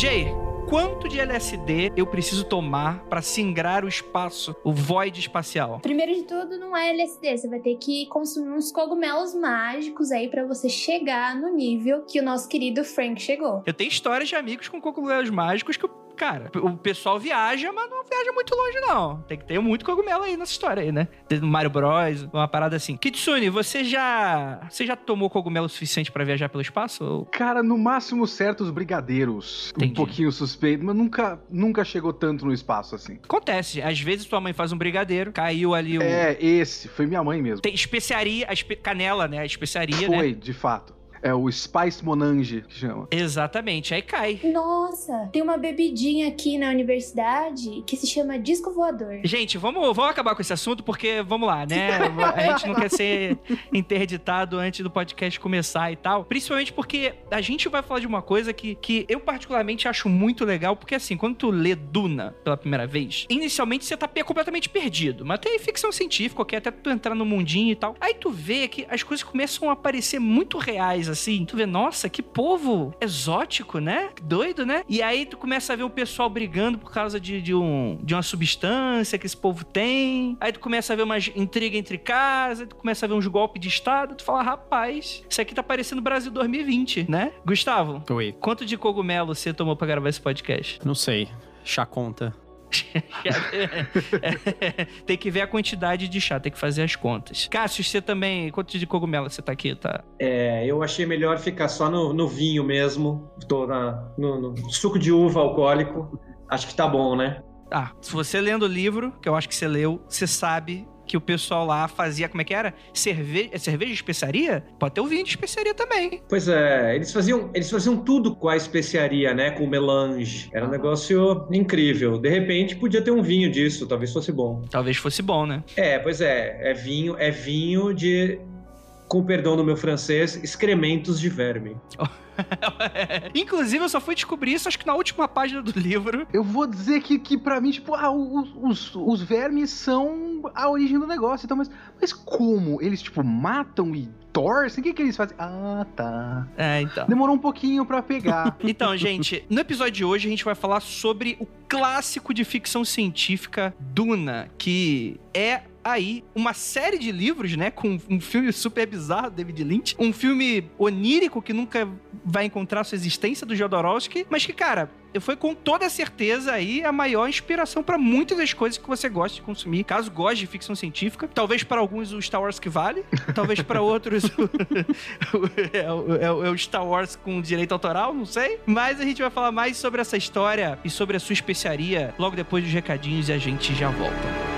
Jay, quanto de LSD eu preciso tomar para singrar o espaço, o void espacial? Primeiro de tudo, não é LSD. Você vai ter que consumir uns cogumelos mágicos aí para você chegar no nível que o nosso querido Frank chegou. Eu tenho histórias de amigos com cogumelos mágicos que eu cara, o pessoal viaja, mas não viaja muito longe, não. Tem que ter muito cogumelo aí nessa história aí, né? Mario Bros, uma parada assim. Kitsune, você já. Você já tomou cogumelo suficiente para viajar pelo espaço? Cara, no máximo certos brigadeiros. Entendi. Um pouquinho suspeito, mas nunca, nunca chegou tanto no espaço assim. Acontece. Às vezes tua mãe faz um brigadeiro, caiu ali o. É, esse. Foi minha mãe mesmo. Tem especiaria, a espe... canela, né? A especiaria, Foi, né? Foi, de fato. É o Spice Monange que chama. Exatamente, aí cai. Nossa, tem uma bebidinha aqui na universidade que se chama disco voador. Gente, vamos, vamos acabar com esse assunto porque, vamos lá, né? A gente não quer ser interditado antes do podcast começar e tal. Principalmente porque a gente vai falar de uma coisa que, que eu particularmente acho muito legal, porque assim, quando tu lê Duna pela primeira vez, inicialmente você tá completamente perdido. Mas tem ficção científica, que até tu entrar no mundinho e tal. Aí tu vê que as coisas começam a parecer muito reais assim. Tu vê, nossa, que povo exótico, né? Doido, né? E aí tu começa a ver o pessoal brigando por causa de, de, um, de uma substância que esse povo tem. Aí tu começa a ver uma intriga entre casas, tu começa a ver uns golpes de estado. Tu fala, rapaz, isso aqui tá parecendo Brasil 2020, né? Gustavo? Oi. Quanto de cogumelo você tomou pra gravar esse podcast? Não sei. Chá conta. tem que ver a quantidade de chá, tem que fazer as contas. Cássio, você também. Quanto de cogumelo você tá aqui, tá? É, eu achei melhor ficar só no, no vinho mesmo. Tô na, no, no suco de uva alcoólico. Acho que tá bom, né? Ah, se você lendo o livro, que eu acho que você leu, você sabe que o pessoal lá fazia, como é que era? Cerveja, é cerveja de especiaria? Pode ter o vinho de especiaria também. Pois é, eles faziam, eles faziam tudo com a especiaria, né? Com o melange. Era um negócio incrível. De repente podia ter um vinho disso, talvez fosse bom. Talvez fosse bom, né? É, pois é, é vinho, é vinho de com perdão do meu francês, excrementos de verme. Inclusive, eu só fui descobrir isso, acho que na última página do livro. Eu vou dizer que, que para mim, tipo, ah, os, os, os, vermes são a origem do negócio. Então, mas, mas como? Eles, tipo, matam e torcem? O que, que eles fazem? Ah, tá. É, então. Demorou um pouquinho para pegar. então, gente, no episódio de hoje a gente vai falar sobre o clássico de ficção científica Duna, que é aí uma série de livros, né? Com um filme super bizarro, David Lynch. Um filme onírico que nunca vai encontrar sua existência do Jodorowsky, mas que, cara, foi com toda certeza aí a maior inspiração para muitas das coisas que você gosta de consumir, caso goste de ficção científica. Talvez para alguns o Star Wars que vale, talvez para outros é, o, é, o, é, o, Star Wars com direito autoral, não sei. Mas a gente vai falar mais sobre essa história e sobre a sua especiaria logo depois dos recadinhos e a gente já volta.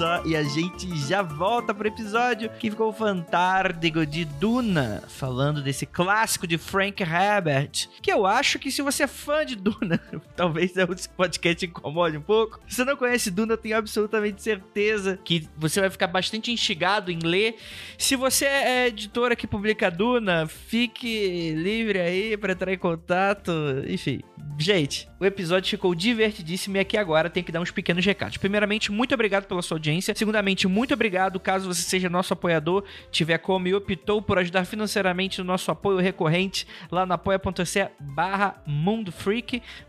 Alexa. E a gente já volta pro episódio que ficou fantástico de Duna, falando desse clássico de Frank Herbert, que eu acho que se você é fã de Duna, talvez esse podcast incomode um pouco. Se você não conhece Duna, eu tenho absolutamente certeza que você vai ficar bastante instigado em ler. Se você é editora que publica Duna, fique livre aí para entrar em contato. Enfim, gente, o episódio ficou divertidíssimo e aqui agora tem que dar uns pequenos recados primeiramente, muito obrigado pela sua audiência. Segundamente, muito obrigado. Caso você seja nosso apoiador, tiver como e optou por ajudar financeiramente no nosso apoio recorrente lá na apoia.se barra.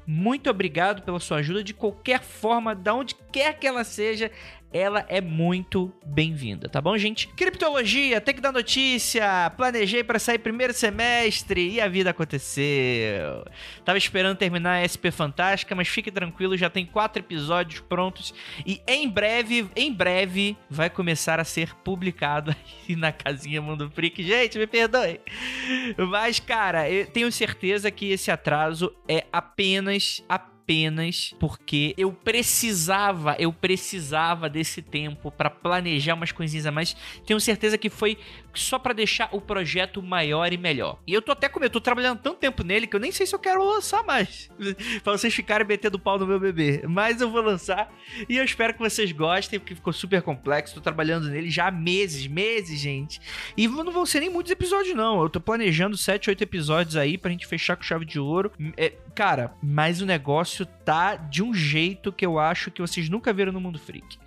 Muito obrigado pela sua ajuda. De qualquer forma, de onde quer que ela seja ela é muito bem-vinda, tá bom, gente? Criptologia, tem que dar notícia. Planejei para sair primeiro semestre e a vida aconteceu. Tava esperando terminar a SP Fantástica, mas fique tranquilo, já tem quatro episódios prontos e em breve, em breve, vai começar a ser publicado na casinha Mundo Freak. Gente, me perdoe. Mas, cara, eu tenho certeza que esse atraso é apenas, apenas apenas porque eu precisava, eu precisava desse tempo para planejar umas coisinhas a mais. Tenho certeza que foi só para deixar o projeto maior e melhor. E eu tô até com eu tô trabalhando tanto tempo nele que eu nem sei se eu quero lançar mais. para vocês ficarem metendo pau no meu bebê. Mas eu vou lançar e eu espero que vocês gostem, porque ficou super complexo. Tô trabalhando nele já há meses, meses, gente. E não vão ser nem muitos episódios, não. Eu tô planejando 7, 8 episódios aí pra gente fechar com chave de ouro. É, cara, mas o negócio tá de um jeito que eu acho que vocês nunca viram no Mundo Freak.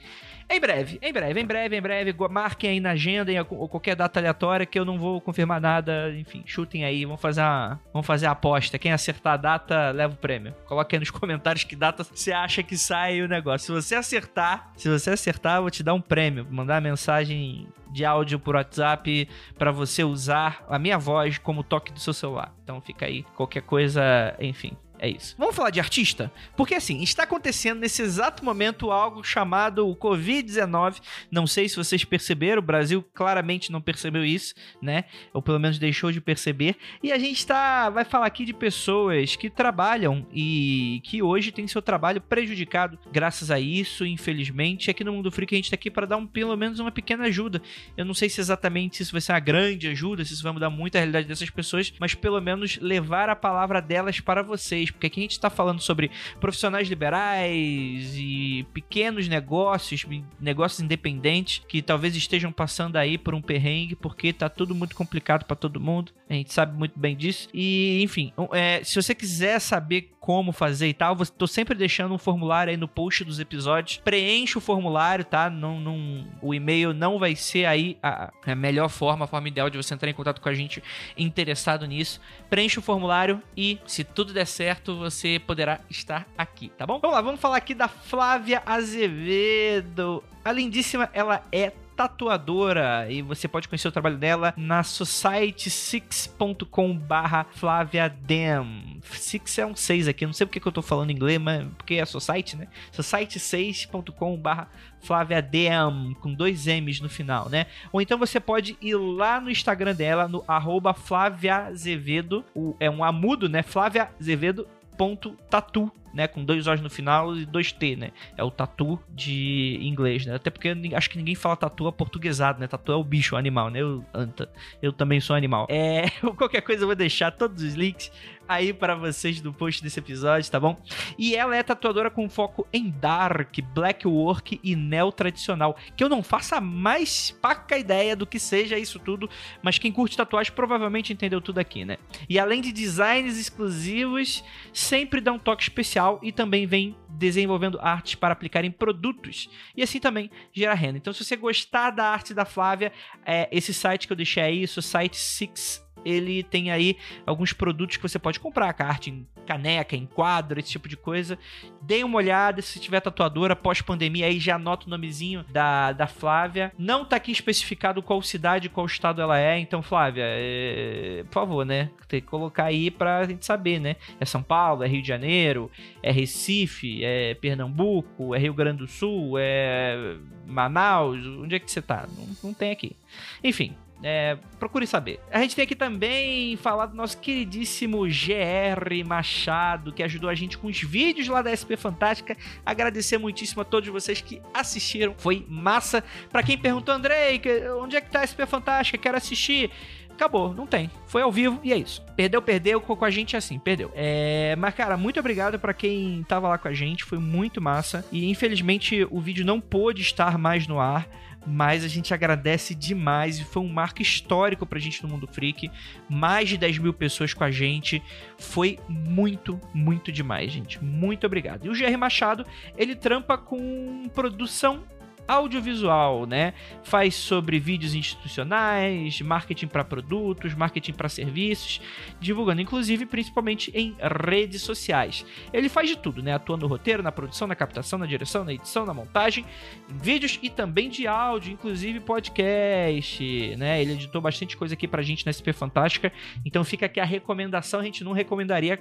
Em breve, em breve, em breve, em breve. Marquem aí na agenda em qualquer data aleatória que eu não vou confirmar nada. Enfim, chutem aí, vamos fazer a, vamos fazer a aposta. Quem acertar a data, leva o prêmio. Coloque aí nos comentários que data você acha que sai o negócio. Se você acertar, se você acertar, eu vou te dar um prêmio. Vou mandar uma mensagem de áudio por WhatsApp para você usar a minha voz como toque do seu celular. Então fica aí, qualquer coisa, enfim, é isso. Vamos falar de artista? Porque assim, está acontecendo nesse exato momento algo chamado o Covid-19. Não sei se vocês perceberam, o Brasil claramente não percebeu isso, né? Ou pelo menos deixou de perceber. E a gente tá, vai falar aqui de pessoas que trabalham e que hoje tem seu trabalho prejudicado graças a isso, infelizmente. Aqui no Mundo Freak a gente tá aqui para dar um, pelo menos uma pequena ajuda. Eu não sei se exatamente se isso vai ser uma grande ajuda, se isso vai mudar muito a realidade dessas pessoas, mas pelo menos levar a palavra delas para vocês porque aqui a gente está falando sobre profissionais liberais e pequenos negócios, negócios independentes que talvez estejam passando aí por um perrengue, porque tá tudo muito complicado para todo mundo. A gente sabe muito bem disso. E, enfim, é, se você quiser saber como fazer e tal, tô sempre deixando um formulário aí no post dos episódios. Preencha o formulário, tá? Não, não, o e-mail não vai ser aí a, a melhor forma, a forma ideal de você entrar em contato com a gente interessado nisso. Preencha o formulário e, se tudo der certo, certo, você poderá estar aqui, tá bom? Vamos lá, vamos falar aqui da Flávia Azevedo. A lindíssima, ela é tatuadora e você pode conhecer o trabalho dela na society6.com barra Flávia Dem. Six é um 6 aqui, não sei porque que eu tô falando inglês, mas porque é Society, né? Society6.com barra Flávia Dem, com dois M's no final, né? Ou então você pode ir lá no Instagram dela, no arroba Flávia Azevedo, é um amudo, né? Flávia Azevedo ponto tatu, né? Com dois O's no final e dois T, né? É o tatu de inglês, né? Até porque acho que ninguém fala tatu portuguesado, né? Tatu é o bicho, o animal, né? Eu, anta, eu também sou animal. É, qualquer coisa eu vou deixar todos os links aí para vocês do post desse episódio, tá bom? E ela é tatuadora com foco em dark, black work e neo tradicional, que eu não faço a mais paca ideia do que seja isso tudo, mas quem curte tatuagem provavelmente entendeu tudo aqui, né? E além de designs exclusivos, sempre dá um toque especial e também vem desenvolvendo artes para aplicar em produtos e assim também gerar renda. Então, se você gostar da arte da Flávia, é, esse site que eu deixei aí, o site 6 ele tem aí alguns produtos que você pode comprar, carta em caneca, em quadro, esse tipo de coisa. Dê uma olhada, se tiver tatuadora pós-pandemia, aí já anota o nomezinho da, da Flávia. Não tá aqui especificado qual cidade, qual estado ela é, então, Flávia, é... por favor, né? Tem que colocar aí pra gente saber, né? É São Paulo, é Rio de Janeiro, é Recife, é Pernambuco, é Rio Grande do Sul, é Manaus, onde é que você tá? Não, não tem aqui. Enfim, é, procure saber. A gente tem aqui também falar do nosso queridíssimo GR Machado, que ajudou a gente com os vídeos lá da SP Fantástica. Agradecer muitíssimo a todos vocês que assistiram. Foi massa. Para quem perguntou, Andrei, onde é que tá a SP Fantástica? Quero assistir acabou, não tem. Foi ao vivo e é isso. Perdeu, perdeu, com a gente é assim, perdeu. É, mas, cara, muito obrigado para quem tava lá com a gente, foi muito massa. E infelizmente o vídeo não pôde estar mais no ar mas a gente agradece demais e foi um marco histórico pra gente no Mundo Freak. Mais de 10 mil pessoas com a gente. Foi muito, muito demais, gente. Muito obrigado. E o GR Machado, ele trampa com produção audiovisual, né? Faz sobre vídeos institucionais, marketing para produtos, marketing para serviços, divulgando inclusive principalmente em redes sociais. Ele faz de tudo, né? Atua no roteiro, na produção, na captação, na direção, na edição, na montagem, em vídeos e também de áudio, inclusive podcast, né? Ele editou bastante coisa aqui pra gente na SP Fantástica. Então fica aqui a recomendação, a gente não recomendaria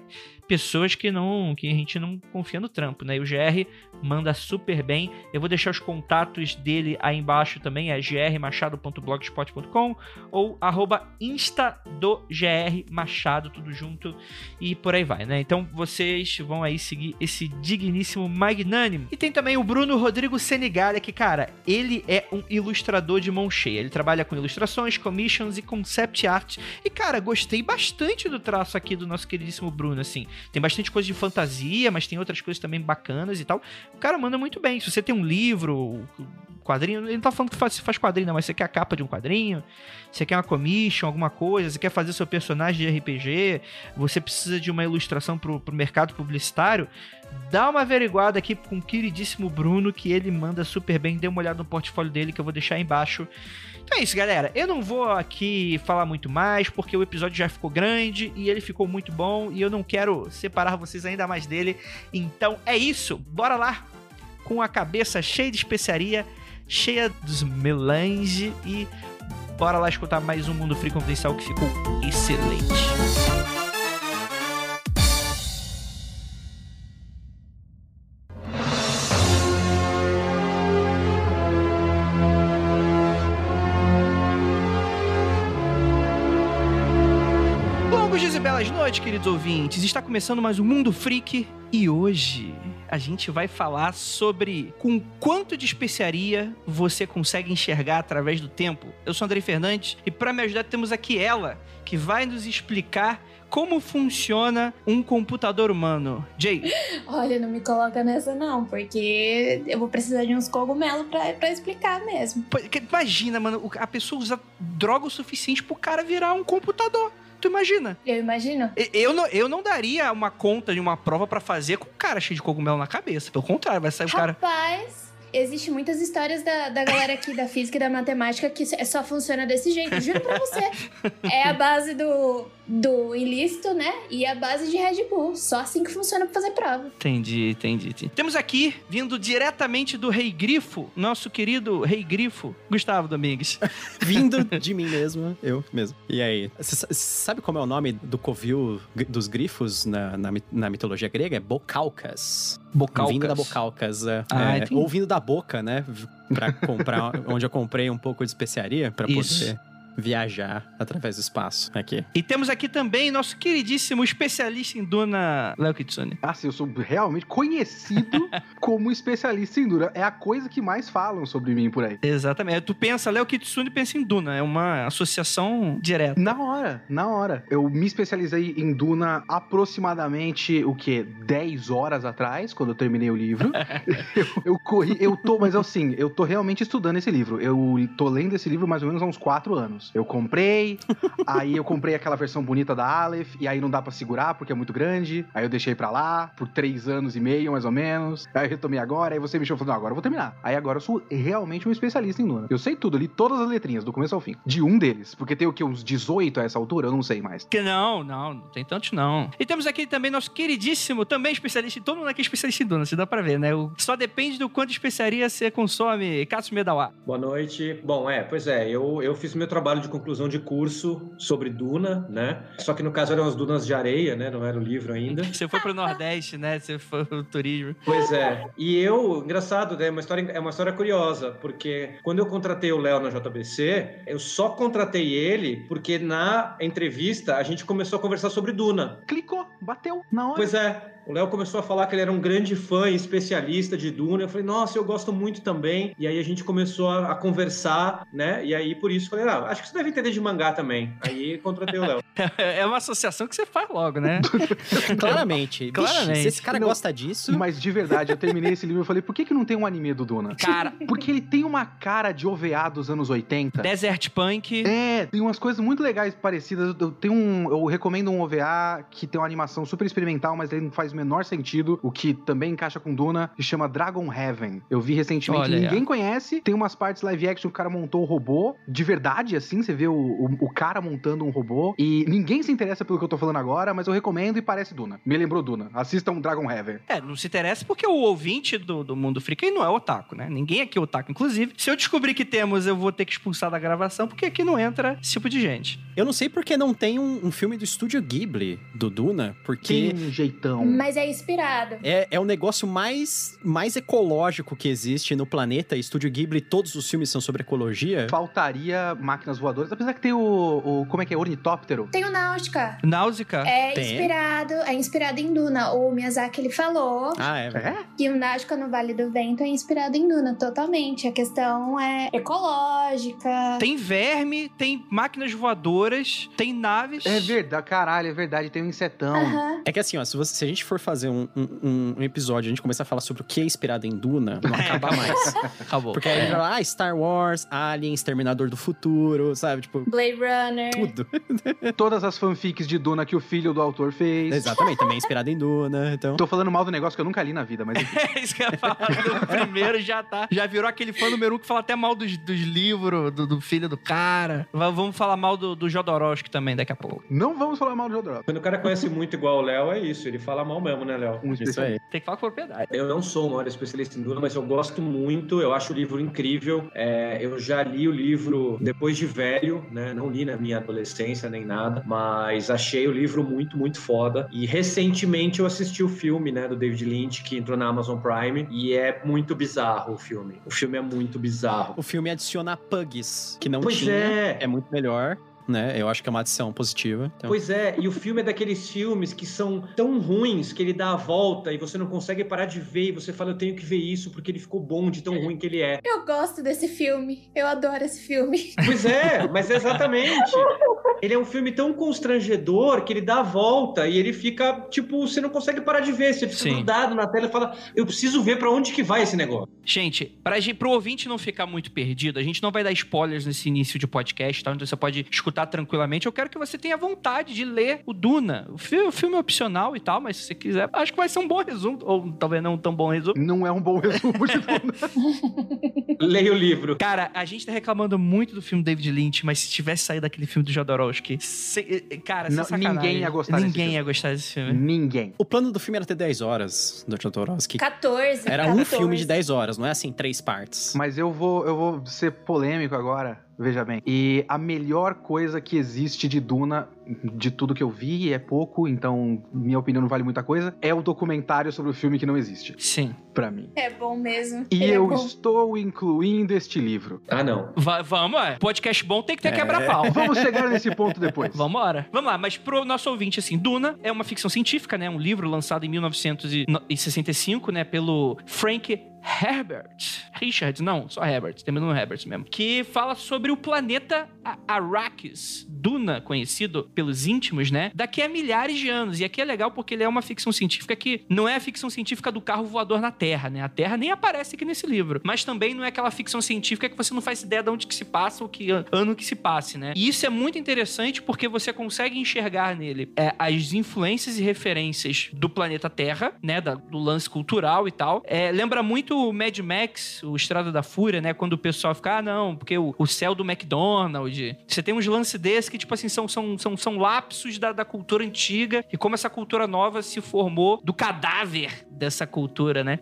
pessoas que não que a gente não confia no trampo, né? E o GR manda super bem. Eu vou deixar os contatos dele aí embaixo também, é grmachado.blogspot.com ou arroba insta do GR Machado, tudo junto e por aí vai, né? Então vocês vão aí seguir esse digníssimo magnânimo. E tem também o Bruno Rodrigo Senigalha, que, cara, ele é um ilustrador de mão cheia. Ele trabalha com ilustrações, commissions e concept art. E, cara, gostei bastante do traço aqui do nosso queridíssimo Bruno, assim. Tem bastante coisa de fantasia, mas tem outras coisas também bacanas e tal. O cara manda muito bem. Se você tem um livro, quadrinho, ele não tá falando que faz, faz quadrinho, não, mas você quer a capa de um quadrinho, você quer uma commission, alguma coisa, você quer fazer seu personagem de RPG, você precisa de uma ilustração pro, pro mercado publicitário, dá uma averiguada aqui com o queridíssimo Bruno, que ele manda super bem, dê uma olhada no portfólio dele, que eu vou deixar aí embaixo. Então é isso, galera. Eu não vou aqui falar muito mais, porque o episódio já ficou grande e ele ficou muito bom, e eu não quero separar vocês ainda mais dele. Então é isso, bora lá! Com a cabeça cheia de especiaria, cheia dos melange e bora lá escutar mais um Mundo Free Confidencial que ficou excelente. Noites, queridos ouvintes. Está começando mais um Mundo Freak e hoje a gente vai falar sobre com quanto de especiaria você consegue enxergar através do tempo. Eu sou Andrei Fernandes e para me ajudar temos aqui ela, que vai nos explicar como funciona um computador humano. Jay, Olha, não me coloca nessa não, porque eu vou precisar de uns cogumelos pra, pra explicar mesmo. imagina, mano, a pessoa usa droga o suficiente pro cara virar um computador. Tu imagina? Eu imagino. Eu não, eu não daria uma conta de uma prova pra fazer com um cara cheio de cogumelo na cabeça. Pelo contrário, vai sair o cara. Rapaz, existem muitas histórias da, da galera aqui da física e da matemática que só funciona desse jeito, juro pra você. É a base do, do ilícito, né? E a base de Red Bull. Só assim que funciona pra fazer prova. Entendi, entendi, entendi. Temos aqui, vindo diretamente do Rei Grifo, nosso querido Rei Grifo, Gustavo Domingues. Vindo de mim mesmo, eu mesmo. E aí? Você sa- sabe como é o nome do covil dos grifos na, na, na mitologia grega? É Bocalcas. Bocalcas. Vindo da Bocalcas. É, Ah, é, ou vindo da boca, né? Pra comprar, onde eu comprei um pouco de especiaria pra Isso. poder viajar através do espaço aqui. E temos aqui também nosso queridíssimo especialista em Duna, Léo Kitsune. Assim, eu sou realmente conhecido como especialista em Dura. É a coisa que mais falam sobre mim por aí. Exatamente. Tu pensa Léo Kitsune, pensa em Duna. É uma associação direta. Na hora, na hora. Eu me especializei em Duna aproximadamente, o quê? 10 horas atrás, quando eu terminei o livro. eu, eu corri, eu tô, mas assim, eu tô realmente estudando esse livro. Eu tô lendo esse livro mais ou menos há uns 4 anos. Eu comprei, aí eu comprei aquela versão bonita da Aleph, e aí não dá pra segurar porque é muito grande. Aí eu deixei pra lá, por 3 anos e meio, mais ou menos. Aí eu retomei agora, aí você me chamou e falou, não, agora eu vou terminar. Aí agora eu sou realmente um especialista em Duna. Eu sei tudo, li todas as letrinhas, do começo ao fim. De um deles, porque tem o que, uns 18 a essa altura? Eu não sei mais. Que não, não, não tem tantos não. E temos aqui também nosso queridíssimo, também especialista, todo mundo aqui é especialista em Duna, se dá pra ver, né? O- Só depende do quanto especiaria você consome. Katsu Medawa. Boa noite. Bom, é, pois é, eu, eu fiz meu trabalho de conclusão de curso sobre Duna, né? Só que no caso eram as dunas de areia, né? Não era o livro ainda. Você foi pro Nordeste, né? Você foi pro turismo. Pois é. E eu, engraçado, né? É uma história, é uma história curiosa, porque quando eu contratei o Léo na JBC, eu só contratei ele porque na entrevista a gente começou a conversar sobre Duna. Clicou, bateu, na hora. Pois é. O Léo começou a falar que ele era um grande fã e especialista de Duna. Eu falei, nossa, eu gosto muito também. E aí a gente começou a, a conversar, né? E aí por isso eu falei, ah, acho que você deve entender de mangá também. Aí contratei o Léo. É uma associação que você faz logo, né? Claramente. Claramente. se esse cara Não. gosta disso. Mas de verdade, eu terminei esse livro e falei, por que, que não tem um anime do Duna? Cara, Porque ele tem uma cara de OVA dos anos 80. Desert Punk. É, tem umas coisas muito legais parecidas. Eu tenho um, eu recomendo um OVA que tem uma animação super experimental, mas ele faz faz menor sentido, o que também encaixa com Duna, que chama Dragon Heaven. Eu vi recentemente, Olha aí, ninguém conhece. Tem umas partes live action que o cara montou o robô, de verdade, assim, você vê o, o, o cara montando um robô. E ninguém se interessa pelo que eu tô falando agora, mas eu recomendo e parece Duna. Me lembrou Duna. Assistam Dragon Heaven. É, não se interessa porque o ouvinte do, do Mundo Freak não é otaku, né? Ninguém aqui é otaku. Inclusive, se eu descobrir que temos, eu vou ter que expulsar da gravação, porque aqui não entra esse tipo de gente. Eu não sei porque não tem um, um filme do estúdio Ghibli, do Duna, porque Que jeitão. Mas é inspirado. é, é o negócio mais, mais ecológico que existe no planeta. Estúdio Ghibli, todos os filmes são sobre ecologia. Faltaria máquinas voadoras, apesar que tem o, o como é que é, ornitóptero. Tem o Náutica. Náusica. É Tem? inspirado, é inspirado em Duna. O Miyazaki ele falou Ah, é. É? que o Náutica no Vale do Vento é inspirado em Duna, totalmente. A questão é ecológica. Tem verme, tem máquinas voadoras, tem naves. É verdade, caralho, é verdade, tem um insetão. Aham. É que assim, ó, se, você- se a gente for fazer um, um- um episódio, a gente começar a falar sobre o que é inspirado em Duna, não acaba mais. Acabou. Porque aí a gente vai lá, ah, Star Wars, Alien, Exterminador do Futuro, sabe? Tipo, Blade Runner. tudo. Todas as fanfics de Duna que o filho do autor fez. Exatamente, também é inspirado em Duna, então... Tô falando mal do negócio que eu nunca li na vida, mas. É isso que eu ia falar. O primeiro já tá. Já virou aquele fã número um que fala até mal dos, dos livros, do, do filho do cara. Va- Vamos falar mal do, do Jodorowsky também daqui a pouco. não vamos falar mal do Jodorowsky. Quando o cara conhece muito igual o Léo, é isso. Ele fala mal mesmo, né, Léo? Um Isso aí. Tem que falar com propriedade. Eu não sou o maior especialista em Duna, mas eu gosto muito. Eu acho o livro incrível. É, eu já li o livro depois de velho, né? Não li na minha adolescência nem nada, mas achei o livro muito, muito foda. E recentemente eu assisti o filme, né, do David Lynch, que entrou na Amazon Prime, e é muito bizarro o filme. O filme é muito bizarro. O filme adiciona pugs, que não Pois tinha. é. É muito melhor, né? Eu acho que é uma adição positiva. Então... Pois é, e o filme é daqueles filmes que são tão ruins que ele dá a volta e você não consegue parar de ver e você fala, eu tenho que ver isso porque ele ficou bom de tão ruim que ele é. Eu gosto desse filme. Eu adoro esse filme. Pois é, mas exatamente. Ele é um filme tão constrangedor que ele dá a volta e ele fica, tipo, você não consegue parar de ver. Você fica Sim. grudado na tela e fala, eu preciso ver pra onde que vai esse negócio. Gente, pra, gente, pro ouvinte não ficar muito perdido, a gente não vai dar spoilers nesse início de podcast, tá? Então você pode escutar tranquilamente. Eu quero que você tenha vontade de ler o Duna. O, fi- o filme é opcional e tal, mas se você quiser, acho que vai ser um bom resumo. Ou talvez não um tão bom resumo. Não é um bom resumo de Duna. Leia o livro. Cara, a gente tá reclamando muito do filme David Lynch, mas se tivesse saído daquele filme do Jodorowsky, se- cara, sem Não, sacanagem, ninguém ia gostar desse Ninguém filme. ia gostar desse filme. Ninguém. O plano do filme era ter 10 horas do Jodorowsky. 14. Era um 14. filme de 10 horas, não é assim, três partes. Mas eu vou, eu vou ser polêmico agora, veja bem. E a melhor coisa que existe de Duna, de tudo que eu vi, é pouco, então minha opinião não vale muita coisa, é o documentário sobre o filme que não existe, Sim. Pra mim. É bom mesmo. E Ele é eu bom. estou incluindo este livro. Ah, não. Va- vamos, é. Podcast bom tem que ter É. quebra-pau. Vamos chegar nesse ponto depois. Vambora. Vamos lá, mas pro nosso ouvinte, assim, Duna é uma ficção científica, né? Um livro lançado em 1965, né? Pelo Frank Herbert. Richard, não, só Herbert, terminou no Herbert mesmo. Que fala sobre o planeta Arrakis. Duna, conhecido pelos íntimos, né? Daqui a milhares de anos. E aqui é legal porque ele é uma ficção científica que não é a ficção científica do carro voador na Terra, né? A Terra nem aparece aqui nesse livro. Mas também não é aquela ficção científica que você não faz ideia de onde que se passa ou que ano que se passe, né? E isso é muito interessante porque você consegue enxergar nele é, as influências e referências do planeta Terra, né? da- do lance cultural e tal. É, lembra muito o Mad Max, o Estrada da Fúria, né? Quando o pessoal fica, ah, não, porque o, o céu do McDonald's. Você tem uns lances desses que, tipo assim, são, são, são, são lapsos da, da cultura antiga e como essa cultura nova se formou do cadáver dessa cultura, né?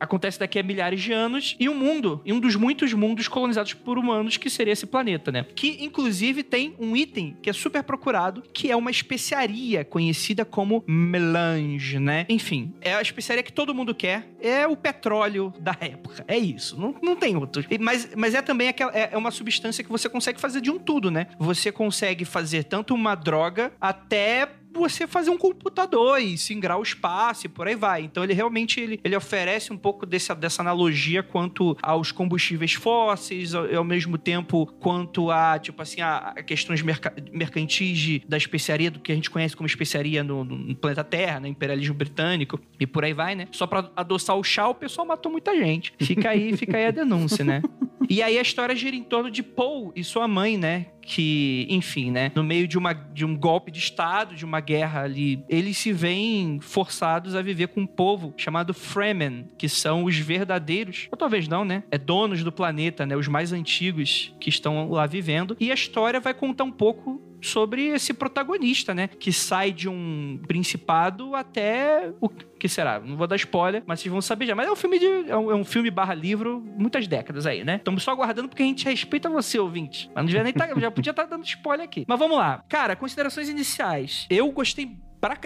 Acontece daqui a milhares de anos e um mundo, e um dos muitos mundos colonizados por humanos que seria esse planeta, né? Que inclusive tem um item que é super procurado, que é uma especiaria conhecida como melange, né? Enfim, é a especiaria que todo mundo quer, é o petróleo da época. É isso, não, não tem outro. E- Mas, mas é também aquela, é é uma substância que você consegue fazer de um tudo, né? Você consegue fazer tanto uma droga até você fazer um computador e singrar o espaço e por aí vai. Então ele realmente ele, ele oferece um pouco desse, dessa analogia quanto aos combustíveis fósseis, ao, ao mesmo tempo quanto a, tipo assim, a, a questões merca- mercantis de- da especiaria, do que a gente conhece como especiaria no, no planeta Terra, né? Imperialismo britânico e por aí vai, né? Só pra adoçar o chá, o pessoal matou muita gente. Fica aí, fica aí a denúncia, né? E aí a história gira em torno de Paul e sua mãe, né? que, enfim, né, no meio de, uma, de um golpe de Estado, de uma guerra ali, eles se veem forçados a viver com um povo chamado Fremen, que são os verdadeiros, ou talvez não, né, é donos do planeta, né, os mais antigos que estão lá vivendo. E a história vai contar um pouco sobre esse protagonista, né? Que sai de um principado até o que será? Não vou dar spoiler, mas vocês vão saber já. Mas é um filme de. É um, é um filme barra livro, muitas décadas aí, né? Estamos só aguardando porque a gente respeita você, ouvinte. Mas não devia nem tá, já podia estar tá dando spoiler aqui. Mas vamos lá. Cara, considerações iniciais. Eu gostei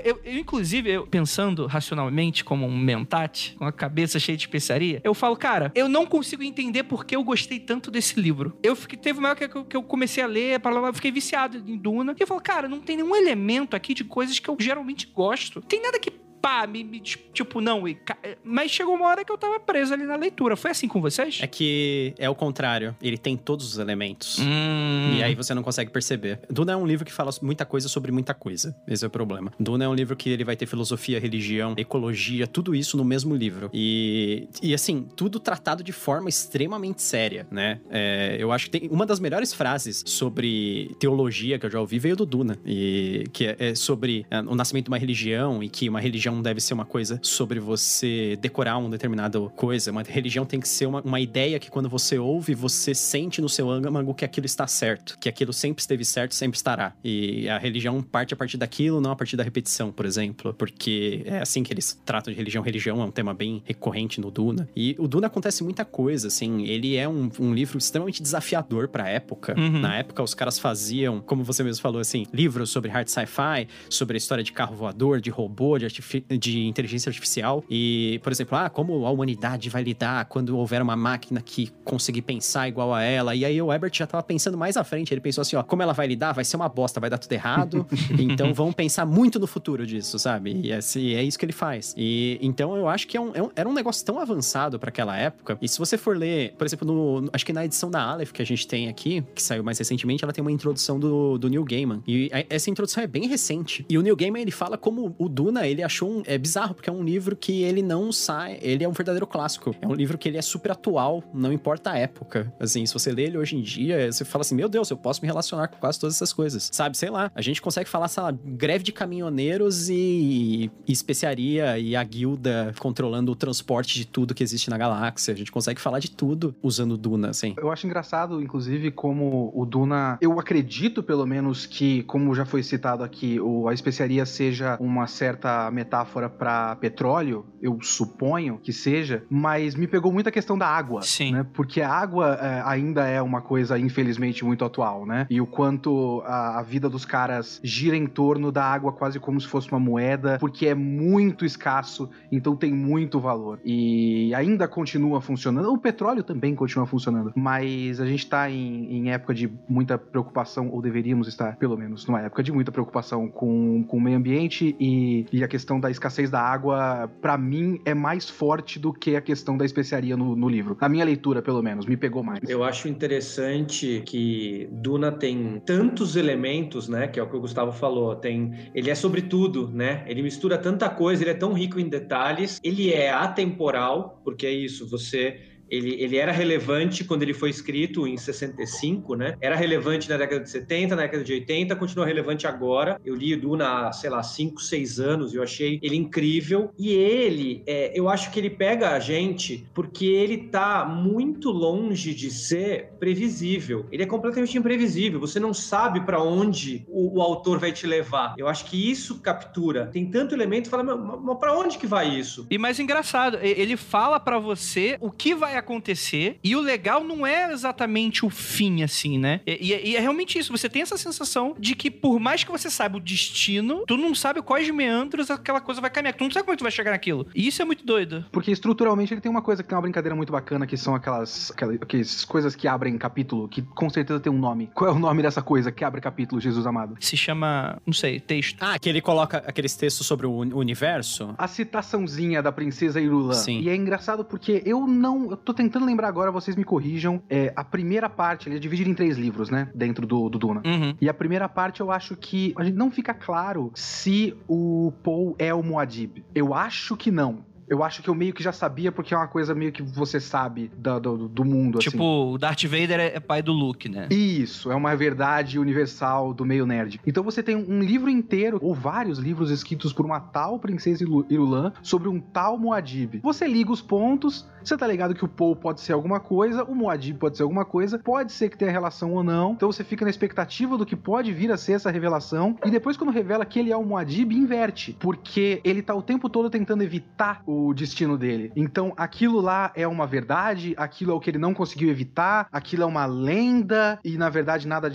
eu, eu, inclusive, eu, pensando racionalmente como um mentate, com a cabeça cheia de especiaria, eu falo, cara, eu não consigo entender por que eu gostei tanto desse livro. Eu fiquei, teve uma época que eu comecei a ler, eu fiquei viciado em Duna, e eu falo, cara, não tem nenhum elemento aqui de coisas que eu geralmente gosto. Tem nada que pá, me, me tipo, não. E, mas chegou uma hora que eu tava preso ali na leitura. Foi assim com vocês? É que é o contrário. Ele tem todos os elementos. Hum. E aí você não consegue perceber. Duna é um livro que fala muita coisa sobre muita coisa. Esse é o problema. Duna é um livro que ele vai ter filosofia, religião, ecologia, tudo isso no mesmo livro. E, e assim, tudo tratado de forma extremamente séria, né? É, eu acho que tem uma das melhores frases sobre teologia que eu já ouvi veio do Duna. E que é, é sobre é, o nascimento de uma religião e que uma religião religião não deve ser uma coisa sobre você decorar uma determinada coisa. Uma religião tem que ser uma, uma ideia que quando você ouve, você sente no seu âmago que aquilo está certo, que aquilo sempre esteve certo, sempre estará. E a religião parte a partir daquilo, não a partir da repetição, por exemplo, porque é assim que eles tratam de religião. Religião é um tema bem recorrente no Duna. E o Duna acontece muita coisa, assim. Ele é um, um livro extremamente desafiador para a época. Uhum. Na época, os caras faziam, como você mesmo falou, assim, livros sobre hard sci-fi, sobre a história de carro voador, de robô, de artificial de inteligência artificial. E, por exemplo, ah, como a humanidade vai lidar quando houver uma máquina que conseguir pensar igual a ela. E aí o Ebert já tava pensando mais à frente. Ele pensou assim: ó, como ela vai lidar? Vai ser uma bosta, vai dar tudo errado. então vamos pensar muito no futuro disso, sabe? E assim, é isso que ele faz. E então eu acho que é um, é um, era um negócio tão avançado para aquela época. E se você for ler, por exemplo, no, acho que na edição da Aleph que a gente tem aqui, que saiu mais recentemente, ela tem uma introdução do, do Neil Gaiman. E essa introdução é bem recente. E o Neil Gaiman ele fala como o Duna ele achou um, é bizarro, porque é um livro que ele não sai, ele é um verdadeiro clássico. É um livro que ele é super atual, não importa a época. Assim, se você lê ele hoje em dia, você fala assim, meu Deus, eu posso me relacionar com quase todas essas coisas. Sabe, sei lá, a gente consegue falar, sei lá, greve de caminhoneiros e, e especiaria e a guilda controlando o transporte de tudo que existe na galáxia. A gente consegue falar de tudo usando Duna, assim. Eu acho engraçado, inclusive, como o Duna, eu acredito pelo menos que, como já foi citado aqui, o, a especiaria seja uma certa metáfora para petróleo, eu suponho que seja, mas me pegou muito a questão da água. Sim. Né? Porque a água é, ainda é uma coisa, infelizmente, muito atual, né? E o quanto a, a, vida dos caras gira em torno da água quase como se fosse uma moeda, porque é muito escasso, então tem muito valor. E ainda continua funcionando. O petróleo também continua funcionando, mas a gente tá em, em época de muita preocupação, ou deveríamos estar, pelo menos, numa época de muita preocupação com, com o meio ambiente e, e a questão da escassez da água, para mim, é mais forte do que a questão da especiaria no, no, livro. Na minha leitura, pelo menos, me pegou mais. Eu acho interessante que Duna tem tantos elementos, né? Que é o que o Gustavo falou. Tem, ele é sobre tudo, né? Ele mistura tanta coisa, ele é tão rico em detalhes. Ele é atemporal, porque é isso, você ele, ele era relevante quando ele foi escrito em 65, né? Era relevante na década de 70, na década de 80, continua relevante agora. Eu li o Duna há, sei lá, 5, 6 anos eu achei ele incrível. E ele, é, eu acho que ele pega a gente porque ele tá muito longe de ser previsível. Ele é completamente imprevisível. Você não sabe para onde o, o, autor vai te levar. Eu acho que isso captura. Tem tanto elemento, fala, mas para onde que vai isso? E mais engraçado, ele fala para você o que vai acontecer. E o legal não é exatamente o fim, assim, né? E, e, e, é realmente isso. Você tem essa sensação de que, por mais que você saiba o destino, tu não sabe quais meandros aquela coisa vai caminhar. Tu não sabe como é que tu vai chegar naquilo. E isso é muito doido. Porque estruturalmente ele tem uma coisa que tem uma brincadeira muito bacana, que são aquelas, aquelas, aquelas coisas que abrem capítulo, que com certeza tem um nome. Qual é o nome dessa coisa que abre capítulo, Jesus amado? Se chama, não sei, texto. Ah, que ele coloca aqueles textos sobre o universo? A citaçãozinha da princesa Irulan. Sim. E é engraçado porque eu não. Eu tô tentando lembrar agora, vocês me corrijam. É, a primeira parte, ele é dividido em três livros, né? Dentro do, do Duna. Uhum. E a primeira parte eu acho que a gente não fica claro se o Paul é o Muad'Dib. Eu acho que não Eu acho que eu meio que já sabia, porque é uma coisa meio que você sabe do, do, do mundo, tipo, assim. o Darth Vader é pai do Luke, né? Isso, é uma verdade universal do meio nerd. Então você tem um livro inteiro, ou vários livros escritos por uma tal princesa Irulan sobre um tal Muad'Dib. Você liga os pontos, você tá ligado que o Paul pode ser alguma coisa, o Muad'Dib pode ser alguma coisa, pode ser que tenha relação ou não. Então você fica na expectativa do que pode vir a ser essa revelação. E depois, quando revela que ele é o Muad'Dib, inverte. Porque ele tá o tempo todo tentando evitar o destino dele. Então aquilo lá é uma verdade, aquilo é o que ele não conseguiu evitar, aquilo é uma lenda, e na verdade nada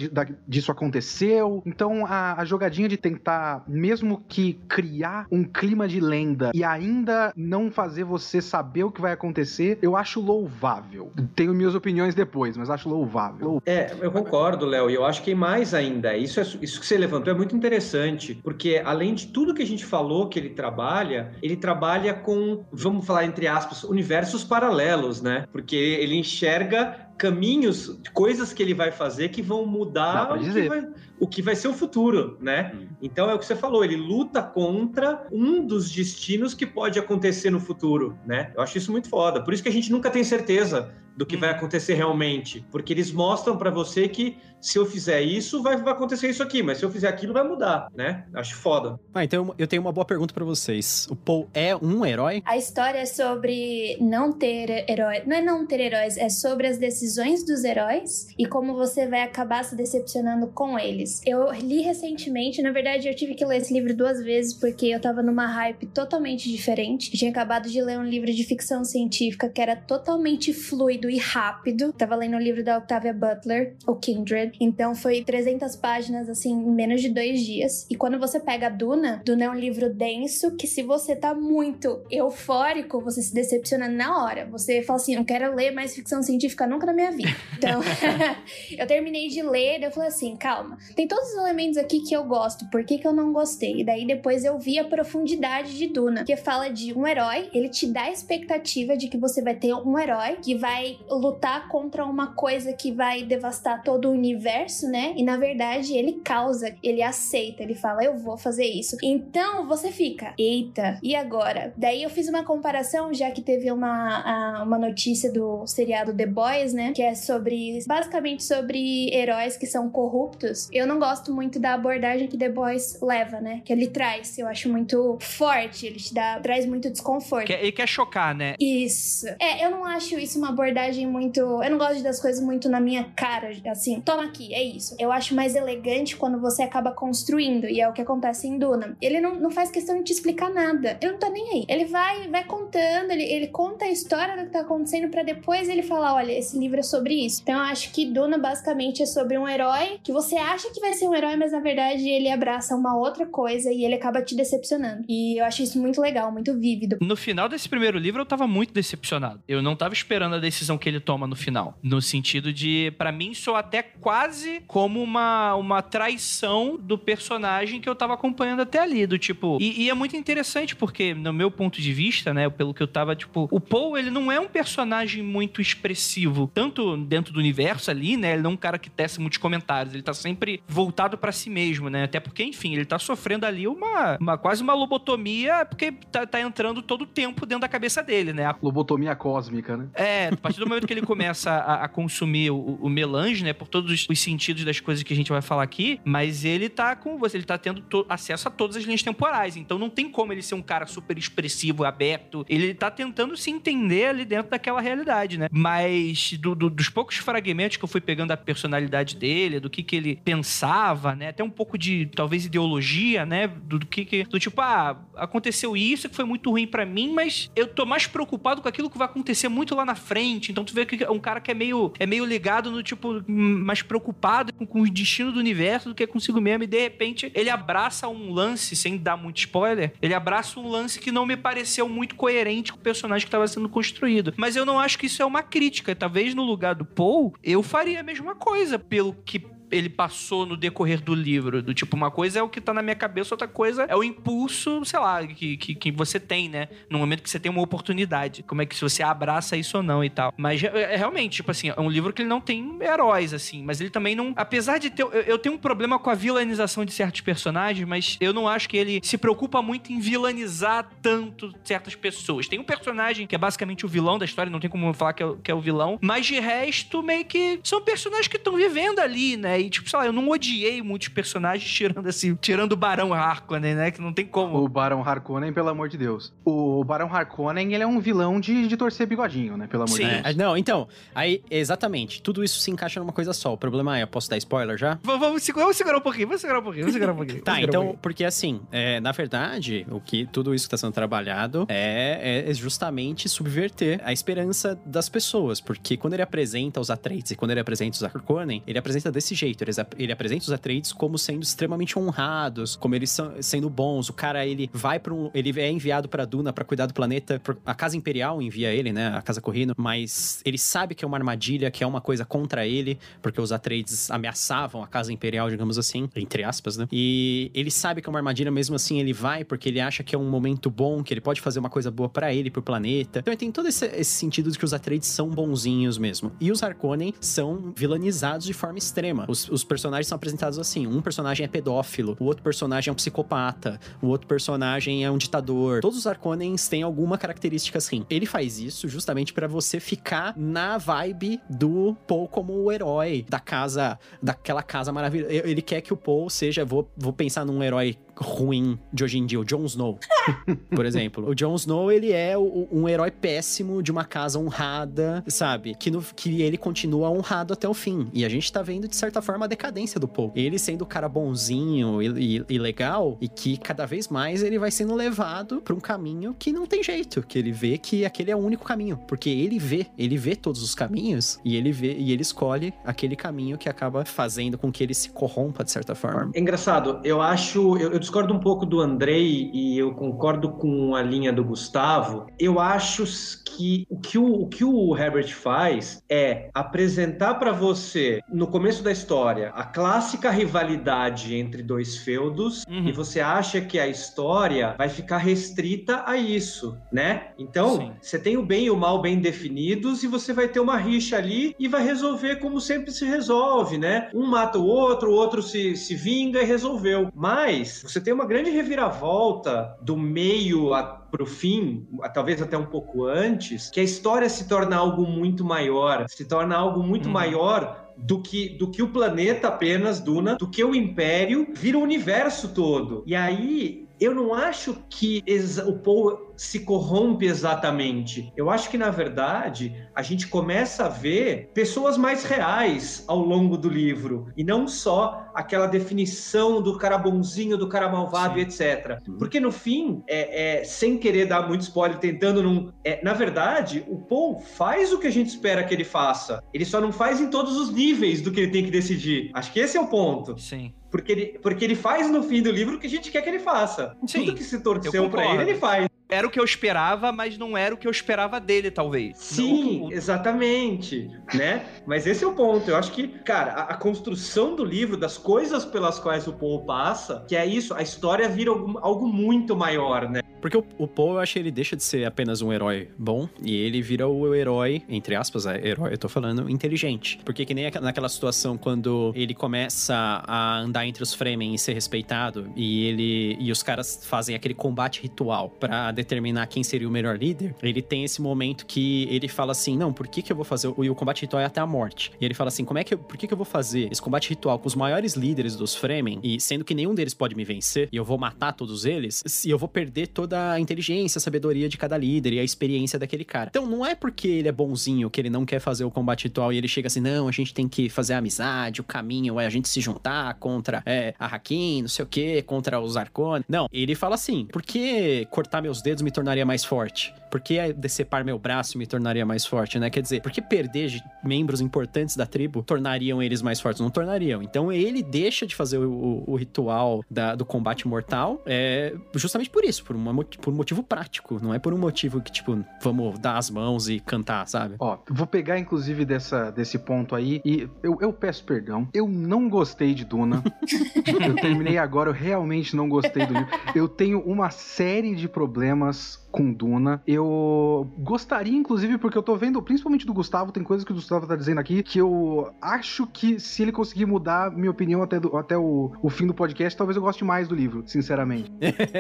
disso aconteceu. Então a, a jogadinha de tentar, mesmo que criar um clima de lenda e ainda não fazer você saber o que vai acontecer, eu acho louvável. Tenho minhas opiniões depois, mas acho louvável. É, eu concordo, Léo, e eu acho que mais ainda, isso, é, isso que você levantou é muito interessante, porque além de tudo que a gente falou que ele trabalha, ele trabalha com, vamos falar entre aspas, universos paralelos, né? Porque ele enxerga caminhos, coisas que ele vai fazer que vão mudar o que vai, o que vai ser o futuro, né? Hum. Então é o que você falou, ele luta contra um dos destinos que pode acontecer no futuro, né? Eu acho isso muito foda. Por isso que a gente nunca tem certeza do que vai uhum. acontecer realmente, porque eles mostram para você que se eu fizer isso, vai, vai, acontecer isso aqui, mas se eu fizer aquilo, vai mudar, né? Acho foda. Ah, então eu tenho uma boa pergunta para vocês. O Paul é um herói? A história é sobre não ter heróis. Não é não ter heróis, é sobre as decisões dos heróis e como você vai acabar se decepcionando com eles. Eu li recentemente, na verdade, eu tive que ler esse livro duas vezes porque eu tava numa hype totalmente diferente. Eu tinha acabado de ler um livro de ficção científica que era totalmente fluido e rápido. Tava lendo o um livro da Octavia Butler, o Kindred. Então foi 300 páginas, assim, em menos de dois dias. E quando você pega a Duna, Duna é um livro denso que se você tá muito eufórico, você se decepciona na hora. Você fala assim, não quero ler mais ficção científica nunca na minha vida. Então, eu terminei de ler e eu falei assim, calma. Tem todos os elementos aqui que eu gosto, por que que eu não gostei? E daí depois eu vi a profundidade de Duna, que fala de um herói, ele te dá a expectativa de que você vai ter um herói que vai lutar contra uma coisa que vai devastar todo o universo universo, né? E na verdade ele causa, ele aceita, ele fala, eu vou fazer isso. Então você fica, eita, e agora? Daí eu fiz uma comparação, já que teve uma, uma notícia do seriado The Boys, né? Que é sobre, basicamente sobre heróis que são corruptos. Eu não gosto muito da abordagem que The Boys leva, né? Que ele traz. Eu acho muito forte, ele te dá, traz muito desconforto. Ele quer chocar, né? Isso. É, eu não acho isso uma abordagem muito. Eu não gosto das coisas muito na minha cara, assim. Toma aqui aqui, é isso. Eu acho mais elegante quando você acaba construindo, e é o que acontece em Duna. Ele não, não faz questão de te explicar nada. Ele não tá nem aí. Ele vai, vai contando, ele, ele conta a história do que tá acontecendo para depois ele falar: olha, esse livro é sobre isso. Então eu acho que Duna basicamente é sobre um herói que você acha que vai ser um herói, mas na verdade ele abraça uma outra coisa e ele acaba te decepcionando. E eu acho isso muito legal, muito vívido. No final desse primeiro livro eu tava muito decepcionado. Eu não tava esperando a decisão que ele toma no final. No sentido de, para mim, sou até quase quase como uma, uma traição do personagem que eu tava acompanhando até ali, do tipo... E, e, é muito interessante, porque, no meu ponto de vista, né, pelo que eu tava, tipo... O Paul, ele não é um personagem muito expressivo, tanto dentro do universo ali, né, ele não é um cara que tece muitos comentários, ele tá sempre voltado para si mesmo, né, até porque, enfim, ele tá sofrendo ali uma, uma quase uma lobotomia, porque tá, tá entrando todo o tempo dentro da cabeça dele, né. A... Lobotomia cósmica, né? É, a partir do momento que ele começa a, a consumir o, o melange, né, por todos os sentidos das coisas que a gente vai falar aqui, mas ele tá com você, ele tá tendo acesso a todas as linhas temporais. Então não tem como ele ser um cara super expressivo, aberto. Ele tá tentando se entender ali dentro daquela realidade, né? Mas do, do, dos poucos fragmentos que eu fui pegando a personalidade dele, do que que ele pensava, né? Até um pouco de talvez ideologia, né? Do, do que que do tipo, ah, aconteceu isso que foi muito ruim para mim, mas eu tô mais preocupado com aquilo que vai acontecer muito lá na frente. Então tu vê que é um cara que é meio é meio ligado no tipo mais preocupado preocupado com, com o destino do universo do que consigo mesmo. E de repente ele abraça um lance, sem dar muito spoiler, ele abraça um lance que não me pareceu muito coerente com o personagem que estava sendo construído. Mas eu não acho que isso é uma crítica. Talvez no lugar do Paul, eu faria a mesma coisa, pelo que ele passou no decorrer do livro. Do tipo, uma coisa é o que tá na minha cabeça, outra coisa é o impulso, sei lá, que, que, que você tem, né? No momento que você tem uma oportunidade. Como é que se você abraça isso ou não e tal. Mas é, é realmente, tipo assim, é um livro que ele não tem heróis, assim. Mas ele também não. Apesar de ter. Eu, eu tenho um problema com a vilanização de certos personagens, mas eu não acho que ele se preocupa muito em vilanizar tanto certas pessoas. Tem um personagem que é basicamente o vilão da história, não tem como falar que é, que é o vilão. Mas de resto, meio que são personagens que estão vivendo ali, né? E, tipo, sei lá, eu não odiei muitos personagens tirando assim, tirando o Barão Harkonnen, né? Que não tem como. O Barão Harkonnen, pelo amor de Deus. O Barão Harkonnen, ele é um vilão de, de torcer bigodinho, né? Pelo amor Sim. de Deus. É, não, então, aí, exatamente, tudo isso se encaixa numa coisa só. O problema é, eu posso dar spoiler já? Vamos, vamos, segurar, vamos segurar um pouquinho, vamos segurar um pouquinho, vamos segurar um pouquinho. Tá, segurar um então, porque assim, é, na verdade, o que tudo isso que tá sendo trabalhado é, é justamente subverter a esperança das pessoas, porque quando ele apresenta os Atreides e quando ele apresenta os Harkonnen, ele apresenta desse jeito, ele, ele apresenta os Atreides como sendo extremamente honrados, como eles são sendo bons, o cara, ele vai para um, ele é enviado pra Duna pra cuidar do planeta, a Casa Imperial envia ele, né, a Casa Corrino, mas ele sabe que é uma armadilha, que é uma coisa contra ele, porque os Atreides ameaçavam a Casa Imperial, digamos assim, entre aspas, né, e ele sabe que é uma armadilha, mesmo assim ele vai, porque ele acha que é um momento bom, que ele pode fazer uma coisa boa para ele, pro planeta, então ele tem todo esse, esse sentido de que os Atreides são bonzinhos mesmo, e os Harkonnen são vilanizados de forma extrema, os, os personagens são apresentados assim, um personagem é pedófilo, o outro personagem é um psicopata, o outro personagem é um ditador, todos os Harkonnens têm alguma característica assim, ele faz isso justamente para você ficar na vibe do Paul como o herói da casa, daquela casa maravilhosa. Ele quer que o Paul seja, vou, vou pensar num herói ruim de hoje em dia, o Jon Snow, por exemplo. O Jon Snow, ele é o, um herói péssimo de uma casa honrada, sabe? Que, no, que ele continua honrado até o fim. E a gente tá vendo, de certa forma, a decadência do Paul. Ele sendo o cara bonzinho e, e, e legal, e que cada vez mais ele vai sendo levado pra um caminho que não tem jeito, que ele vê que aquele é o único caminho. Porque ele vê, ele vê todos os caminhos e ele vê e ele escolhe aquele caminho que acaba fazendo com que ele se corrompa, de certa forma. É engraçado, eu acho, eu, eu discordo um pouco do Andrei e eu concordo com a linha do Gustavo. Eu acho que o que o, o, que o Herbert faz é apresentar para você, no começo da história, a clássica rivalidade entre dois feudos Uhum. e você acha que a história vai ficar restrita a isso, né? Então, Sim. você tem o bem e o mal bem definidos e você vai ter uma rixa ali e vai resolver como sempre se resolve, né? Um mata o outro, o outro se, se vinga e resolveu. Mas você tem uma grande reviravolta do meio a pro fim, talvez até um pouco antes, que a história se torna algo muito maior, se torna algo muito Uhum. maior do que, do que o planeta apenas, Duna, do que o Império, vira o universo todo. E aí, eu não acho que o Paul se corrompe exatamente. Eu acho que, na verdade, a gente começa a ver pessoas mais reais ao longo do livro. E não só aquela definição do cara bonzinho, do cara malvado Sim. e etc. Porque, no fim, é, é, sem querer dar muito spoiler, tentando não... é, na verdade, o Paul faz o que a gente espera que ele faça. Ele só não faz em todos os níveis do que ele tem que decidir. Acho que esse é o ponto. Sim. Porque ele, porque ele faz no fim do livro o que a gente quer que ele faça. Sim, Tudo que se eu torceu pra ele, ele faz. Era o que eu esperava, mas não era o que eu esperava dele, talvez. Sim, Não- o- exatamente, né? Mas esse é o ponto. Eu acho que, cara, a, a construção do livro, das coisas pelas quais o Paul passa, que é isso, a história vira algo, algo muito maior, né? Porque o, o Paul, eu acho que ele deixa de ser apenas um herói bom e ele vira o herói, entre aspas, é, herói, eu tô falando, inteligente. Porque que nem naquela situação quando ele começa a andar entre os Fremen e ser respeitado e ele e os caras fazem aquele combate ritual pra determinar quem seria o melhor líder, ele tem esse momento que ele fala assim, não, por que que eu vou fazer, o, e o combate ritual é até a morte. E ele fala assim, como é que eu, por que que eu vou fazer esse combate ritual com os maiores líderes dos Fremen e sendo que nenhum deles pode me vencer e eu vou matar todos eles, e eu vou perder toda a inteligência, a sabedoria de cada líder e a experiência daquele cara. Então não é porque ele é bonzinho que ele não quer fazer o combate ritual e ele chega assim, não, a gente tem que fazer a amizade, o caminho é a gente se juntar contra é, a Hakim, não sei o que, contra os Arcone. Não, ele fala assim, por que cortar meus dedos me tornaria mais forte? Por que decepar meu braço me tornaria mais forte, né? Quer dizer, por que perder de- membros importantes da tribo tornariam eles mais fortes? Não tornariam. Então ele deixa de fazer o, o- o ritual da- do combate mortal é, justamente por isso, por uma por um motivo prático, não é por um motivo que, tipo, vamos dar as mãos e cantar, sabe? Ó, vou pegar inclusive dessa, desse ponto aí e eu, eu peço perdão. Eu não gostei de Duna. eu terminei agora, eu realmente não gostei do livro. Eu tenho uma série de problemas com Duna. Eu gostaria, inclusive, porque eu tô vendo, principalmente do Gustavo, tem coisas que o Gustavo tá dizendo aqui, que eu acho que se ele conseguir mudar minha opinião até, do, até o, o fim do podcast, talvez eu goste mais do livro, sinceramente.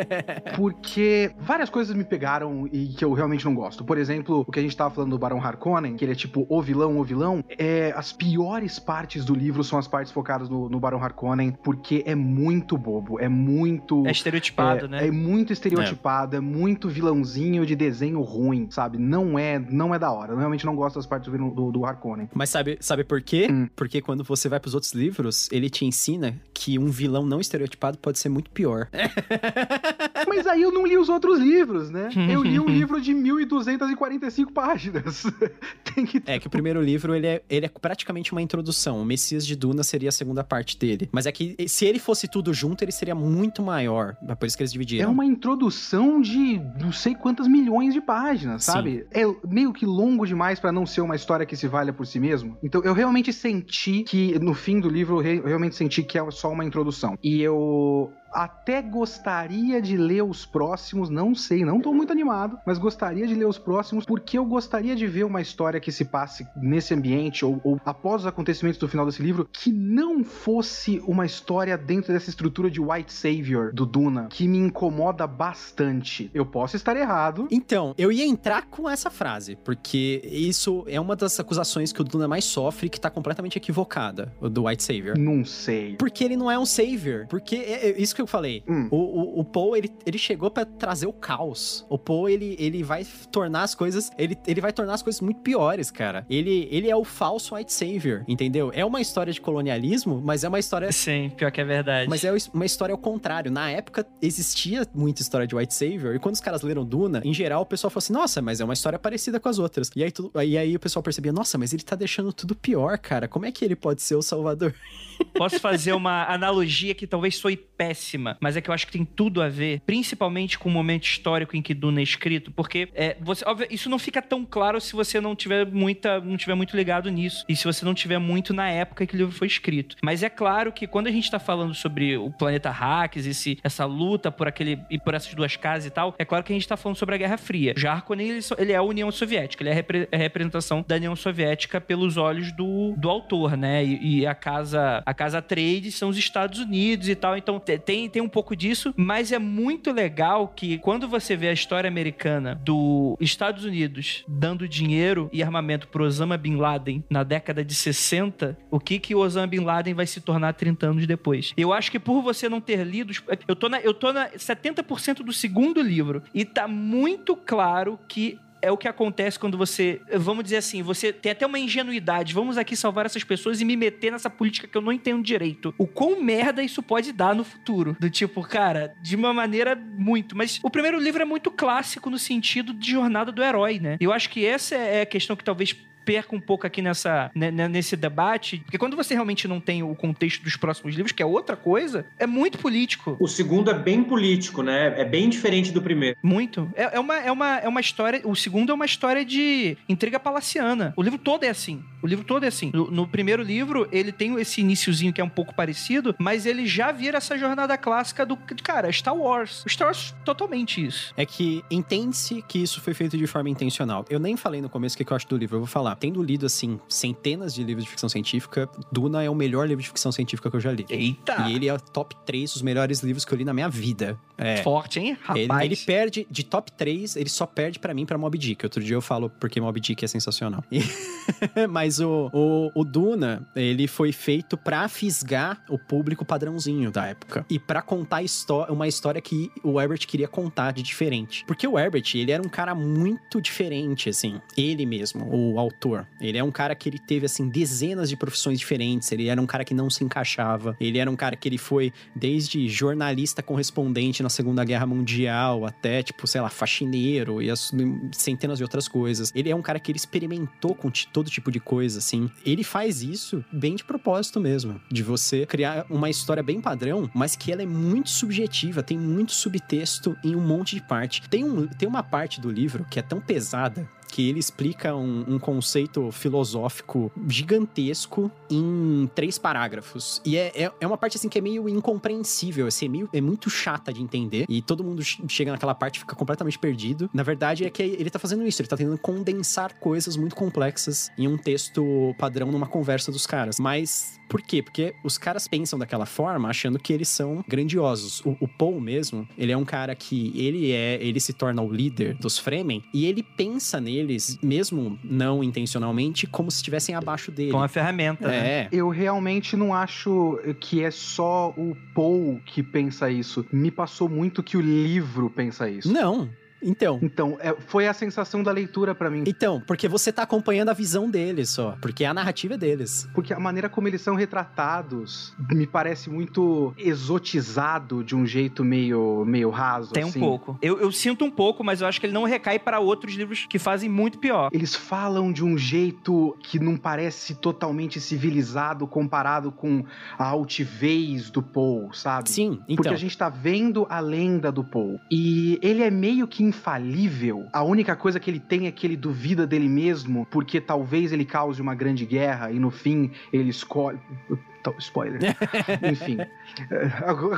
porque várias coisas me pegaram e que eu realmente não gosto. Por exemplo, o que a gente tava falando do Barão Harkonnen, que ele é tipo o vilão, o vilão, é as piores partes do livro são as partes focadas no, no Barão Harkonnen, porque é muito bobo, é muito... É estereotipado, é, né? É muito estereotipado, é, é muito vilão vilãozinho de desenho ruim, sabe? Não é, não é da hora. Eu realmente não gosto das partes do, do, do Harkonnen. Mas sabe, sabe por quê? Hum. Porque quando você vai pros outros livros, ele te ensina que um vilão não estereotipado pode ser muito pior. Mas aí eu não li os outros livros, né? Eu li um livro de 1245 páginas. Tem que É que o primeiro livro, ele é, ele é praticamente uma introdução. O Messias de Duna seria a segunda parte dele. Mas é que se ele fosse tudo junto, ele seria muito maior. É por isso que eles É dividiram. uma introdução de não sei quantas milhões de páginas, Sim. sabe? É meio que longo demais pra não ser uma história que se valha por si mesmo. Então eu realmente senti que no fim do livro eu realmente senti que é só uma introdução. E eu até gostaria de ler os próximos, não sei, não tô muito animado, mas gostaria de ler os próximos porque eu gostaria de ver uma história que se passe nesse ambiente ou, ou após os acontecimentos do final desse livro que não fosse uma história dentro dessa estrutura de White Savior do Duna, que me incomoda bastante. Eu posso estar errado. Então, eu ia entrar com essa frase, porque isso é uma das acusações que o Duna mais sofre, que tá completamente equivocada, o do White Savior. Não sei. Porque ele não é um savior. Porque é, é isso que eu falei. Hum. O, o, o Poe, ele, ele chegou pra trazer o caos. O Poe, ele, ele vai tornar as coisas. Ele, ele vai tornar as coisas muito piores, cara. Ele, ele é o falso White Savior, entendeu? É uma história de colonialismo, mas é uma história. Sim, pior que é verdade. Mas é uma história ao contrário. Na época, existia muita história de White Savior, e quando os caras leram Duna, em geral, o pessoal falou assim: nossa, mas é uma história parecida com as outras. E aí, tu, e aí o pessoal percebia: nossa, mas ele tá deixando tudo pior, cara. Como é que ele pode ser o salvador? Posso fazer uma analogia que talvez soe péssima, mas é que eu acho que tem tudo a ver, principalmente com o momento histórico em que Duna é escrito, porque é, você, óbvio, isso não fica tão claro se você não tiver muita, não tiver muito ligado nisso e se você não tiver muito na época que o livro foi escrito. Mas é claro que quando a gente tá falando sobre o planeta Hacks, esse, essa luta por aquele e por essas duas casas e tal, é claro que a gente tá falando sobre a Guerra Fria. Já ele, ele é a União Soviética, ele é a, repre- a representação da União Soviética pelos olhos do, do autor, né? E, e a casa a casa Trade são os Estados Unidos e tal. Então te- tem, um pouco disso, mas é muito legal que quando você vê a história americana do Estados Unidos dando dinheiro e armamento pro Osama Bin Laden na década de 60, o que que o Osama Bin Laden vai se tornar 30 anos depois. Eu acho que por você não ter lido, eu tô na eu tô na 70% do segundo livro e tá muito claro que é o que acontece quando você, vamos dizer assim, você tem até uma ingenuidade, vamos aqui salvar essas pessoas e me meter nessa política que eu não entendo direito. O quão merda isso pode dar no futuro? Do tipo, cara, de uma maneira muito. Mas o primeiro livro é muito clássico no sentido de jornada do herói, né? Eu acho que essa é a questão que talvez perca um pouco aqui nessa, né, né, nesse debate, porque quando você realmente não tem o contexto dos próximos livros, que é outra coisa, é muito político. O segundo é bem político, né? É bem diferente do primeiro. Muito. É, é uma, é, uma, é uma história. O segundo é uma história de intriga palaciana. O livro todo é assim. O livro todo é assim. No, no primeiro livro, ele tem esse iniciozinho que é um pouco parecido, mas ele já vira essa jornada clássica do. Cara, Star Wars. Star Wars, totalmente isso. É que entende-se que isso foi feito de forma intencional. Eu nem falei no começo o que que eu acho do livro, eu vou falar. Tendo lido, assim, centenas de livros de ficção científica, Duna é o melhor livro de ficção científica que eu já li. Eita! E ele é o top 3 dos melhores livros que eu li na minha vida. É. Forte, hein? Ele, Rapaz. ele perde, de top 3, ele só perde pra mim pra Mob Dick. Outro dia eu falo porque Mob Dick é sensacional. E- Mas o, o, o Duna, ele foi feito pra fisgar o público padrãozinho da época. E pra contar uma história que o Herbert queria contar de diferente. Porque o Herbert, ele era um cara muito diferente, assim. Ele mesmo, o autor autor. Ele é um cara que ele teve, assim, dezenas de profissões diferentes. Ele era um cara que não se encaixava. Ele era um cara que ele foi desde jornalista correspondente na Segunda Guerra Mundial até, tipo, sei lá, faxineiro e as, centenas de outras coisas. Ele é um cara que ele experimentou com todo tipo de coisa, assim. Ele faz isso bem de propósito mesmo, de você criar uma história bem padrão, mas que ela é muito subjetiva, tem muito subtexto em um monte de parte. Tem, um, tem uma parte do livro que é tão pesada que ele explica um, um, conceito filosófico gigantesco em três parágrafos. E é, é, é, uma parte assim que é meio incompreensível, assim, é, meio, é muito chata de entender. E todo mundo chega naquela parte e fica completamente perdido. Na verdade, é que ele tá fazendo isso, ele tá tentando condensar coisas muito complexas em um texto padrão numa conversa dos caras. Mas por quê? Porque os caras pensam daquela forma, achando que eles são grandiosos. O, o Paul mesmo, ele é um cara que ele é, ele se torna o líder dos Fremen e ele pensa neles, mesmo não intencionalmente, como se estivessem abaixo dele. Com a ferramenta. Né? É. Né? Eu realmente não acho que é só o Paul que pensa isso. Me passou muito que o livro pensa isso. Não, então. Então, é, foi a sensação da leitura para mim. Então, porque você tá acompanhando a visão deles só. Porque a narrativa é deles. Porque a maneira como eles são retratados me parece muito exotizado de um jeito meio, meio raso. Tem assim. um pouco. Eu, eu sinto um pouco, mas eu acho que ele não recai para outros livros que fazem muito pior. Eles falam de um jeito que não parece totalmente civilizado comparado com a altivez do Paul, sabe? Sim, então. Porque a gente tá vendo a lenda do Paul. E ele é meio que infalível. A única coisa que ele tem é que ele duvida dele mesmo, porque talvez ele cause uma grande guerra e no fim ele escolhe. Spoiler. enfim. É,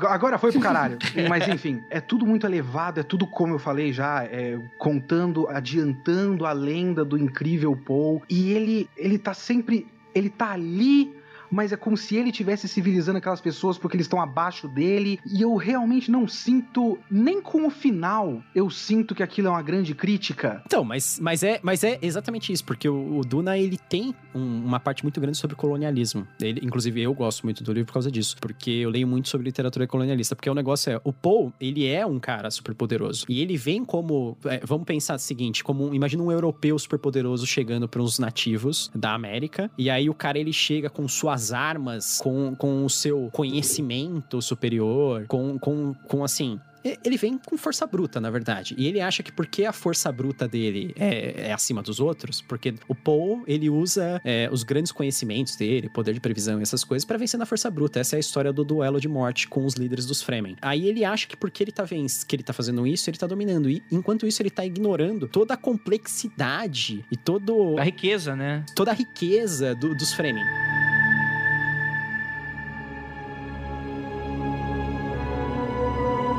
agora foi pro caralho. Mas enfim, é tudo muito elevado, é tudo como eu falei já, é, contando, adiantando a lenda do incrível Paul. E ele, ele tá sempre. Ele tá ali mas é como se ele estivesse civilizando aquelas pessoas porque eles estão abaixo dele. E eu realmente não sinto, nem com o final, eu sinto que aquilo é uma grande crítica. Então, mas, mas, é, mas é exatamente isso, porque o, o Duna, ele tem um, uma parte muito grande sobre colonialismo. Ele, inclusive, eu gosto muito do livro por causa disso, porque eu leio muito sobre literatura colonialista, porque o negócio é, o Paul, ele é um cara super poderoso. E ele vem como, é, vamos pensar o seguinte, como, imagina um europeu super poderoso chegando para uns nativos da América, e aí o cara, ele chega com suas armas, com, com o seu conhecimento superior, com, com, com assim, ele vem com força bruta, na verdade. E ele acha que porque a força bruta dele é, é acima dos outros, porque o Paul, ele usa é, os grandes conhecimentos dele, poder de previsão e essas coisas, para vencer na força bruta. Essa é a história do duelo de morte com os líderes dos Fremen. Aí ele acha que porque ele tá, vendo, que ele tá fazendo isso, ele tá dominando. E enquanto isso, ele tá ignorando toda a complexidade e todo... A riqueza, né? Toda a riqueza do, dos Fremen.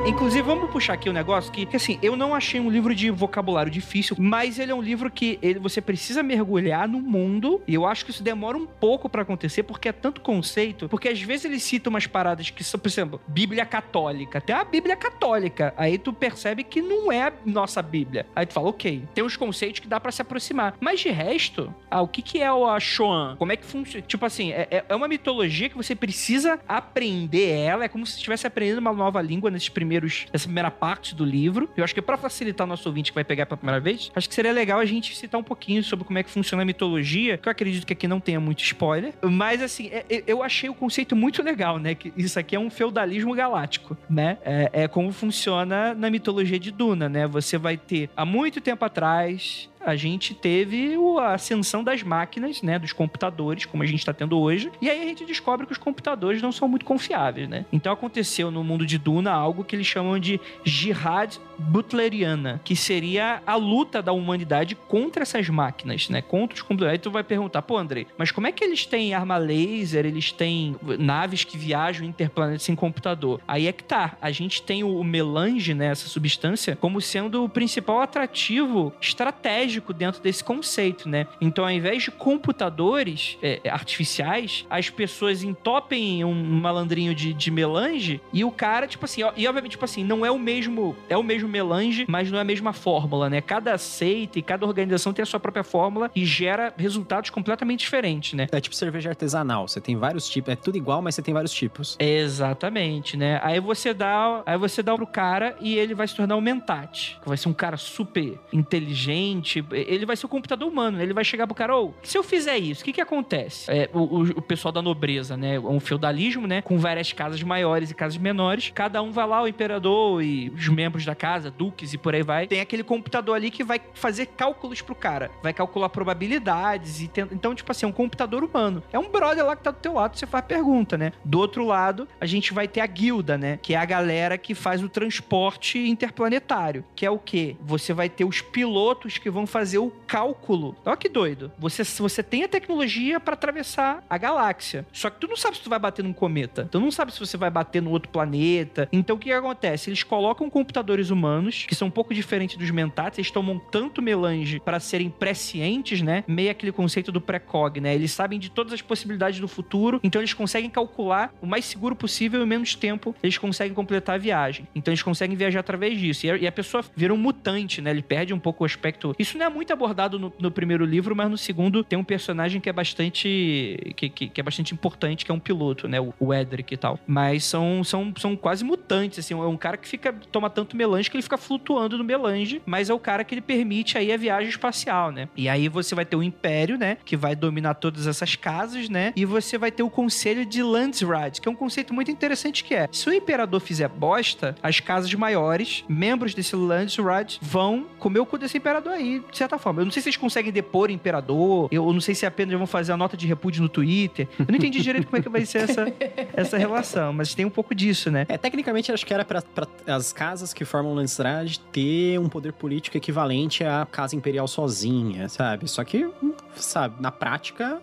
Inclusive, vamos puxar aqui um negócio que, que, assim, eu não achei um livro de vocabulário difícil, mas ele é um livro que ele, você precisa mergulhar no mundo, e eu acho que isso demora um pouco para acontecer, porque é tanto conceito, porque às vezes ele cita umas paradas que são, por exemplo, Bíblia Católica. Tem a Bíblia Católica. Aí tu percebe que não é a nossa Bíblia. Aí tu fala, ok, tem uns conceitos que dá para se aproximar. Mas de resto, ah, o que, que é o Shoan? Como é que funciona? Tipo assim, é, é, é uma mitologia que você precisa aprender ela, é como se estivesse aprendendo uma nova língua nesses primeiros primeiros, essa primeira parte do livro. Eu acho que para facilitar o nosso ouvinte que vai pegar pela primeira vez, acho que seria legal a gente citar um pouquinho sobre como é que funciona a mitologia, que eu acredito que aqui não tenha muito spoiler. Mas assim, é, é, eu achei o conceito muito legal, né? Que isso aqui é um feudalismo galáctico, né? É, é como funciona na mitologia de Duna, né? Você vai ter há muito tempo atrás a gente teve a ascensão das máquinas, né, dos computadores, como a gente está tendo hoje, e aí a gente descobre que os computadores não são muito confiáveis, né? Então aconteceu no mundo de Duna algo que eles chamam de jihad butleriana, que seria a luta da humanidade contra essas máquinas, né, contra os computadores. Aí tu vai perguntar, pô, Andrei, mas como é que eles têm arma laser, eles têm naves que viajam interplanetas sem computador? Aí é que tá, a gente tem o melange, né, essa substância, como sendo o principal atrativo estratégico dentro desse conceito, né? Então, ao invés de computadores é, artificiais, as pessoas entopem um malandrinho de, de melange e o cara, tipo assim, ó, e obviamente, tipo assim, não é o mesmo, é o mesmo mesmo melange, mas não é a mesma fórmula, né? Cada seita e cada organização tem a sua própria fórmula e gera resultados completamente diferentes, né? É tipo cerveja artesanal. Você tem vários tipos. É tudo igual, mas você tem vários tipos. Exatamente, né? Aí você dá, aí você dá pro cara e ele vai se tornar um mentate, que vai ser um cara super inteligente. Ele vai ser o computador humano. Ele vai chegar pro cara, ô, se eu fizer isso, o que que acontece? É, o, o, pessoal da nobreza, né? Um feudalismo, né? Com várias casas maiores e casas menores. Cada um vai lá, o imperador e os membros da casa, duques e por aí vai. Tem aquele computador ali que vai fazer cálculos pro cara. Vai calcular probabilidades e. Então, tipo assim, é um computador humano. É um brother lá que tá do teu lado, você faz pergunta, né? Do outro lado, a gente vai ter a guilda, né? Que é a galera que faz o transporte interplanetário. Que é o quê? Você vai ter os pilotos que vão fazer o cálculo. Olha que doido. Você, você tem a tecnologia para atravessar a galáxia. Só que tu não sabe se tu vai bater num cometa. Tu não sabe se você vai bater no outro planeta. Então o que, que acontece? Eles colocam computadores humanos, que são um pouco diferentes dos mentats, eles tomam tanto melange para serem prescientes, né? Meio aquele conceito do pré-cog, né? Eles sabem de todas as possibilidades do futuro, então eles conseguem calcular o mais seguro possível em menos tempo eles conseguem completar a viagem. Então eles conseguem viajar através disso. E a, e a pessoa vira um mutante, né? Ele perde um pouco o aspecto. Isso não é muito abordado no, no primeiro livro, mas no segundo tem um personagem que é bastante. Que, que, que é bastante importante, que é um piloto, né? O, o Edric e tal. Mas são, são, são quase mutantes, assim. É um cara que fica. toma tanto melange que ele fica flutuando no melange, mas é o cara que ele permite aí a viagem espacial, né? E aí você vai ter o Império, né? Que vai dominar todas essas casas, né? E você vai ter o Conselho de Landsrad, que é um conceito muito interessante que é, se o Imperador fizer bosta, as casas maiores, membros desse Landsrad, vão comer o cu desse Imperador aí, de certa forma. Eu não sei se eles conseguem depor o Imperador, eu não sei se apenas vão fazer a nota de repúdio no Twitter. Eu não entendi direito como é que vai ser essa, essa relação, mas tem um pouco disso, né? É, tecnicamente acho que era pra, pra as casas que formam Landsrad ter um poder político equivalente à casa imperial sozinha, sabe? Só que, sabe, na prática,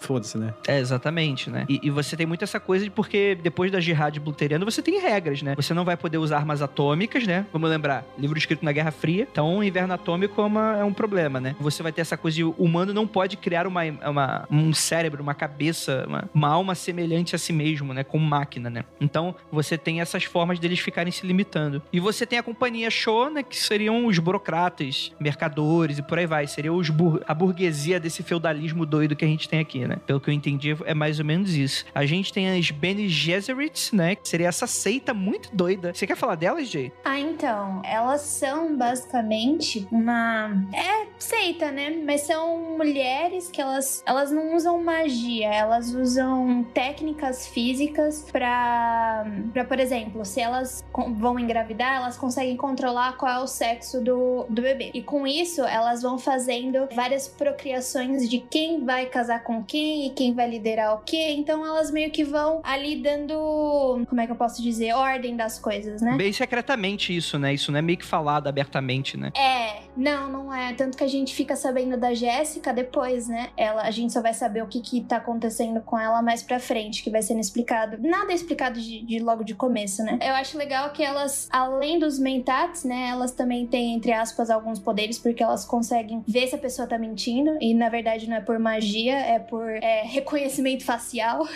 foda-se, né? É, exatamente, né? E, e, você tem muito essa coisa de porque depois da jihad bluteriana você tem regras, né? Você não vai poder usar armas atômicas, né? Vamos lembrar, livro escrito na Guerra Fria, então o inverno atômico é, uma, é um problema, né? Você vai ter essa coisa de o humano não pode criar uma, uma um cérebro, uma cabeça, uma, uma alma semelhante a si mesmo, né? Como máquina, né? Então você tem essas formas deles ficarem se limitando. E você tem a companhia Show, né? Que seriam os burocratas, mercadores e por aí vai. Seria os bur a burguesia desse feudalismo doido que a gente tem aqui, né? Pelo que eu entendi, é mais ou menos isso. A gente tem as Bene Gesserits, né? Que seria essa seita muito doida. Você quer falar delas, Jay? Ah, então. Elas são basicamente uma. É seita, né? Mas são mulheres que elas, elas não usam magia, elas usam técnicas físicas pra, pra, por exemplo, se elas vão engravidar, elas conseguem controlar qual é o sexo do, do bebê. E com isso, elas vão fazendo várias procriações de quem vai casar com quem e quem vai liderar o quê. Então elas meio que vão ali dando. Como é que eu posso dizer? Ordem das coisas, né? Bem secretamente isso, né? Isso não é meio que falado abertamente, né? É, não, não é. Tanto que a gente fica sabendo da Jéssica depois, né? Ela, a gente só vai saber o que que tá acontecendo com ela mais pra frente, que vai sendo explicado. Nada é explicado de, de logo de começo, né? Eu acho legal que elas, além dos mentats, né? Elas também têm, entre aspas, alguns poderes, porque elas conseguem ver se a pessoa tá mentindo. E na verdade não é por magia, é por é, reconhecimento facial.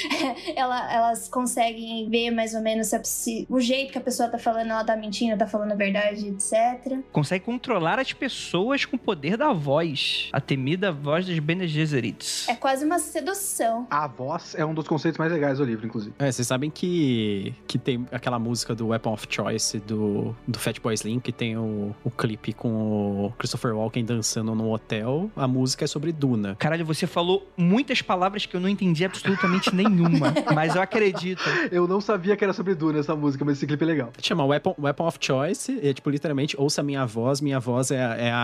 ela, elas conseguem ver mais ou menos se, o jeito que a pessoa tá falando, ela tá mentindo, tá falando a verdade, etc. Consegue controlar as pessoas com o poder da voz. A temida voz dos Bene Gesserits. É quase uma sedução. A voz é um dos conceitos mais legais do livro, inclusive. É, vocês sabem que, que tem aquela música do Weapon of Choice do, do Fatboy Slim, que tem o, o clipe com o Christopher Walken dançando no hotel. A música é sobre Duna. Caralho, você falou muitas palavras que eu não entendi absolutamente nenhuma, mas eu acredito. Eu não sabia que era sobre Duna essa música, mas esse clipe é legal. Chama Weapon, Weapon of Choice, é tipo, literalmente, ouça minha voz, minha voz é, é, a,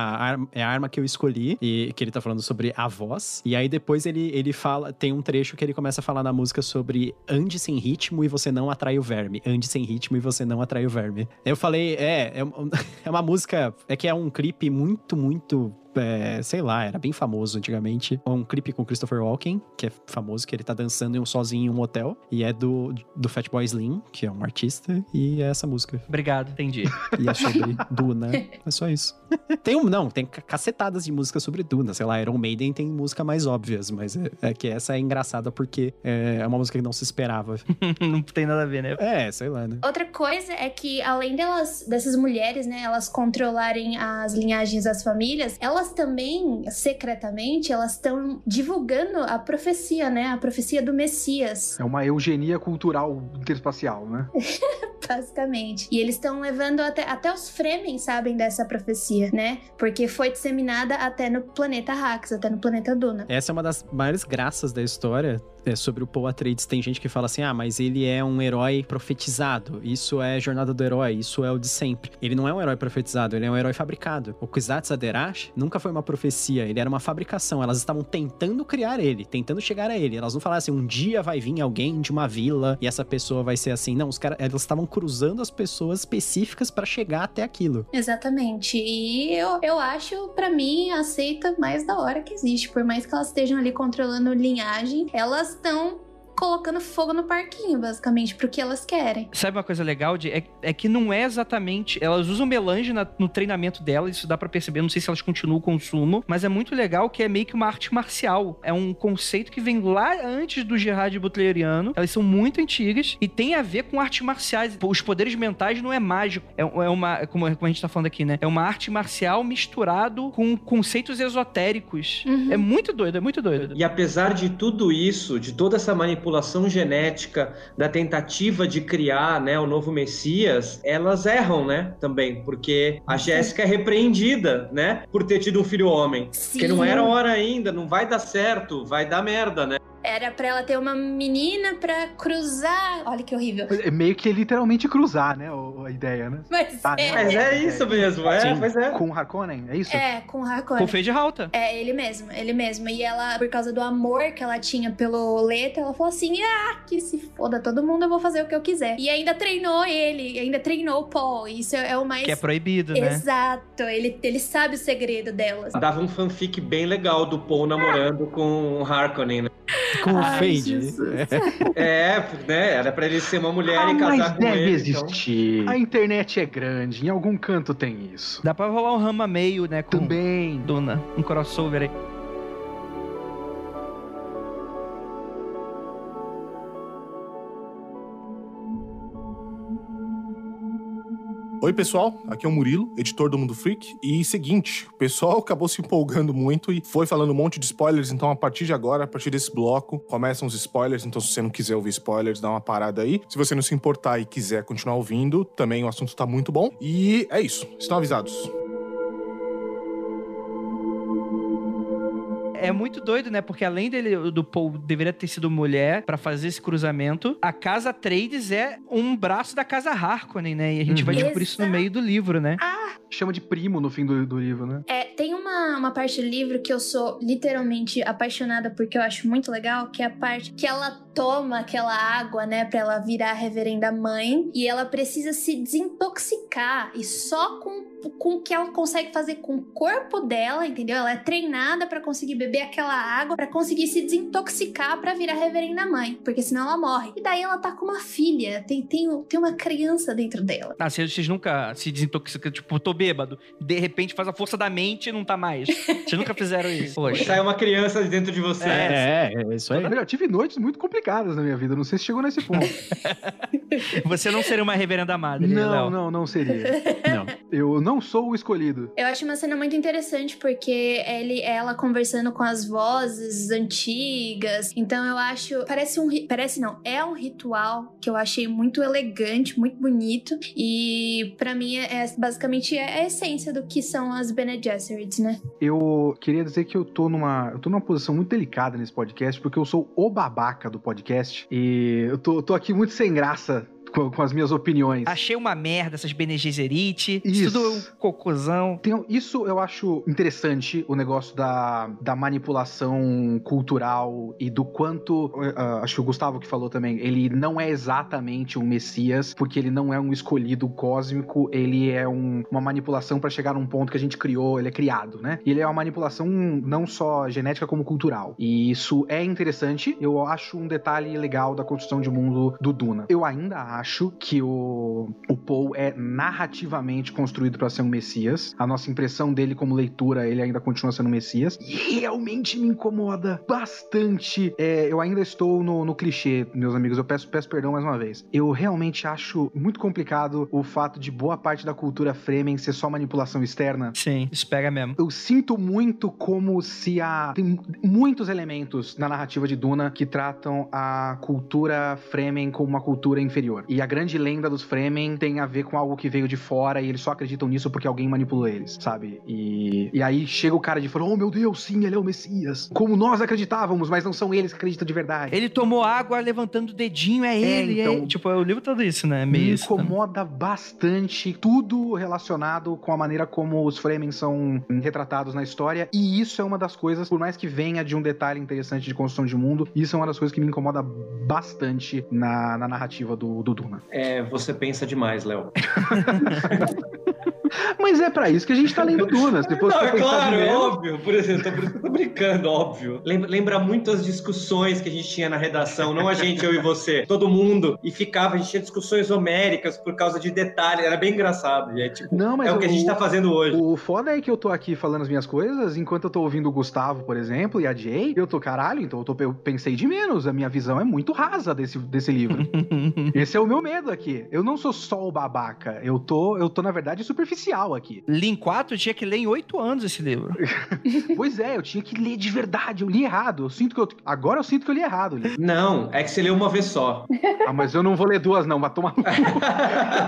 é a arma que eu escolhi, e que ele tá falando sobre a voz. E aí depois ele, ele fala, tem um trecho que ele começa a falar na música sobre ande sem ritmo e você não atrai o verme. Ande sem ritmo e você não atrai o verme. Eu falei, é, é, é uma música, é que é um clipe muito, muito é, sei lá, era bem famoso antigamente. Um clipe com Christopher Walken, que é famoso, que ele tá dançando em um sozinho em um hotel. E é do, do Fatboy Slim, que é um artista, e é essa música. Obrigado, entendi. E é sobre Duna. É só isso. Tem um, não, tem cacetadas de música sobre Duna. Sei lá, Iron Maiden tem música mais óbvias, mas é, é que essa é engraçada porque é, é uma música que não se esperava. não tem nada a ver, né? É, sei lá, né? Outra coisa é que, além delas, dessas mulheres, né, elas controlarem as linhagens das famílias, elas também, secretamente, elas estão divulgando a profecia, né? A profecia do Messias. É uma eugenia cultural interespacial, né? Basicamente. E eles estão levando até, até os Fremen sabem dessa profecia, né? Porque foi disseminada até no planeta Rax, até no planeta Duna. Essa é uma das maiores graças da história é, sobre o Paul Atreides, tem gente que fala assim: ah, mas ele é um herói profetizado. Isso é jornada do herói, isso é o de sempre. Ele não é um herói profetizado, ele é um herói fabricado. O Kwisatz Haderach nunca foi uma profecia, ele era uma fabricação. Elas estavam tentando criar ele, tentando chegar a ele. Elas não falaram assim: um dia vai vir alguém de uma vila e essa pessoa vai ser assim. Não, os caras, elas estavam cruzando as pessoas específicas para chegar até aquilo. Exatamente. E eu, eu acho, para mim, a seita mais da hora que existe. Por mais que elas estejam ali controlando linhagem, elas estão colocando fogo no parquinho, basicamente, pro que elas querem. Sabe uma coisa legal de é, é que não é exatamente. Elas usam melange na, no treinamento delas, isso dá para perceber. Não sei se elas continuam o consumo, mas é muito legal que é meio que uma arte marcial. É um conceito que vem lá antes do Gerard Butleriano. Elas são muito antigas e tem a ver com artes marciais. Os poderes mentais não é mágico. É, é uma, como, como a gente tá falando aqui, né? É uma arte marcial misturado com conceitos esotéricos. Uhum. É muito doido, é muito doido. E apesar de tudo isso, de toda essa manipulação manipulação genética, da tentativa de criar né, o novo Messias, elas erram, né? Também, porque a Jéssica é repreendida, né? Por ter tido um filho homem. Sim. Porque não era hora ainda, não vai dar certo, vai dar merda, né? Era pra ela ter uma menina pra cruzar. Olha que horrível. É meio que literalmente cruzar, né? A ideia, né? Mas, ah, é. Mas é isso mesmo, é, Sim. mas é. Com o Harkonnen, é isso? É, com o Harkonnen. Com o Fade Halta. É, ele mesmo, ele mesmo. E ela, por causa do amor que ela tinha pelo Leto, ela falou assim: ah, que se foda todo mundo, eu vou fazer o que eu quiser. E ainda treinou ele, ainda treinou o Paul. Isso é o mais. Que é proibido, né? Exato. Ele, ele sabe o segredo delas. Dava um fanfic bem legal do Paul namorando com o Harkonnen, né? Com o Fade. É, né? Era pra ele ser uma mulher ah, e casar mas com deve ele. Então. existir. Então... A internet é grande, em algum canto tem isso. Dá pra rolar um rama meio, né? Com Também. Duna, um crossover aí. Oi, pessoal, aqui é o Murilo, editor do Mundo Freak. E seguinte, o pessoal acabou se empolgando muito e foi falando um monte de spoilers, então a partir de agora, a partir desse bloco, começam os spoilers. Então, se você não quiser ouvir spoilers, dá uma parada aí. Se você não se importar e quiser continuar ouvindo, também o assunto tá muito bom. E é isso, estão avisados. É muito doido, né? Porque além dele, do Paul deveria ter sido mulher para fazer esse cruzamento, a casa Trades é um braço da casa Harkonnen, né? E a gente uhum. vai descobrir isso no meio do livro, né? Ah! Chama de primo no fim do, do livro, né? É, tem uma, uma parte do livro que eu sou literalmente apaixonada porque eu acho muito legal, que é a parte que ela toma aquela água, né, pra ela virar a reverenda mãe e ela precisa se desintoxicar e só com com o que ela consegue fazer com o corpo dela, entendeu? Ela é treinada para conseguir beber aquela água, para conseguir se desintoxicar para virar reverenda mãe, porque senão ela morre. E daí ela tá com uma filha, tem, tem, tem uma criança dentro dela. Ah, vocês nunca se desintoxicam, tipo, tô bêbado, de repente faz a força da mente e não tá mais. Vocês nunca fizeram isso. Poxa. Sai uma criança dentro de você. É, é, é isso aí. Eu tive noites muito complicadas na minha vida, não sei se chegou nesse ponto. você não seria uma reverenda madre, Não, Léo. não, não seria. não. Eu não sou o escolhido. Eu acho uma cena muito interessante porque ele, ela conversando com as vozes antigas. Então eu acho, parece um, parece não, é um ritual que eu achei muito elegante, muito bonito e para mim é, é, basicamente é a essência do que são as Bene Gesserits, né? Eu queria dizer que eu tô numa, eu tô numa posição muito delicada nesse podcast porque eu sou o babaca do podcast e eu tô, tô aqui muito sem graça com, com as minhas opiniões. Achei uma merda essas Bene Gesserit. Isso. Tudo um cocôzão. Tem- isso eu acho interessante, o negócio da, da manipulação cultural e do quanto. ah, acho que o Gustavo que falou também. Ele não é exatamente um Messias, porque ele não é um escolhido cósmico, ele é um- uma manipulação pra chegar num ponto que a gente criou, ele é criado, né? E ele é uma manipulação não só genética como cultural. E isso é interessante, eu acho um detalhe legal da construção de mundo do Duna. Eu ainda acho que o, o Paul é narrativamente construído pra ser um Messias. A nossa impressão dele como leitura, ele ainda continua sendo um Messias. E realmente me incomoda bastante. É, eu ainda estou no, no clichê, meus amigos. Eu peço, peço perdão mais uma vez. Eu realmente acho muito complicado o fato de boa parte da cultura Fremen ser só manipulação externa. Sim, isso pega mesmo. Eu sinto muito como se há. Tem muitos elementos na narrativa de Duna que tratam a cultura Fremen como uma cultura inferior. E a grande lenda dos Fremen tem a ver com algo que veio de fora e eles só acreditam nisso porque alguém manipulou eles, sabe? E, e aí chega o cara de fora: oh meu Deus, sim, ele é o Messias. Como nós acreditávamos, mas não são eles que acreditam de verdade. Ele tomou água levantando o dedinho, é ele. É então- Tipo, é o livro todo isso, né? Meio Me isso. né? incomoda bastante tudo relacionado com a maneira como os Fremen são retratados na história. E isso é uma das coisas, por mais que venha de um detalhe interessante de construção de mundo, isso é uma das coisas que me incomoda bastante na, na narrativa do, do Duna. É, você pensa demais, Léo. Mas é pra isso que a gente tá lendo Duna. Se fosse Não, é claro, é óbvio. Por exemplo, brin- tô brincando, óbvio. Lembra, lembra muito as discussões que a gente tinha na redação, não a gente, eu e você, todo mundo. E ficava, a gente tinha discussões homéricas por causa de detalhes. Era bem engraçado. E é, tipo, Não, mas é o que a gente tá fazendo hoje. O foda é que eu tô aqui falando as minhas coisas, enquanto eu tô ouvindo o Gustavo, por exemplo, e a Jay, eu tô caralho, então eu, tô, eu pensei de menos. A minha visão é muito rasa desse, desse livro. Esse é o meu medo aqui. Eu não sou só o babaca. Eu tô, eu tô na verdade, superficial aqui. Li em quatro, eu tinha que ler em oito anos esse livro. pois é, eu tinha que ler de verdade. Eu li errado. Eu sinto que eu. Agora eu sinto que eu li errado. Li. Não, é que você leu uma vez só. Ah, mas eu não vou ler duas, não. Vai tomar no cu.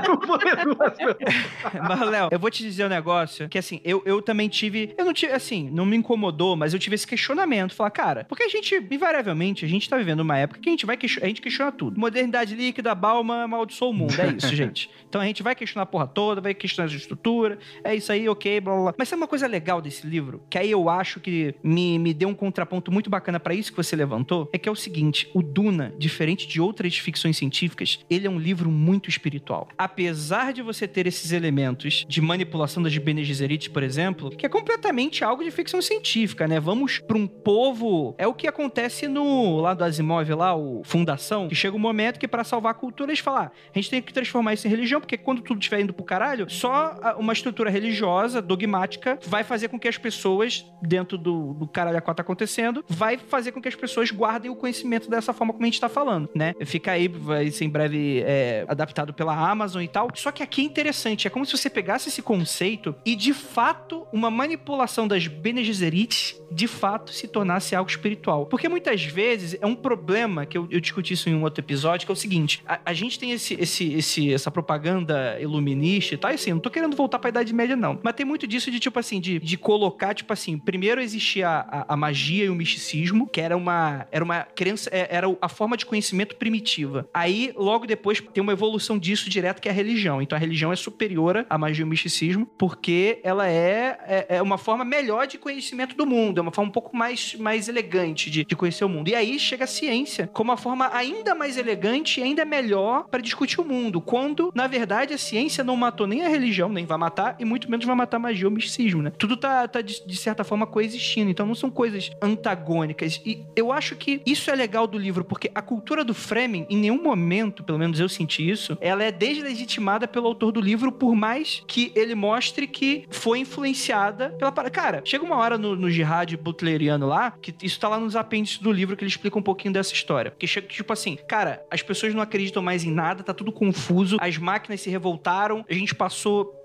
não vou ler duas, não. Mas, Léo, eu vou te dizer um negócio que, assim, eu, eu também tive. Eu não tive, assim, não me incomodou, mas eu tive esse questionamento. Falar, cara, porque a gente, invariavelmente, a gente tá vivendo uma época que a gente vai question- a gente questiona tudo. Modernidade líquida, Balma, amaldiçoou o mundo. É isso, gente. Então a gente vai questionar a porra toda, vai questionar a estrutura. É isso aí, ok, blá blá blá. Mas sabe uma coisa legal desse livro? Que aí eu acho que me, me deu um contraponto muito bacana pra isso que você levantou. É que é o seguinte: o Duna, diferente de outras ficções científicas, ele é um livro muito espiritual. Apesar de você ter esses elementos de manipulação das Bene Gesserit, por exemplo, que é completamente algo de ficção científica, né? Vamos pra um povo. É o que acontece no lá do Asimov, lá, o Fundação, que chega um momento que pra salvar a cultura eles falam: ah, a gente tem que transformar isso em religião, porque quando tudo estiver indo pro caralho, só uma estrutura religiosa, dogmática, vai fazer com que as pessoas, dentro do, do caralho a qual tá acontecendo, vai fazer com que as pessoas guardem o conhecimento dessa forma como a gente tá falando, né? Fica aí, vai ser em breve é, adaptado pela Amazon e tal. Só que aqui é interessante, é como se você pegasse esse conceito e, de fato, uma manipulação das Bene Gesserit, de fato, se tornasse algo espiritual. Porque muitas vezes é um problema, que eu, eu discuti isso em um outro episódio, que é o seguinte, a, a gente tem esse, esse, esse, essa propaganda iluminista e tal, e assim, não tô querendo voltar pra Idade Média, não. Mas tem muito disso de, tipo assim, de, de colocar, tipo assim, primeiro existia a, a, magia e o misticismo, que era uma, era uma crença, é- era a forma de conhecimento primitiva. Aí, logo depois, tem uma evolução disso direto, que é a religião. Então, a religião é superior à magia e ao misticismo, porque ela é, é, é uma forma melhor de conhecimento do mundo, é uma forma um pouco mais, mais elegante de, de conhecer o mundo. E aí chega a ciência como uma forma ainda mais elegante e ainda melhor para discutir o mundo, quando, na verdade, a ciência não matou nem a religião, nem vai matar, e muito menos vai matar magia ou misticismo, né? Tudo tá, tá de, de certa forma coexistindo, então não são coisas antagônicas. E eu acho que isso é legal do livro, porque a cultura do Fremen, em nenhum momento, pelo menos eu senti isso, ela é deslegitimada pelo autor do livro, por mais que ele mostre que foi influenciada pela. Cara, chega uma hora no, no jihad butleriano lá, que isso tá lá nos apêndices do livro que ele explica um pouquinho dessa história. Que chega, tipo assim, cara, as pessoas não acreditam mais em nada, tá tudo confuso, as máquinas se revoltaram, a gente passou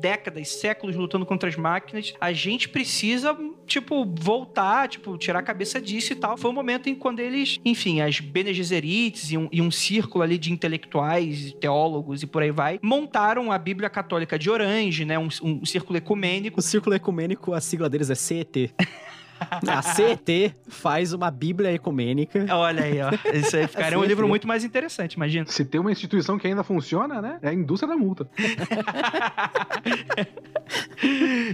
décadas, séculos lutando contra as máquinas, a gente precisa, tipo, voltar, tipo, tirar a cabeça disso e tal. Foi um momento em quando eles, enfim, as Bene Gesserits e um, e um círculo ali de intelectuais, teólogos e por aí vai, montaram a Bíblia Católica de Orange, né, um, um círculo ecumênico O círculo ecumênico, a sigla deles é CET. A CET faz uma bíblia ecumênica. Olha aí, ó. Isso aí ficaria um Sim, livro muito mais interessante, imagina. Se tem uma instituição que ainda funciona, né? É a indústria da multa.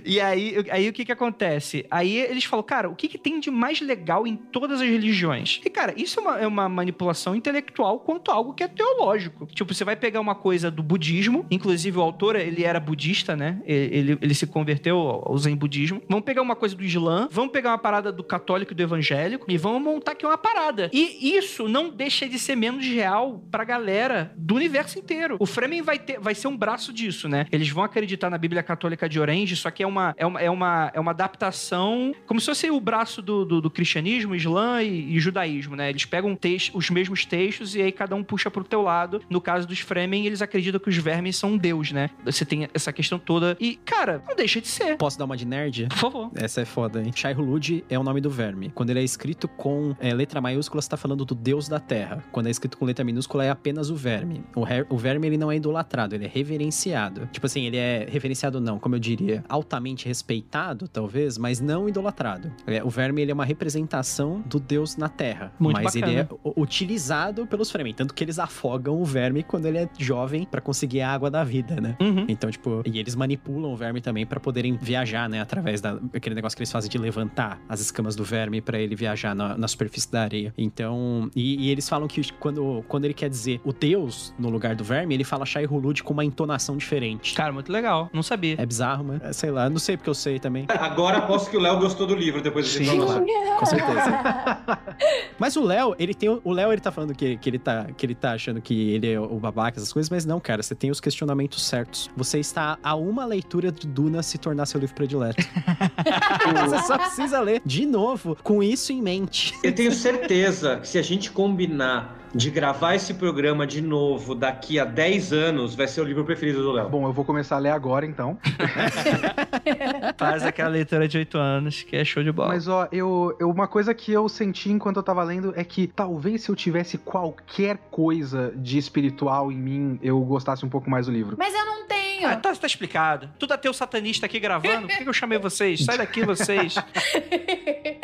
E aí, aí o que que acontece? Aí eles falam, cara, o que que tem de mais legal em todas as religiões? E, cara, isso é uma, é uma manipulação intelectual quanto algo que é teológico. Tipo, você vai pegar uma coisa do budismo, inclusive o autor, ele era budista, né? Ele, ele, ele se converteu ao zen budismo. Vamos pegar uma coisa do islã, vamos pegar uma parada do católico e do evangélico e vamos montar aqui uma parada. E isso não deixa de ser menos real pra galera do universo inteiro. O Fremen vai, ter, vai ser um braço disso, né? Eles vão acreditar na Bíblia Católica de Orange, só que é uma, é uma, é uma, é uma adaptação, como se fosse o braço do, do, do cristianismo, islã e, e judaísmo, né? Eles pegam tex- os mesmos textos e aí cada um puxa pro teu lado. No caso dos Fremen, eles acreditam que os vermes são um deus, né? Você tem essa questão toda. E, cara, não deixa de ser. Posso dar uma de nerd? Por favor. Essa é foda, hein? Shai Hulud é o nome do verme. Quando ele é escrito com é, letra maiúscula, você tá falando do deus da terra. Quando é escrito com letra minúscula, é apenas o verme. O, her- o verme, ele não é idolatrado, ele é reverenciado. Tipo assim, ele é reverenciado não, como eu diria, altamente respeitado, talvez, mas não idolatrado. É, o verme, ele é uma representação do deus na terra. Muito mas bacana. ele é utilizado pelos Fremen. Tanto que eles afogam o verme quando ele é jovem pra conseguir a água da vida, né? Uhum. Então, tipo, e eles manipulam o verme também pra poderem viajar, né? Através daquele negócio que eles fazem de levantar as escamas do verme pra ele viajar na, na superfície da areia. Então, e, e eles falam que quando, quando ele quer dizer o deus no lugar do verme, ele fala Shai Hulud com uma entonação diferente. Cara, muito legal. Não sabia. É bizarro, mas é, sei lá, não sei porque eu sei também. Agora aposto que o Léo gostou do livro depois de Sim, falar. Com certeza. Mas o Léo, ele tem. o- O Léo, ele tá falando que, que, ele tá, que ele tá achando que ele é o babaca, essas coisas, mas não, cara, você tem os questionamentos certos. Você está a uma leitura de Duna se tornar seu livro predileto. você só precisa ler de novo, com isso em mente. Eu tenho certeza que se a gente combinar de gravar esse programa de novo daqui a 10 anos, vai ser o livro preferido do Léo. Bom, eu vou começar a ler agora, então. Faz aquela leitura de 8 anos, que é show de bola. Mas, ó, eu, eu- uma coisa que eu senti enquanto eu tava lendo é que talvez se eu tivesse qualquer coisa de espiritual em mim, eu gostasse um pouco mais do livro. Mas eu não tenho. Ah, tá, tá explicado. Tudo ateu satanista aqui gravando. Por que eu chamei vocês? Sai daqui, vocês.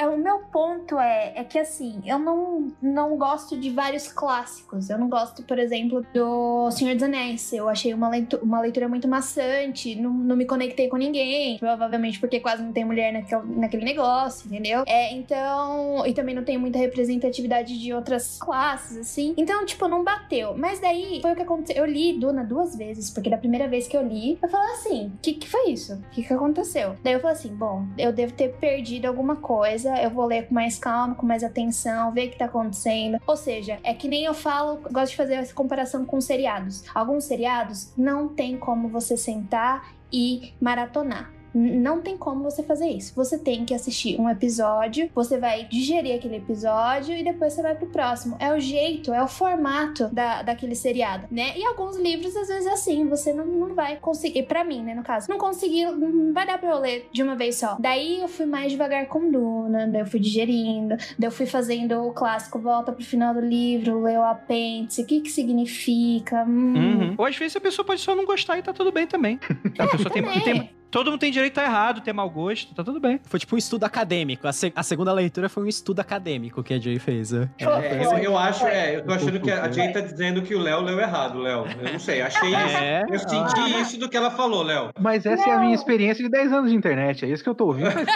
É, o meu ponto é, é que assim, eu não, não gosto de vários clássicos. Eu não gosto, por exemplo, do Senhor dos Anéis. Eu achei uma, leitu uma leitura muito maçante, não, não me conectei com ninguém. Provavelmente porque quase não tem mulher naquele, naquele negócio, entendeu? É, então. E também não tem muita representatividade de outras classes, assim. Então, tipo, não bateu. Mas daí foi o que aconteceu. Eu li Duna duas vezes, porque da primeira vez que eu li, eu falei assim: o que, que foi isso? O que, que aconteceu? Daí eu falei assim: bom, eu devo ter perdido alguma coisa, eu vou ler com mais calma, com mais atenção, ver o que tá acontecendo. Ou seja, é que nem eu falo, gosto de fazer essa comparação com seriados. Alguns seriados não tem como você sentar e maratonar. Não tem como você fazer isso. Você tem que assistir um episódio, você vai digerir aquele episódio e depois você vai pro próximo. É o jeito, é o formato da, daquele seriado, né? E alguns livros, às vezes, é assim, você não, não vai conseguir, pra mim, né, no caso, não conseguiu, não vai dar pra eu ler de uma vez só. Daí eu fui mais devagar com Duna, daí eu fui digerindo, daí eu fui fazendo o clássico, volta pro final do livro, lê o apêndice, o que que significa, hum, Uhum. Ou às vezes a pessoa pode só não gostar e tá tudo bem também. A pessoa tem, também. tem- Todo mundo tem direito a estar errado, ter mau gosto, tá tudo bem. Foi tipo um estudo acadêmico. A, se- a segunda leitura foi um estudo acadêmico que a Jay fez. né? Foi. É, eu, eu acho, é, eu tô achando que a Jay tá dizendo que o Léo leu errado, Léo. Eu não sei, achei É. Eu senti isso do que ela falou, Léo. Mas essa é a minha experiência de 10 anos de internet, é isso que eu tô ouvindo. Mas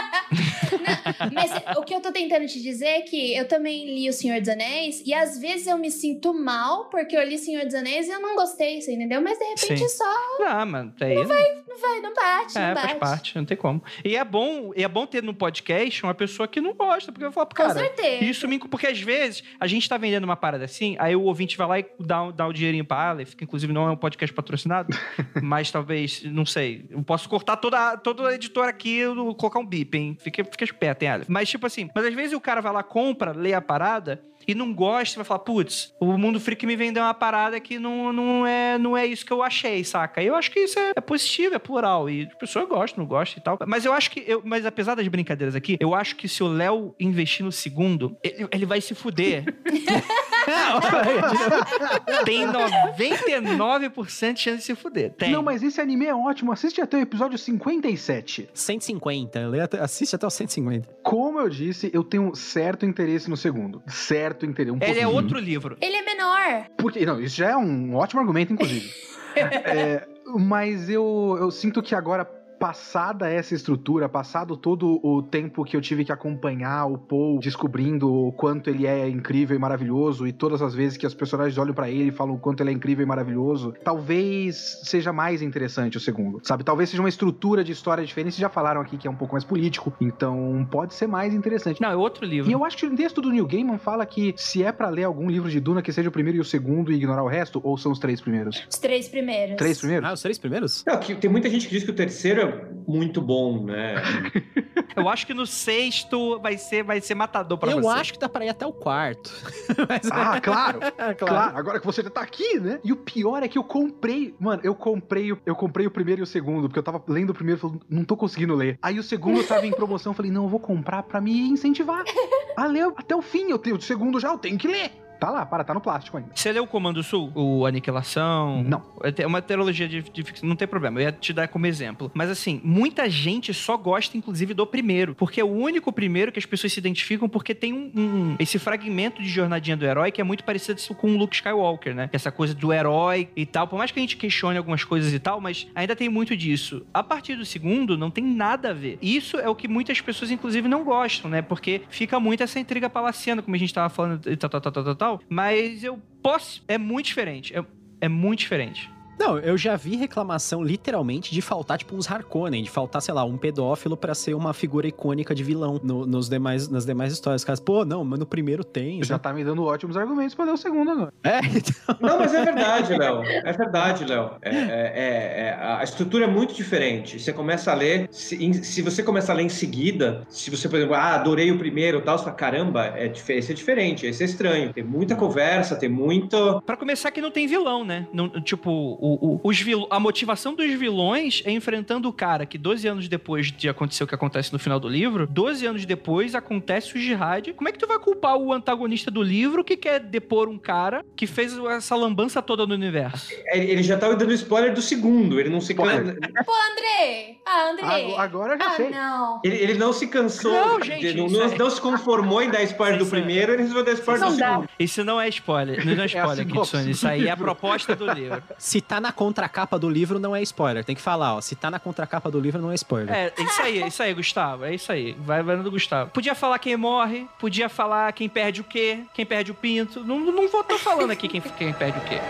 o que eu tô tentando te dizer é que eu também li O Senhor dos Anéis e às vezes eu me sinto mal porque eu li Senhor dos Anéis e eu não gostei, você entendeu? Mas de repente Sim. só Não, mano, aí não, não vai, não bate, é, não faz bate. parte, não tem como. E é bom, e é bom ter no podcast uma pessoa que não gosta, porque eu falo, Com cara, certeza. Isso me. Porque às vezes a gente tá vendendo uma parada assim, aí o ouvinte vai lá e dá, dá o dinheirinho pra Aleph, que inclusive não é um podcast patrocinado, mas talvez, não sei. Eu posso cortar toda, toda a editora aqui e colocar um bip, hein? Fica, fica esperto, Aleph? Mas, tipo assim, mas às vezes o cara vai lá, compra, lê a parada. E não gosta, vai falar, putz, o mundo freak me vendeu uma parada que não, não, é, não é isso que eu achei, saca? Eu acho que isso é, é positivo, é plural. E a pessoa gosta, não gosta e tal. Mas eu acho que, eu, mas apesar das brincadeiras aqui, eu acho que se o Léo investir no segundo, ele, ele vai se fuder. Tem 99% de chance de se fuder. Tem. Não, mas esse anime é ótimo. Assiste até o episódio 57. 150. Lê até- assiste até o 150. Como eu disse, eu tenho certo interesse no segundo. Certo interesse. Um Ele é pouquinho. outro livro. Ele é menor. Porque, não, isso já é um ótimo argumento, inclusive. É, mas eu, eu sinto que agora, passada essa estrutura, passado todo o tempo que eu tive que acompanhar o Paul descobrindo o quanto ele é incrível e maravilhoso, e todas as vezes que as personagens olham pra ele e falam o quanto ele é incrível e maravilhoso, talvez seja mais interessante o segundo, sabe? Talvez seja uma estrutura de história diferente. Vocês já falaram aqui que é um pouco mais político, então pode ser mais interessante. Não, é outro livro. E eu acho que o texto do Neil Gaiman fala que se é pra ler algum livro de Duna, que seja o primeiro e o segundo e ignorar o resto, ou são os três primeiros? Os três primeiros. Três primeiros? Ah, os três primeiros? Não, que tem muita gente que diz que o terceiro é muito bom, né? Eu acho que no sexto vai ser, vai ser matador pra eu você. acho que dá pra ir até o quarto. Mas- Ah, claro! claro. Claro, agora que você já tá aqui, né? E o pior é que eu comprei. Mano, eu comprei, o- eu comprei o primeiro e o segundo, porque eu tava lendo o primeiro e falei, não tô conseguindo ler. Aí o segundo tava em promoção, eu falei, não, eu vou comprar pra me incentivar. a ler até o fim. Eu tenho o segundo já, eu tenho que ler. Tá lá, para, tá no plástico ainda. Você leu o Comando Sul? O Aniquilação? Não. É uma trilogia de, de ficção, não tem problema. Eu ia te dar como exemplo. Mas assim, muita gente só gosta, inclusive, do primeiro. Porque é o único primeiro que as pessoas se identificam porque tem um, um- esse fragmento de jornadinha do herói que é muito parecido com o Luke Skywalker, né? Essa coisa do herói e tal. Por mais que a gente questione algumas coisas e tal, mas ainda tem muito disso. A partir do segundo, não tem nada a ver. Isso é o que muitas pessoas, inclusive, não gostam, né? Porque fica muito essa intriga palaciana, como a gente tava falando e tal, tal, tal, tal, tal, Mas eu posso. É muito diferente. É, é muito diferente. Não, eu já vi reclamação literalmente de faltar, tipo, uns Harkonnen, de faltar, sei lá, um pedófilo pra ser uma figura icônica de vilão no- nos demais, nas demais histórias. Caras, pô, não, mas no primeiro tem. Já tá me dando ótimos argumentos pra ler o segundo agora. É, então. Não, mas é verdade, Léo. É verdade, Léo. É, é- é- é- a estrutura é muito diferente. Você começa a ler, se, em- se você começa a ler em seguida, se você, por exemplo, ah, adorei o primeiro e tal, você fala, caramba, é, esse é diferente, esse é estranho. Tem muita conversa, tem muito. Pra começar que não tem vilão, né? Não- tipo, o, o- os vil- a motivação dos vilões é enfrentando o cara que 12 anos depois de acontecer o que acontece no final do livro, 12 anos depois acontece o jihad. Como é que tu vai culpar o antagonista do livro que quer depor um cara que fez essa lambança toda no universo? Ele ele já tá dando spoiler do segundo, ele não se cansa. Pô, André! Ah, André! Agora, eu já ah, sei. não. Ele, ele não se cansou, Não, gente, não, isso não- é- não se conformou em dar spoiler do é- primeiro, ele resolveu dar spoiler do Não dá. segundo. Isso não é spoiler. Não é spoiler, sinopse. Kitsune. Isso aí é a proposta do livro. Se tá na contracapa do livro, não é spoiler. Tem que falar, ó. Se tá na contracapa do livro, não é spoiler. É, isso aí, é isso aí, Gustavo. É isso aí. Vai, no do Gustavo. Podia falar quem morre, podia falar quem perde o quê, quem perde o pinto. Não, não vou tô falando aqui quem, quem perde o quê.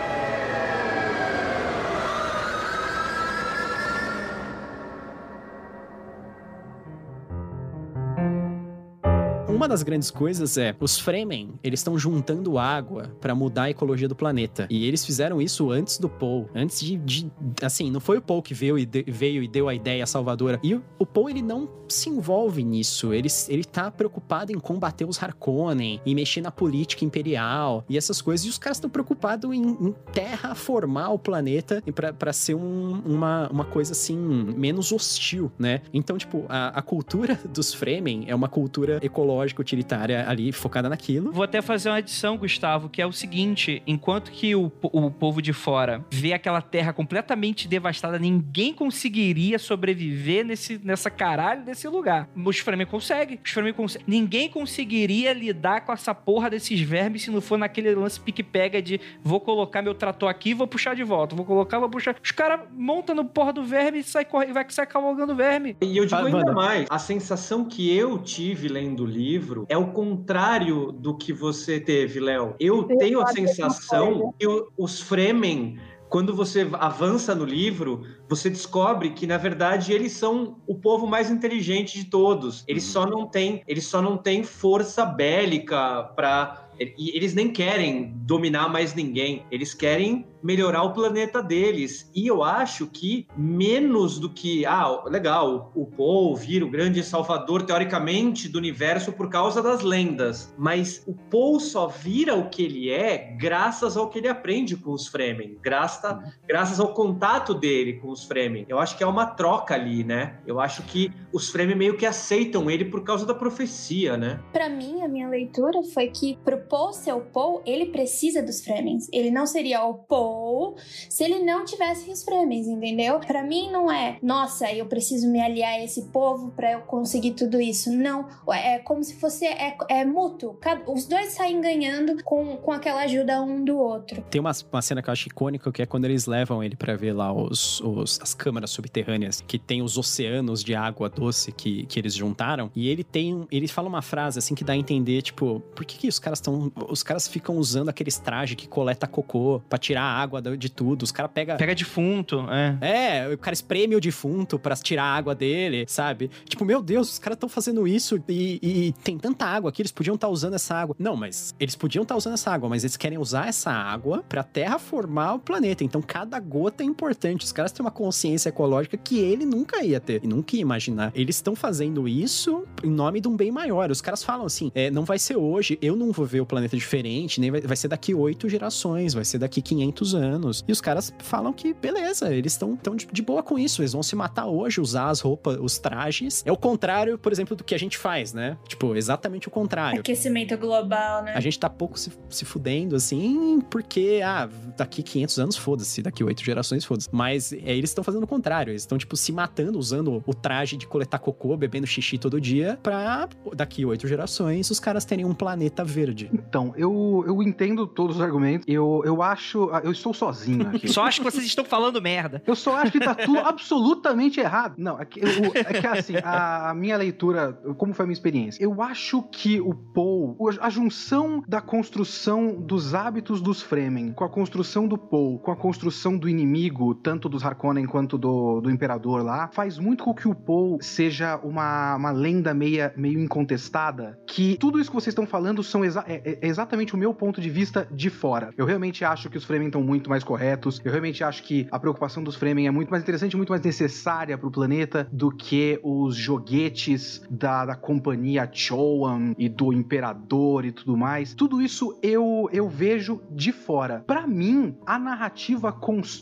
Uma das grandes coisas é, os Fremen, eles estão juntando água pra mudar a ecologia do planeta. E eles fizeram isso antes do Paul, antes de, de- assim, não foi o Paul que veio e, de- veio e deu a ideia salvadora. E o, o Paul, ele não se envolve nisso. Ele, ele tá preocupado em combater os Harkonnen, em mexer na política imperial e essas coisas. E os caras estão preocupados em, em terraformar o planeta e pra ser um- uma, uma coisa, assim, menos hostil, né? Então, tipo, a, a cultura dos Fremen é uma cultura ecológica, utilitária ali, focada naquilo. Vou até fazer uma adição, Gustavo, que é o seguinte: enquanto que o, o povo de fora vê aquela terra completamente devastada, ninguém conseguiria sobreviver nesse, nessa caralho desse lugar. Os Fremen conseguem. Os Fremen conseguem. Ninguém conseguiria lidar com essa porra desses vermes se não for naquele lance pique-pega de vou colocar meu trator aqui e vou puxar de volta. Vou colocar, vou puxar. Os caras montam no porra do verme e sai corre- vai sair cavalgando o verme. E eu digo Fala, ainda mais, a sensação que eu tive lendo o livro é o contrário do que você teve, Léo. Eu tenho a mesma sensação que os Fremen, quando você avança no livro, você descobre que na verdade eles são o povo mais inteligente de todos. Eles só não têm, eles só não têm força bélica para e eles nem querem dominar mais ninguém. Eles querem melhorar o planeta deles. E eu acho que menos do que, ah, legal, o Paul vira o grande salvador, teoricamente, do universo por causa das lendas. Mas o Paul só vira o que ele é graças ao que ele aprende com os Fremen, graças, graças ao contato dele com os Fremen. Eu acho que é uma troca ali, né? Eu acho que os Fremen meio que aceitam ele por causa da profecia, né? Pra mim, a minha leitura foi que pro Paul ser o Paul, ele precisa dos Fremens. Ele não seria o Paul se ele não tivesse os Fremens, entendeu? Pra mim não é, nossa, eu preciso me aliar a esse povo pra eu conseguir tudo isso. Não, é como se fosse é, é mútuo. Os dois saem ganhando com, com aquela ajuda um do outro. Tem uma, uma cena que eu acho icônica, que é quando eles levam ele pra ver lá os, os- as câmaras subterrâneas, que tem os oceanos de água doce que, que eles juntaram. E ele tem. Ele fala uma frase assim que dá a entender, tipo, por que, que os caras estão. Os caras ficam usando aqueles trajes que coleta cocô pra tirar água de tudo. Os caras pegam. Pega defunto, é. É, o cara espreme o defunto pra tirar a água dele, sabe? Tipo, meu Deus, os caras estão fazendo isso e, e tem tanta água aqui, eles podiam estar usando essa água. Não, mas eles podiam estar usando essa água, mas eles querem usar essa água pra terraformar o planeta. Então, cada gota é importante. Os caras têm uma consciência ecológica que ele nunca ia ter e nunca ia imaginar. Eles estão fazendo isso em nome de um bem maior. Os caras falam assim: é, não vai ser hoje, eu não vou ver o planeta diferente, nem vai, vai ser daqui oito gerações, vai ser daqui 500 anos. E os caras falam que, beleza, eles estão tão de, de boa com isso, eles vão se matar hoje, usar as roupas, os trajes. É o contrário, por exemplo, do que a gente faz, né? Tipo, exatamente o contrário. Aquecimento global, né? A gente tá pouco se, se fudendo, assim, porque, ah, daqui 500 anos, foda-se, daqui oito gerações, foda-se. Mas é, eles estão fazendo o contrário, eles estão, tipo, se matando, usando o traje de coletar cocô, bebendo xixi todo dia, pra daqui oito gerações os caras terem um planeta verde. Então, eu, eu entendo todos os argumentos. Eu, eu acho. Eu estou sozinho aqui. Só acho que vocês estão falando merda. Eu só acho que tá tudo absolutamente errado. Não, é que, eu- é que assim, a, a minha leitura, como foi a minha experiência? Eu acho que o Paul, a junção da construção dos hábitos dos Fremen com a construção do Paul, com a construção do inimigo, tanto dos Harkonnen quanto do, do Imperador lá, faz muito com que o Paul seja uma, uma lenda meia, meio incontestada. Que tudo isso que vocês estão falando são exa- é- é exatamente o meu ponto de vista de fora. Eu realmente acho que os Fremen estão muito mais corretos. Eu realmente acho que a preocupação dos Fremen é muito mais interessante, muito mais necessária pro planeta do que os joguetes da, da companhia Chowan e do Imperador e tudo mais. Tudo isso eu, eu vejo de fora. Pra mim, a narrativa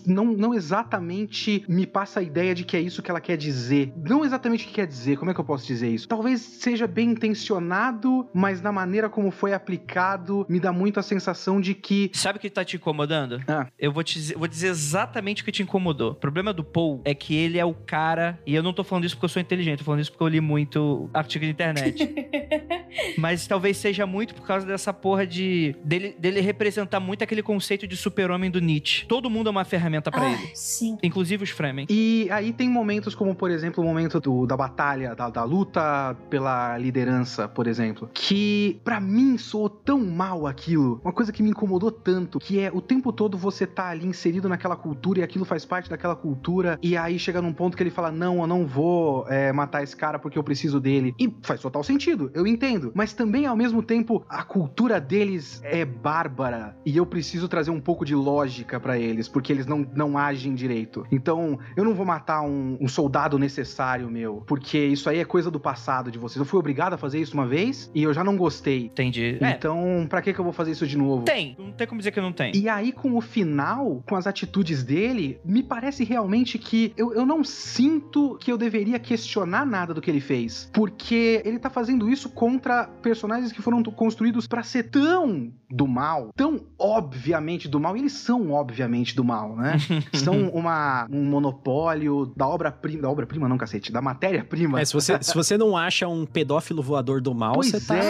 não, não exatamente me passa a ideia de que é isso que ela quer dizer. Não exatamente o que quer dizer, como é que eu posso dizer isso? Talvez seja bem intencionado, mas na maneira como foi aplicado, me dá muito a sensação de que Sabe o que tá te incomodando? Ah. Eu vou te dizer, vou dizer exatamente o que te incomodou. O problema do Paul é que ele é o cara, e eu não tô falando isso porque eu sou inteligente, tô falando isso porque eu li muito artigo de internet. Mas talvez seja muito por causa dessa porra de dele, dele representar muito aquele conceito de super-homem do Nietzsche. Todo mundo é uma ferramenta pra Ah, ele. sim. Inclusive os Fremen. E aí tem momentos como, por exemplo, o momento do- da batalha, da, da luta pela liderança, por exemplo, que pra mim soou tão mal aquilo, uma coisa que me incomodou tanto, que é o tempo todo você tá ali inserido naquela cultura e aquilo faz parte daquela cultura, e aí chega num ponto que ele fala, não, eu não vou é, matar esse cara porque eu preciso dele. E faz total sentido, eu entendo. Mas também, ao mesmo tempo, a cultura deles é bárbara, e eu preciso trazer um pouco de lógica pra eles, porque eles não, não agem direito. Então, eu não vou matar um, um soldado necessário meu, porque isso aí é coisa do passado de vocês. Eu fui obrigado a fazer isso uma vez e eu já não gostei. Entendi. É, Então, pra que que eu vou fazer isso de novo? tem. Não tem como dizer que não tem. E aí, com o final, com as atitudes dele, me parece realmente que eu, eu não sinto que eu deveria questionar nada do que ele fez. Porque ele tá fazendo isso contra personagens que foram construídos pra ser tão do mal, tão obviamente do mal, e eles são obviamente do mal, né? são uma, um monopólio da obra-prima. Da obra-prima, não, cacete, da matéria-prima. É, se você, se você não acha um pedófilo voador do mal, Pois você tá. é.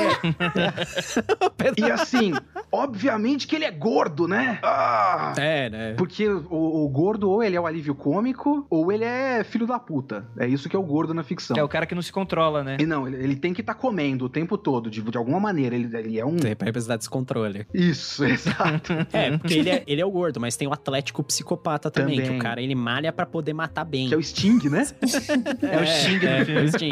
E assim, obviamente que ele é gordo, né? Ah! É, né? Porque o, o gordo, ou ele é o alívio cômico, ou ele é filho da puta. É isso que é o gordo na ficção. É o cara que não se controla, né? E não, ele, ele tem que estar comendo o tempo todo, de, de alguma maneira. Ele, ele é um. Tem pra precisar descontrole. Isso, exato. É, porque ele é, ele é o gordo, mas tem o atlético psicopata também, Também. que o cara ele malha pra poder matar bem. que é o Sting, né? É o Sting do é, filme. é o Sting.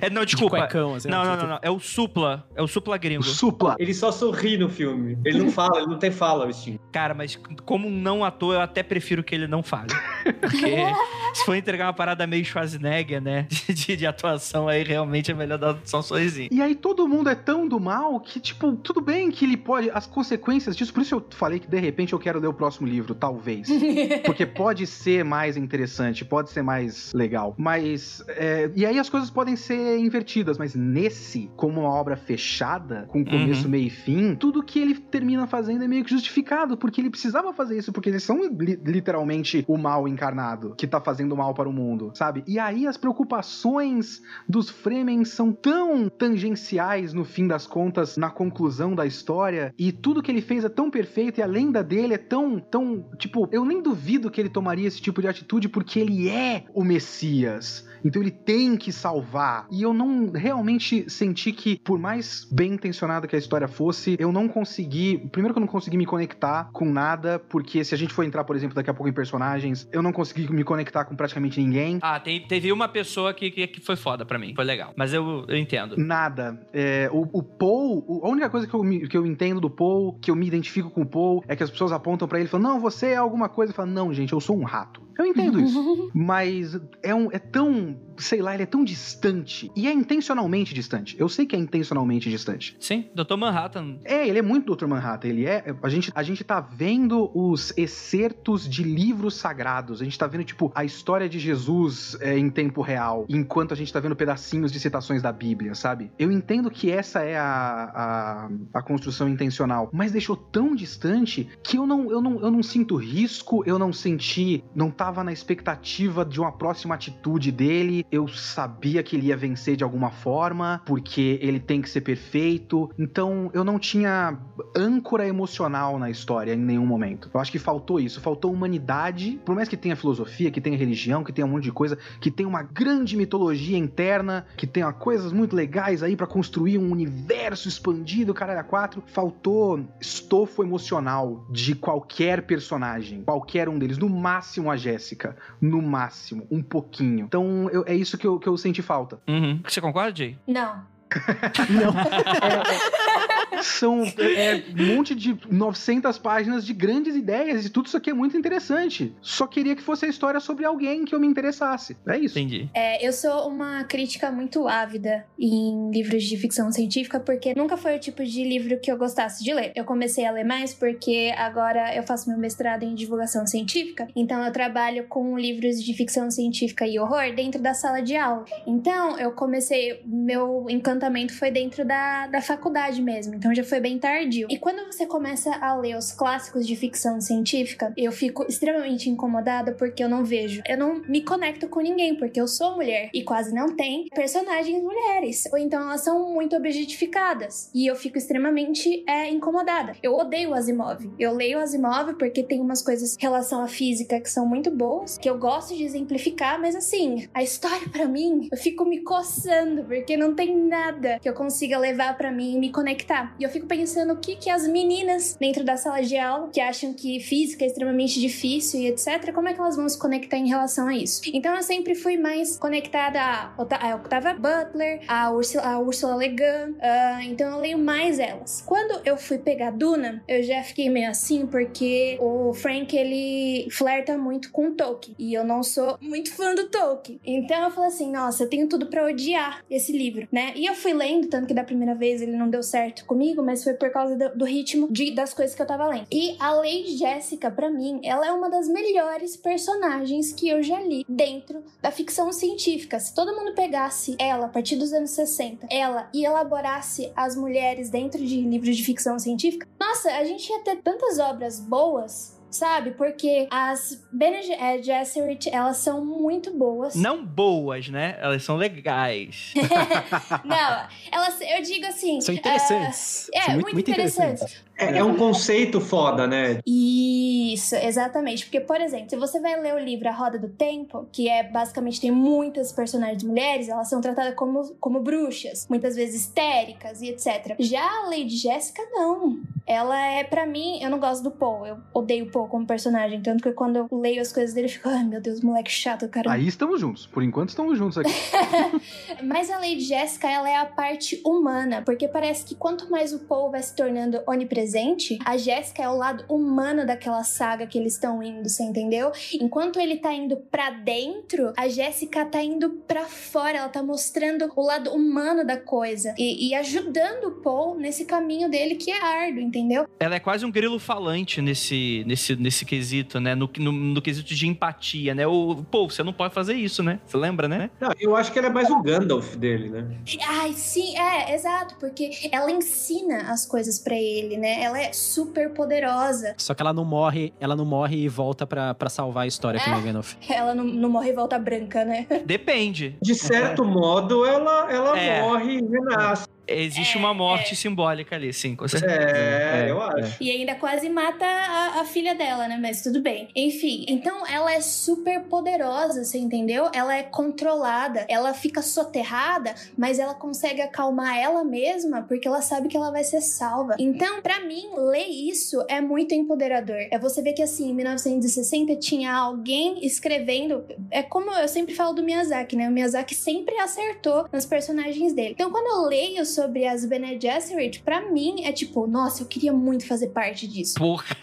É, não, De desculpa. cuecão, assim, Não, ó, não, não, não. É o Supla. É o Supla O gringo. supla. Ele só sorri no filme. Ele não fala, ele não tem fala, o Sting. Cara, mas como um não ator, eu até prefiro que ele não fale. Porque se for entregar uma parada meio Schwarzenegger, né? De, de atuação, aí realmente é melhor dar só um sorrisinho. E aí todo mundo é tão do mal que, tipo, tudo bem que ele pode. As consequências disso. Por isso eu falei que de repente eu quero ler o próximo livro, talvez. Porque pode ser mais interessante, pode ser mais legal. Mas. é, e aí as coisas podem ser invertidas, mas nesse, como uma obra fechada, com começo, Uhum. meio e fim, tudo que ele termina fazendo é meio que justificado, porque ele precisava fazer isso, porque eles são li- literalmente o mal encarnado, que tá fazendo mal para o mundo, sabe? E aí as preocupações dos Fremen são tão tangenciais no fim das contas, na conclusão da história, e tudo que ele fez é tão perfeito e a lenda dele é tão, tão, tipo, eu nem duvido que ele tomaria esse tipo de atitude porque ele é o Messias. Então ele tem que salvar. E eu não realmente senti que, por mais bem intencionada que a história fosse, eu não consegui. Primeiro que eu não consegui me conectar com nada, porque se a gente for entrar, por exemplo, daqui a pouco em personagens, eu não consegui me conectar com praticamente ninguém. Ah, tem- teve uma pessoa que, que, que foi foda pra mim. Foi legal. Mas eu, eu entendo. Nada. É, o, o Paul, o- a única coisa que eu, me- que eu entendo do Paul, que eu me identifico com o Paul, é que as pessoas apontam pra ele e falam: Não, você é alguma coisa. Eu falo: Não, gente, eu sou um rato. Eu entendo isso. Mas é, um, é tão, sei lá, ele é tão distante. E é intencionalmente distante. Eu sei que é intencionalmente distante. Sim, Dr. Manhattan. É, ele é muito Dr. Manhattan. Ele é. A gente, a gente tá vendo os excertos de livros sagrados. A gente tá vendo, tipo, a história de Jesus é, em tempo real. Enquanto a gente tá vendo pedacinhos de citações da Bíblia, sabe? Eu entendo que essa é a, a, a construção intencional. Mas deixou tão distante que eu não, eu, não, eu não sinto risco, eu não senti. Não tava na expectativa de uma próxima atitude dele. Eu sabia que ele ia vencer de alguma forma, porque ele tem que ser perfeito. Então eu não tinha âncora emocional na história em nenhum momento. Eu acho que faltou isso, faltou humanidade. Por mais que tenha filosofia, que tenha religião, que tenha um monte de coisa, que tenha uma grande mitologia interna, que tenha coisas muito legais aí pra construir um universo expandido, caralho, a quatro, faltou estofo emocional de qualquer personagem, qualquer um deles, no máximo a Jéssica, no máximo, um pouquinho. Então eu- é isso que eu, que eu senti falta. Uhum. Você concorda, Jay? Não. São é, um monte de 900 páginas de grandes ideias e tudo isso aqui é muito interessante. Só queria que fosse a história sobre alguém que eu me interessasse. É isso. Entendi. É, eu sou uma crítica muito ávida em livros de ficção científica, porque nunca foi o tipo de livro que eu gostasse de ler. Eu comecei a ler mais porque agora eu faço meu mestrado em divulgação científica, então eu trabalho com livros de ficção científica e horror dentro da sala de aula. Então eu comecei, meu encantamento foi dentro da, da faculdade mesmo, então já foi bem tardio. E quando você começa a ler os clássicos de ficção científica, eu fico extremamente incomodada porque eu não vejo, eu não me conecto com ninguém, porque eu sou mulher e quase não tem personagens mulheres, ou então elas são muito objetificadas e eu fico extremamente é, incomodada. Eu odeio Asimov. Eu leio Asimov porque tem umas coisas em relação à física que são muito boas, que eu gosto de exemplificar, mas assim, a história pra mim, eu fico me coçando porque não tem nada que eu consiga levar pra mim e me conectar. E eu fico pensando o que que as meninas dentro da sala de aula que acham que física é extremamente difícil e etc, como é que elas vão se conectar em relação a isso? Então eu sempre fui mais conectada a, a Octavia Butler, a Ursula, a Ursula Le Guin, ah, então eu leio mais elas. Quando eu fui pegar Duna, eu já fiquei meio assim porque o Frank ele flerta muito com Tolkien e eu não sou muito fã do Tolkien. Então eu falei assim, nossa, eu tenho tudo pra odiar esse livro, né? E eu fui lendo, tanto que da primeira vez ele não deu certo comigo, mas foi por causa do, do ritmo de- das coisas que eu tava lendo. E a Lady Jéssica, pra mim, ela é uma das melhores personagens que eu já li dentro da ficção científica. Se todo mundo pegasse ela a partir dos anos 60, ela e elaborasse as mulheres dentro de livros de ficção científica, nossa, a gente ia ter tantas obras boas. Sabe? Porque as Bene eh, Gesserit, elas são muito boas. Não boas, né? Elas são legais. Não, elas, eu digo assim. São interessantes. É, São muito, interessante. É, é um conceito foda, né? E Isso, exatamente. Porque, por exemplo, se você vai ler o livro A Roda do Tempo, que é basicamente tem muitas personagens mulheres, elas são tratadas como, como bruxas, muitas vezes histéricas e etc. Já a Lady Jéssica, não. Ela é, para mim, eu não gosto do Paul. Eu odeio o Paul como personagem. Tanto que quando eu leio as coisas dele, eu fico, ai meu Deus, moleque chato, cara. Aí estamos juntos. Por enquanto estamos juntos aqui. Mas a Lady Jéssica, ela é a parte humana, porque parece que quanto mais o Paul vai se tornando onipresente, a Jéssica é o lado humano daquela saga que eles estão indo, você entendeu? Enquanto ele tá indo para dentro, a Jéssica tá indo para fora, ela tá mostrando o lado humano da coisa e, e ajudando o Paul nesse caminho dele que é árduo, entendeu? Ela é quase um grilo falante nesse, nesse, nesse quesito, né? No, no, no quesito de empatia, né? O, pô, você não pode fazer isso, né? Você lembra, né? Não, eu acho que ela é mais o Gandalf dele, né? Ai, sim, é, exato, porque ela ensina as coisas para ele, né? Ela é super poderosa. Só que ela não morre, ela não morre e volta para salvar a história, É. que nem o Gandalf. Ela não, não morre e volta branca, né? Depende. De certo modo, ela, ela É. morre e renasce. Existe É, uma morte simbólica ali, sim, com certeza. É, É, eu acho. E ainda quase mata a, a filha dela, né? Mas tudo bem. Enfim, então ela é super poderosa, você entendeu? Ela é controlada, ela fica soterrada, mas ela consegue acalmar ela mesma porque ela sabe que ela vai ser salva. Então, pra mim, ler isso é muito empoderador. É você ver que assim, em 1960 tinha alguém escrevendo. É como eu sempre falo do Miyazaki, né? O Miyazaki sempre acertou nos personagens dele. Então, quando eu leio sobre as Bene Gesserit, pra mim é tipo, nossa, eu queria muito fazer parte disso. Porra.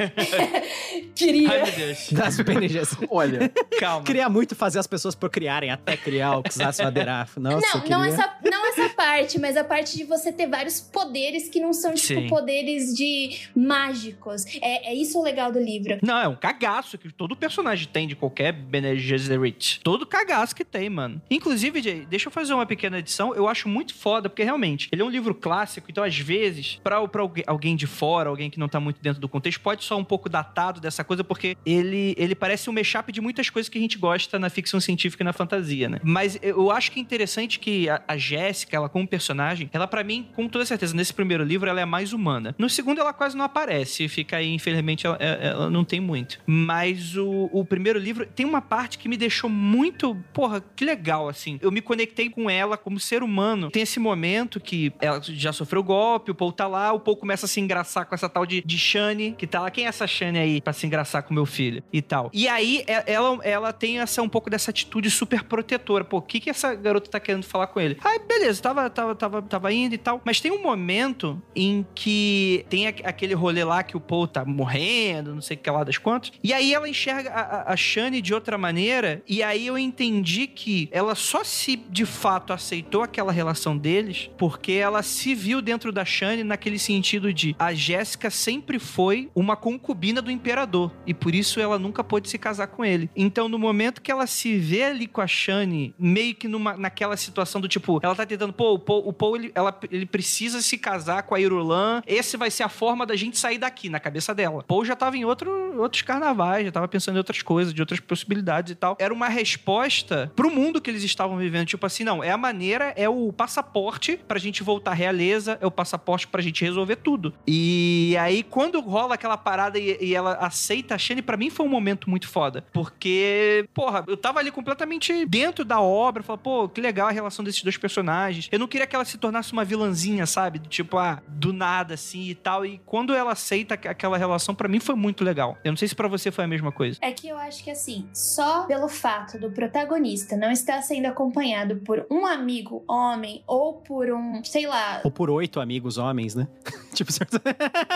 Queria. Ai, meu Deus. Das PNGs. Olha, Calma. Queria muito fazer as pessoas procriarem até criar o Kusatsu Aderaf. Nossa, não, queria... não, essa, não essa parte, mas a parte de você ter vários poderes que não são, tipo, Sim. poderes de mágicos. É, é isso o legal do livro. Não, é um cagaço que todo personagem tem de qualquer Bene Gesserit. Todo cagaço que tem, mano. Inclusive, Jay, deixa eu fazer uma pequena edição. Eu acho muito foda, porque realmente, ele é um livro clássico, então às vezes, algu- alguém de fora, alguém que não tá muito dentro do contexto, pode soar um pouco datado dessa coisa, porque ele, ele parece um mashup de muitas coisas que a gente gosta na ficção científica e na fantasia, né? Mas eu acho que é interessante que a, a Jéssica, ela como personagem, ela pra mim, com toda certeza, nesse primeiro livro, ela é mais humana. No segundo, ela quase não aparece, fica aí, infelizmente, ela, ela não tem muito. Mas o, o primeiro livro tem uma parte que me deixou muito, porra, que legal, assim. Eu me conectei com ela como ser humano. Tem esse momento que ela já sofreu golpe, o Paul tá lá, o Paul começa a se engraçar com essa tal de, de Shane, que tá lá. Quem é essa Shane aí pra se engraçar com meu filho? E tal. E aí, é- ela, ela tem essa, um pouco dessa atitude super protetora. Pô, o que que essa garota tá querendo falar com ele? Aí, beleza, tava, tava, tava, tava indo e tal. Mas tem um momento em que tem aquele rolê lá que o Paul tá morrendo, não sei o que lá das quantas. E aí ela enxerga a, a Shane de outra maneira. E aí eu entendi que ela só se de fato aceitou aquela relação deles porque ela se viu dentro da Shane naquele sentido de a Jéssica sempre foi uma concubina do imperador. E por isso ela nunca pôde se casar com ele. Então, no momento que ela se vê ali com a Shane, meio que numa, naquela situação do tipo, ela tá tentando, pô, o Paul, o Paul ele, ela- ele precisa se casar com a Irulan. Esse vai ser a forma da gente sair daqui, na cabeça dela. Paul já tava em outro, outros carnavais, já tava pensando em outras coisas, de outras possibilidades e tal. Era uma resposta pro mundo que eles estavam vivendo. Tipo assim, não, é a maneira, é o passaporte pra gente voltar à realeza, é o passaporte pra gente resolver tudo. E aí, quando rola aquela parada e, e ela aceita a Shane, pra mim foi um momento muito foda. Porque, porra, eu tava ali completamente dentro da obra, falei, pô, que legal a relação desses dois personagens. Eu não queria que ela se tornasse uma vilãzinha, sabe? Tipo, ah, do nada assim e tal. E quando ela aceita aqu- aquela relação, pra mim foi muito legal. Eu não sei se pra você foi a mesma coisa. É que eu acho que assim, só pelo fato do protagonista não estar sendo acompanhado por um amigo homem ou por um, sei lá, Ou por oito amigos homens, né? tipo, certo?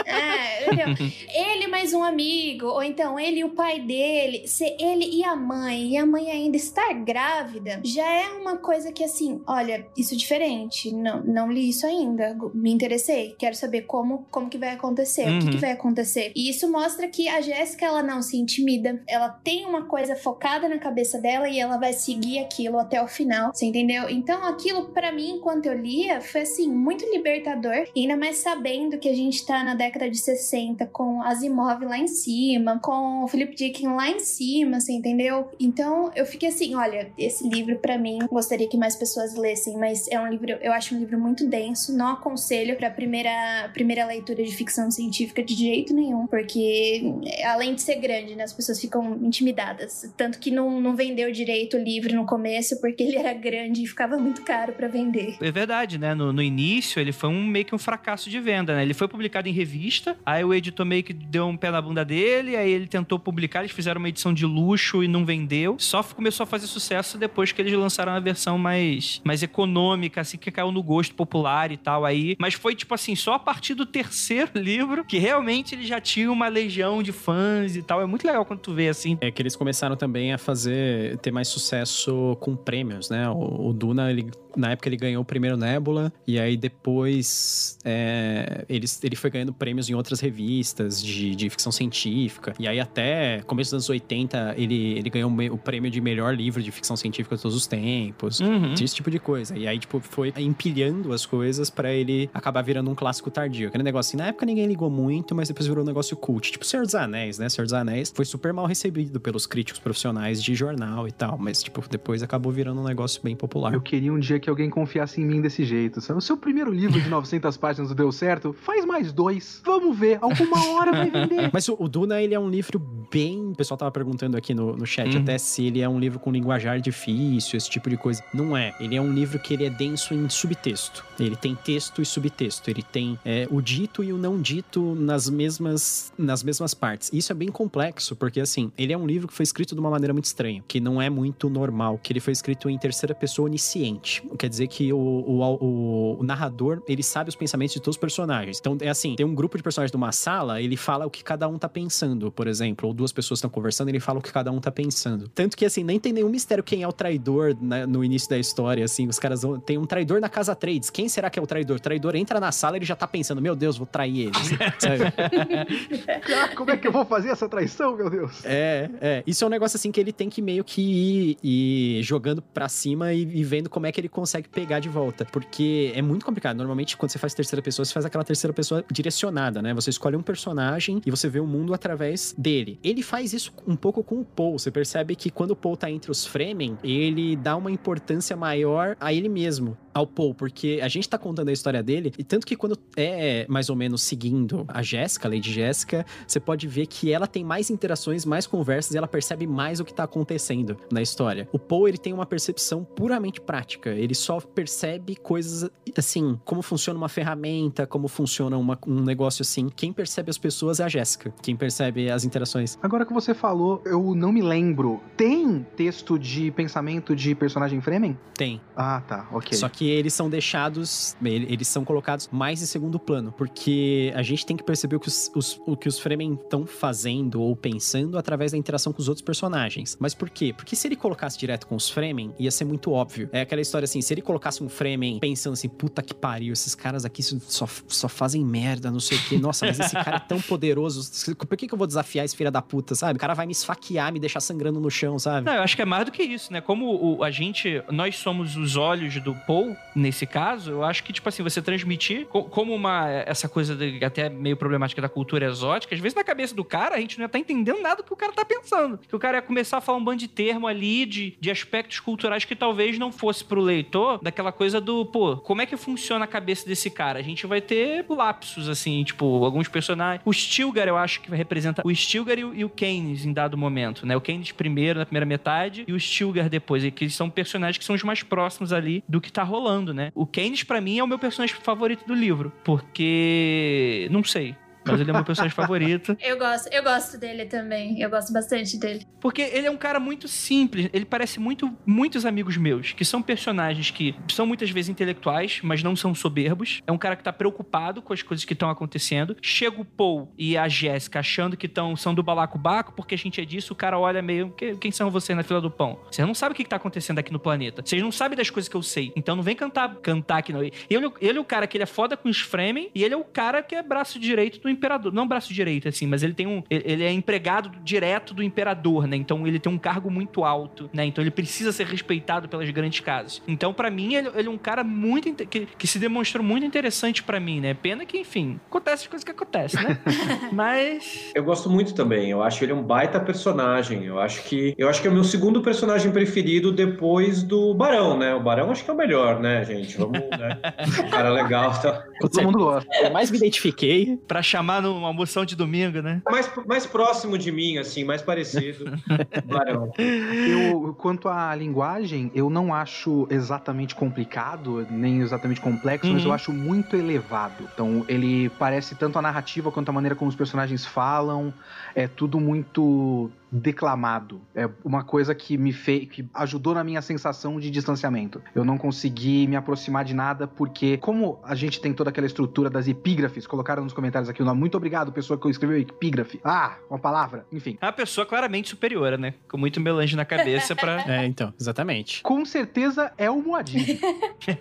É, entendeu? ele mais um amigo, ou então ele e o pai dele, ser ele e a mãe, e a mãe ainda estar grávida, já é uma coisa que assim, olha, isso é diferente. Não, não li isso ainda. Me interessei. Quero saber como, como que vai acontecer, o que, Uhum. que vai acontecer. E isso mostra que a Jéssica, ela não se intimida. Ela tem uma coisa focada na cabeça dela e ela vai seguir aquilo até o final. Você entendeu? Então, aquilo, pra mim, enquanto eu lia, foi assim, muito libertador. Ainda mais sabendo entendo que a gente tá na década de 60 com Asimov lá em cima, com o Philip Dick lá em cima, você entendeu? Então eu fiquei assim, olha, esse livro para mim, gostaria que mais pessoas lessem, mas é um livro, eu acho um livro muito denso, não aconselho para primeira primeira leitura de ficção científica de jeito nenhum, porque além de ser grande, né, as pessoas ficam intimidadas, tanto que não, não vendeu direito o livro no começo porque ele era grande e ficava muito caro para vender. É verdade, né? No, no, início ele foi um meio que um fracasso de venda, né? Ele foi publicado em revista, aí o editor meio que deu um pé na bunda dele, aí ele tentou publicar, eles fizeram uma edição de luxo e não vendeu. Só começou a fazer sucesso depois que eles lançaram a versão mais, mais econômica, assim, que caiu no gosto popular e tal aí. Mas foi, tipo assim, só a partir do terceiro livro que realmente ele já tinha uma legião de fãs e tal. É muito legal quando tu vê assim. É que eles começaram também a fazer, ter mais sucesso com prêmios, né? O, o Duna, ele na época ele ganhou o primeiro Nebula, e aí depois é, ele, ele foi ganhando prêmios em outras revistas de, de ficção científica. E aí até começo dos anos 80 ele, ele ganhou o prêmio de melhor livro de ficção científica de todos os tempos. Uhum. Esse tipo de coisa. E aí, tipo, foi empilhando as coisas para ele acabar virando um clássico tardio. Aquele negócio assim, na época ninguém ligou muito, mas depois virou um negócio cult. Tipo Senhor dos Anéis, né? Senhor dos Anéis foi super mal recebido pelos críticos profissionais de jornal e tal. Mas, tipo, depois acabou virando um negócio bem popular. Eu queria um dia que alguém confiasse em mim desse jeito. Sabe? O seu primeiro livro de 900 páginas deu certo? Faz mais dois. Vamos ver. Alguma hora vai vender. Mas o, o Duna, ele é um livro bem. O pessoal tava perguntando aqui no, no chat uhum. até se ele é um livro com linguajar difícil, esse tipo de coisa. Não é. Ele é um livro que ele é denso em subtexto. Ele tem texto e subtexto. Ele tem é, o dito e o não dito nas mesmas, nas mesmas partes. Isso é bem complexo, porque assim, ele é um livro que foi escrito de uma maneira muito estranha, que não é muito normal, que ele foi escrito em terceira pessoa onisciente. Quer dizer que o, o, o, o, narrador, ele sabe os pensamentos de todos os personagens. Então, é assim, tem um grupo de personagens numa sala, ele fala o que cada um tá pensando, por exemplo. Ou duas pessoas estão conversando, ele fala o que cada um tá pensando. Tanto que, assim, nem tem nenhum mistério quem é o traidor né, no início da história, assim. Os caras vão... Tem um traidor na casa trades. Quem será que é o traidor? O traidor entra na sala, ele já tá pensando, meu Deus, vou trair eles. Como é que eu vou fazer essa traição, meu Deus? É, é. Isso é um negócio, assim, que ele tem que meio que ir, ir jogando pra cima e, e vendo como é que ele consegue pegar de volta volta. Porque é muito complicado. Normalmente, quando você faz terceira pessoa, você faz aquela terceira pessoa direcionada, né? Você escolhe um personagem e você vê o mundo através dele. Ele faz isso um pouco com o Paul. Você percebe que quando o Paul tá entre os Fremen, ele dá uma importância maior a ele mesmo ao Paul, porque a gente tá contando a história dele, e tanto que quando é mais ou menos seguindo a Jéssica, a Lady Jéssica, você pode ver que ela tem mais interações, mais conversas, e ela percebe mais o que tá acontecendo na história. O Paul, ele tem uma percepção puramente prática, ele só percebe coisas assim, como funciona uma ferramenta, como funciona uma, um negócio assim. Quem percebe as pessoas é a Jéssica, quem percebe as interações. Agora que você falou, eu não me lembro. Tem texto de pensamento de personagem Fremen? Tem. Ah, tá, ok. Só que eles são deixados, eles são colocados mais em segundo plano, porque a gente tem que perceber o que os, os o que os Fremen estão fazendo ou pensando através da interação com os outros personagens. Mas por quê? Porque se ele colocasse direto com os Fremen, ia ser muito óbvio. É aquela história assim, se ele colocasse um Fremen pensando assim, puta que pariu, esses caras aqui só, só fazem merda, não sei o quê. Nossa, mas esse cara é tão poderoso, por que, que eu vou desafiar esse filho da puta, sabe? O cara vai me esfaquear, me deixar sangrando no chão, sabe? Não, eu acho que é mais do que isso, né? Como o, a gente, nós somos os olhos do Paul, nesse caso, eu acho que, tipo assim, você transmitir como uma, essa coisa de, até meio problemática da cultura exótica, às vezes na cabeça do cara a gente não ia estar tá entendendo nada do que o cara tá pensando. Que o cara ia começar a falar um bando de termo ali, de, de aspectos culturais que talvez não fosse pro leitor, daquela coisa do, pô, como é que funciona a cabeça desse cara? A gente vai ter lapsos, assim, tipo, alguns personagens. O Stilgar, eu acho que representa o Stilgar e o, e o Keynes em dado momento, né? O Keynes primeiro, na primeira metade, e o Stilgar depois, e que são personagens que são os mais próximos ali do que tá rolando, né? O Keynes, para mim, é o meu personagem favorito do livro, porque. Não sei mas ele é meu personagem favorito. Eu gosto, eu gosto dele também. Eu gosto bastante dele. Porque ele é um cara muito simples. Ele parece muito muitos amigos meus, que são personagens que são muitas vezes intelectuais, mas não são soberbos. É um cara que tá preocupado com as coisas que estão acontecendo. Chega o Paul e a Jéssica achando que tão, são do balacobaco, porque a gente é disso, o cara olha meio, quem são vocês na fila do pão? Vocês não sabem o que tá acontecendo aqui no planeta. Vocês não sabem das coisas que eu sei. Então não vem cantar, cantar aqui não. Ele, ele é o cara que ele é foda com os Fremen e ele é o cara que é braço direito do imperador, não braço direito, assim, mas ele tem um. Ele é empregado direto do imperador, né? Então ele tem um cargo muito alto, né? Então ele precisa ser respeitado pelas grandes casas. Então, para mim, ele, ele, é um cara muito. que, que se demonstrou muito interessante para mim, né? Pena que, enfim, acontece as coisas que acontecem, né? mas. Eu gosto muito também. Eu acho ele um baita personagem. Eu acho que. Eu acho que é o meu segundo personagem preferido depois do Barão, né? O Barão acho que é o melhor, né, gente? Vamos, né? Um cara legal. Tá? Todo mundo gosta. Eu mais me identifiquei. Pra chamar numa moção de domingo, né? Mais, mais próximo de mim, assim, mais parecido. Barão. Eu, quanto à linguagem, eu não acho exatamente complicado, nem exatamente complexo, uhum. mas eu acho muito elevado. Então, ele parece tanto a narrativa quanto a maneira como os personagens falam, é tudo muito declamado. É uma coisa que me fez, que ajudou na minha sensação de distanciamento. Eu não consegui me aproximar de nada porque, como a gente tem toda aquela estrutura das epígrafes, colocaram nos comentários aqui o nome. Muito obrigado, pessoa que escreveu epígrafe. Ah, uma palavra, enfim. É uma pessoa claramente superior, né? Com muito melange na cabeça para. é, então, exatamente. Com certeza é o Muad'Dib.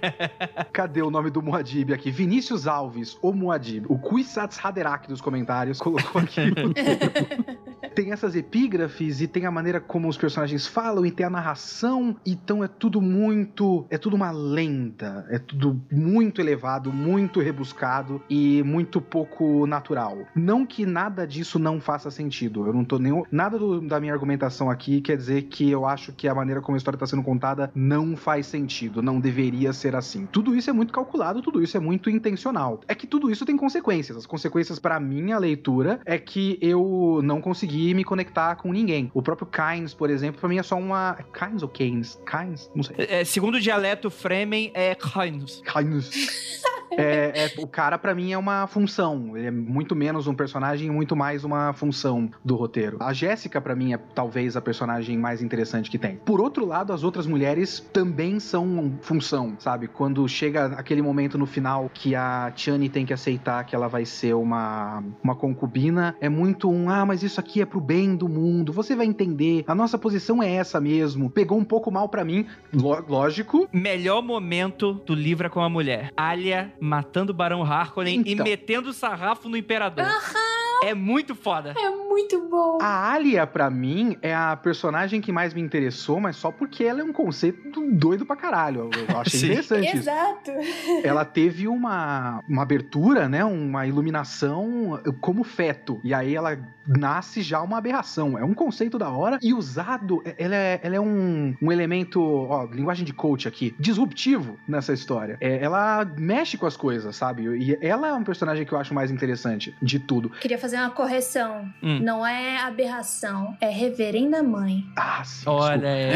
Cadê o nome do Muad'Dib aqui? Vinícius Alves, o Muad'Dib. O Kuisatz Haderach dos comentários colocou aqui. tem essas epígrafes e tem a maneira como os personagens falam e tem a narração, então é tudo muito, é tudo uma lenda, é tudo muito elevado, muito rebuscado e muito pouco natural. Não que nada disso não faça sentido. Eu não tô nem nada do, da minha argumentação aqui quer dizer que eu acho que a maneira como a história está sendo contada não faz sentido, não deveria ser assim. Tudo isso é muito calculado, tudo isso é muito intencional. É que tudo isso tem consequências. As consequências para minha leitura é que eu não consegui me conectar com ninguém. O próprio Kynes, por exemplo, para mim é só uma. Kynes ou Keynes? Kynes? Não sei. É, segundo o dialeto Fremen, é Kynes. Kynes. É, é, o cara, para mim, é uma função. Ele é muito menos um personagem e muito mais uma função do roteiro. A Jéssica, para mim, é talvez a personagem mais interessante que tem. Por outro lado, as outras mulheres também são função, sabe? Quando chega aquele momento no final que a Chani tem que aceitar que ela vai ser uma, uma concubina, é muito um, ah, mas isso aqui é pro bem do mundo, você vai entender, a nossa posição é essa mesmo. Pegou um pouco mal para mim, lógico. Melhor momento do livro é com a mulher. Alia matando o Barão Harkonnen então. e metendo o sarrafo no Imperador. Aham. É muito foda. É muito bom. A Alia, para mim, é a personagem que mais me interessou, mas só porque ela é um conceito doido pra caralho. Eu achei interessante. Exato. Ela teve uma, uma abertura, né? Uma iluminação como feto. E aí ela nasce já uma aberração. É um conceito da hora e usado, é, ela é, ela é um, um elemento, ó, linguagem de coach aqui, disruptivo nessa história. É, ela mexe com as coisas, sabe? E ela é um personagem que eu acho mais interessante de tudo. Queria fazer uma correção. Hum. Não é aberração, é reverenda mãe. Ah, sim. Olha aí.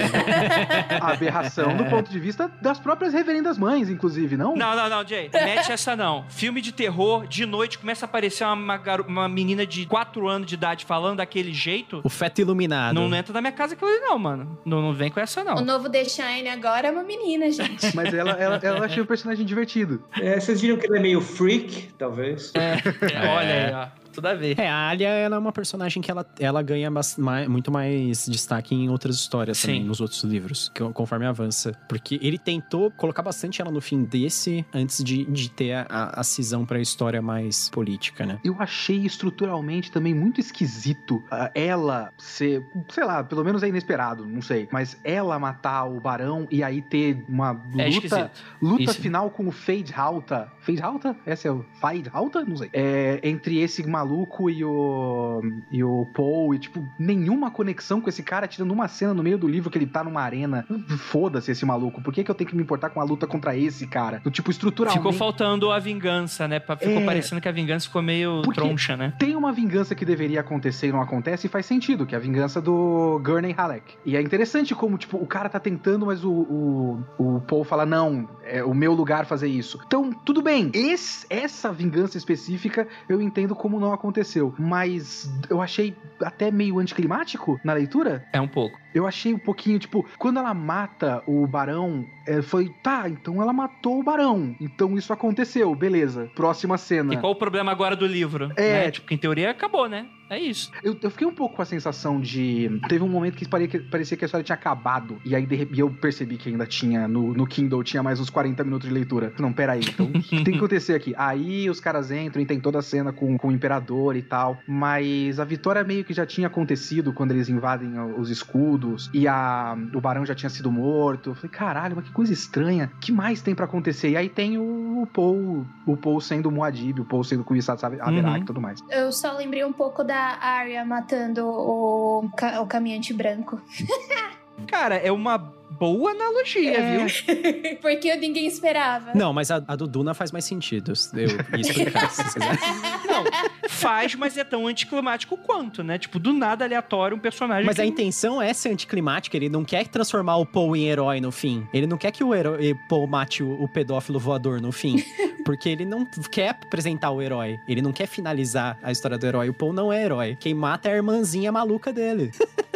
aberração do ponto de vista das próprias reverendas mães, inclusive, não? Não, não, não, Jay. Mete essa não. Filme de terror, de noite, começa a aparecer uma, uma menina de 4 anos de idade falando daquele jeito. O feto iluminado. Não entra na minha casa aquilo ali, não, mano. Não, não vem com essa, não. O novo The Shine agora é uma menina, gente. Mas ela, ela, ela achei o personagem divertido. É, vocês viram que ele é meio freak, talvez? É. é. Olha aí, ó tudo a ver. É, a Alia, ela é uma personagem que ela, ela ganha mais, muito mais destaque em outras histórias Sim. também, nos outros livros, conforme avança. Porque ele tentou colocar bastante ela no fim desse, antes de, de ter a, a cisão pra história mais política, né? Eu achei estruturalmente também muito esquisito uh, ela ser, sei lá, pelo menos é inesperado, não sei, mas ela matar o Barão e aí ter uma é luta, é luta Isso. final com o Fade Halta. Fade Halta? Essa é o Fade Halta? Não sei. É, entre esse maluco e o e o Paul e tipo nenhuma conexão com esse cara tirando uma cena no meio do livro que ele tá numa arena. Foda-se esse maluco. Por que, que eu tenho que me importar com a luta contra esse cara? Do tipo estruturalmente. Ficou faltando a vingança, né? Ficou é... parecendo que a vingança ficou meio Porque troncha, né? Tem uma vingança que deveria acontecer e não acontece e faz sentido, que é a vingança do Gurney Halleck. E é interessante como tipo o cara tá tentando, mas o, o, o Paul fala não, é o meu lugar fazer isso. Então, tudo bem. Esse, essa vingança específica eu entendo como não aconteceu. Mas eu achei até meio anticlimático na leitura. É um pouco. Eu achei um pouquinho, tipo, quando ela mata o barão, é, foi, tá, então ela matou o barão. Então isso aconteceu, beleza. Próxima cena. E qual o problema agora do livro? É. Né? Tipo, em teoria acabou, né? É isso. Eu, eu fiquei um pouco com a sensação de. Teve um momento que parecia que, parecia que a história tinha acabado. E aí de, e eu percebi que ainda tinha. No, no Kindle tinha mais uns 40 minutos de leitura. Não, peraí. Então, o que tem que acontecer aqui? Aí os caras entram e tem toda a cena com, com o imperador e tal. Mas a vitória meio que já tinha acontecido quando eles invadem os escudos. E a, o barão já tinha sido morto. Eu falei, caralho, mas que coisa estranha. O que mais tem pra acontecer? E aí tem o, o Paul. O Paul sendo o Muad'Dib, o Paul sendo Kuisat Haderach Uhum. e tudo mais. Eu só lembrei um pouco da Arya matando o, ca- o caminhante branco. Cara, é uma boa analogia, É. viu? Porque ninguém esperava. Não, mas a, a do Duna faz mais sentido. Eu ia explicar, se vocês. Não, faz, mas é tão anticlimático quanto, né? Tipo, do nada aleatório um personagem. Mas a que- intenção é ser anticlimática, ele não quer transformar o Paul em herói no fim. Ele não quer que o herói, Paul mate o, o pedófilo voador no fim. Porque ele não quer apresentar o herói. Ele não quer finalizar a história do herói. O Paul não é herói. Quem mata é a irmãzinha maluca dele.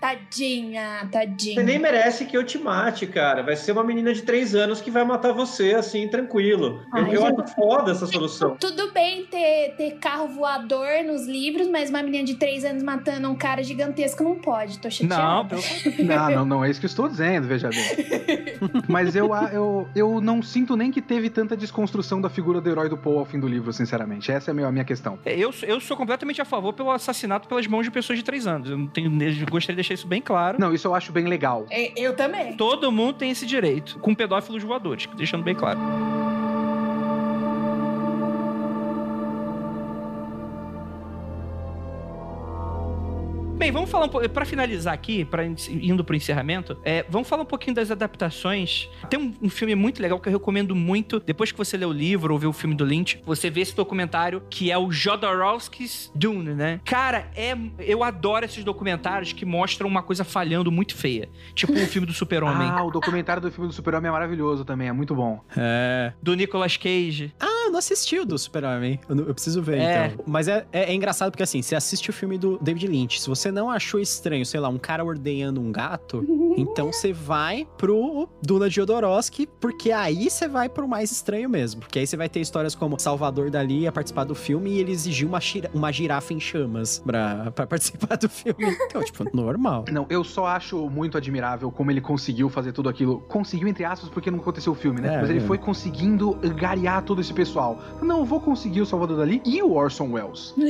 Tadinha, Você tadinha. nem merece que eu te mate, cara. Vai ser uma menina de três anos que vai matar você, assim, tranquilo. Eu, Ai, eu acho foda essa solução. Tudo bem ter, ter carro voador nos livros, mas uma menina de 3 anos matando um cara gigantesco não pode. Tô chateada. Não, pelo Não, não, não é isso que eu estou dizendo, veja bem. Mas eu, eu, eu não sinto nem que teve tanta desconstrução da figura do herói do Paul ao fim do livro, sinceramente. Essa é a minha, a minha questão. Eu, sou- eu sou completamente a favor pelo assassinato pelas mãos de pessoas de três anos. Eu, não tenho, eu gostaria de deixar isso bem claro. Não, isso eu acho bem legal. É, Eu também. Todo mundo tem esse direito, com pedófilos voadores, deixando bem claro. Bem, vamos falar um pouco. Pra finalizar aqui, pra, indo pro encerramento, é, vamos falar um pouquinho das adaptações. Tem um, um filme muito legal que eu recomendo muito. Depois que você lê o livro ou vê o filme do Lynch, você vê esse documentário que é o Jodorowsky's Dune, né? Cara, é, eu adoro esses documentários que mostram uma coisa falhando muito feia. Tipo o filme do Super-Homem. Ah, o documentário do filme do Super-Homem é maravilhoso também, é muito bom. É. do Nicolas Cage. Ah, eu não assisti o do Super-Homem. Eu, eu preciso ver, É. então. Mas é, é, é engraçado porque, assim, você assiste o filme do David Lynch. Se você não achou estranho, sei lá, um cara ordenhando um gato, então você vai pro Duna de Jodorowsky, porque aí você vai pro mais estranho mesmo. Porque aí você vai ter histórias como Salvador Dali ia participar do filme e ele exigiu uma, uma girafa em chamas pra, pra participar do filme. Então, tipo, normal. Não, eu só acho muito admirável como ele conseguiu fazer tudo aquilo. Conseguiu, entre aspas, porque não aconteceu o filme, né? É, Mas ele é. foi conseguindo garear todo esse pessoal. Não, eu vou conseguir o Salvador Dali e o Orson Welles.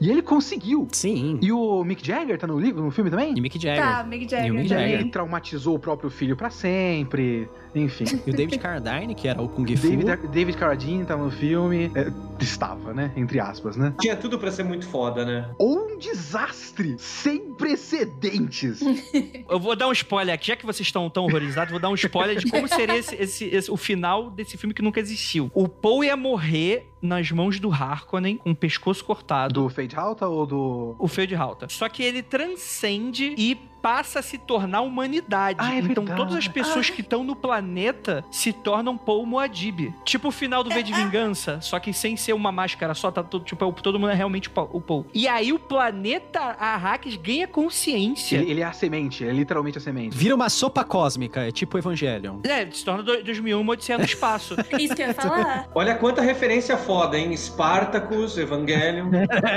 E ele conseguiu. Sim. E o Mick Jagger tá no livro, no filme também? E Mick Jagger. Tá, Mick Jagger. E o Mick. Jagger. Ele traumatizou o próprio filho pra sempre. Enfim. E o David Carradine, que era o Kung Fu. David, David Carradine tá no filme. É, estava, né? Entre aspas, né? Tinha tudo pra ser muito foda, né? Ou um desastre sem precedentes. Eu vou dar um spoiler aqui, já que vocês estão tão horrorizados, vou dar um spoiler de como seria esse, esse- esse- o final desse filme que nunca existiu. O Paul ia morrer nas mãos do Harkonnen com o pescoço cortado. do Fade Halta ou do. O Feio de Halta. Só que ele transcende e passa a se tornar humanidade. Ah, é então verdade. todas as pessoas que estão no planeta se tornam Paul Muad'Dib. Tipo o final do V de Vingança, só que sem ser uma máscara só, tá todo, tipo, todo mundo é realmente o Paul-. E aí o planeta Arrakis ganha consciência. Ele, ele é a semente, ele é literalmente a semente. Vira uma sopa cósmica, é tipo Evangelion. É, se torna do- 2001 uma Odisseia no espaço. Isso que eu ia falar. Olha quanta referência foda, hein? Spartacus, Evangelion.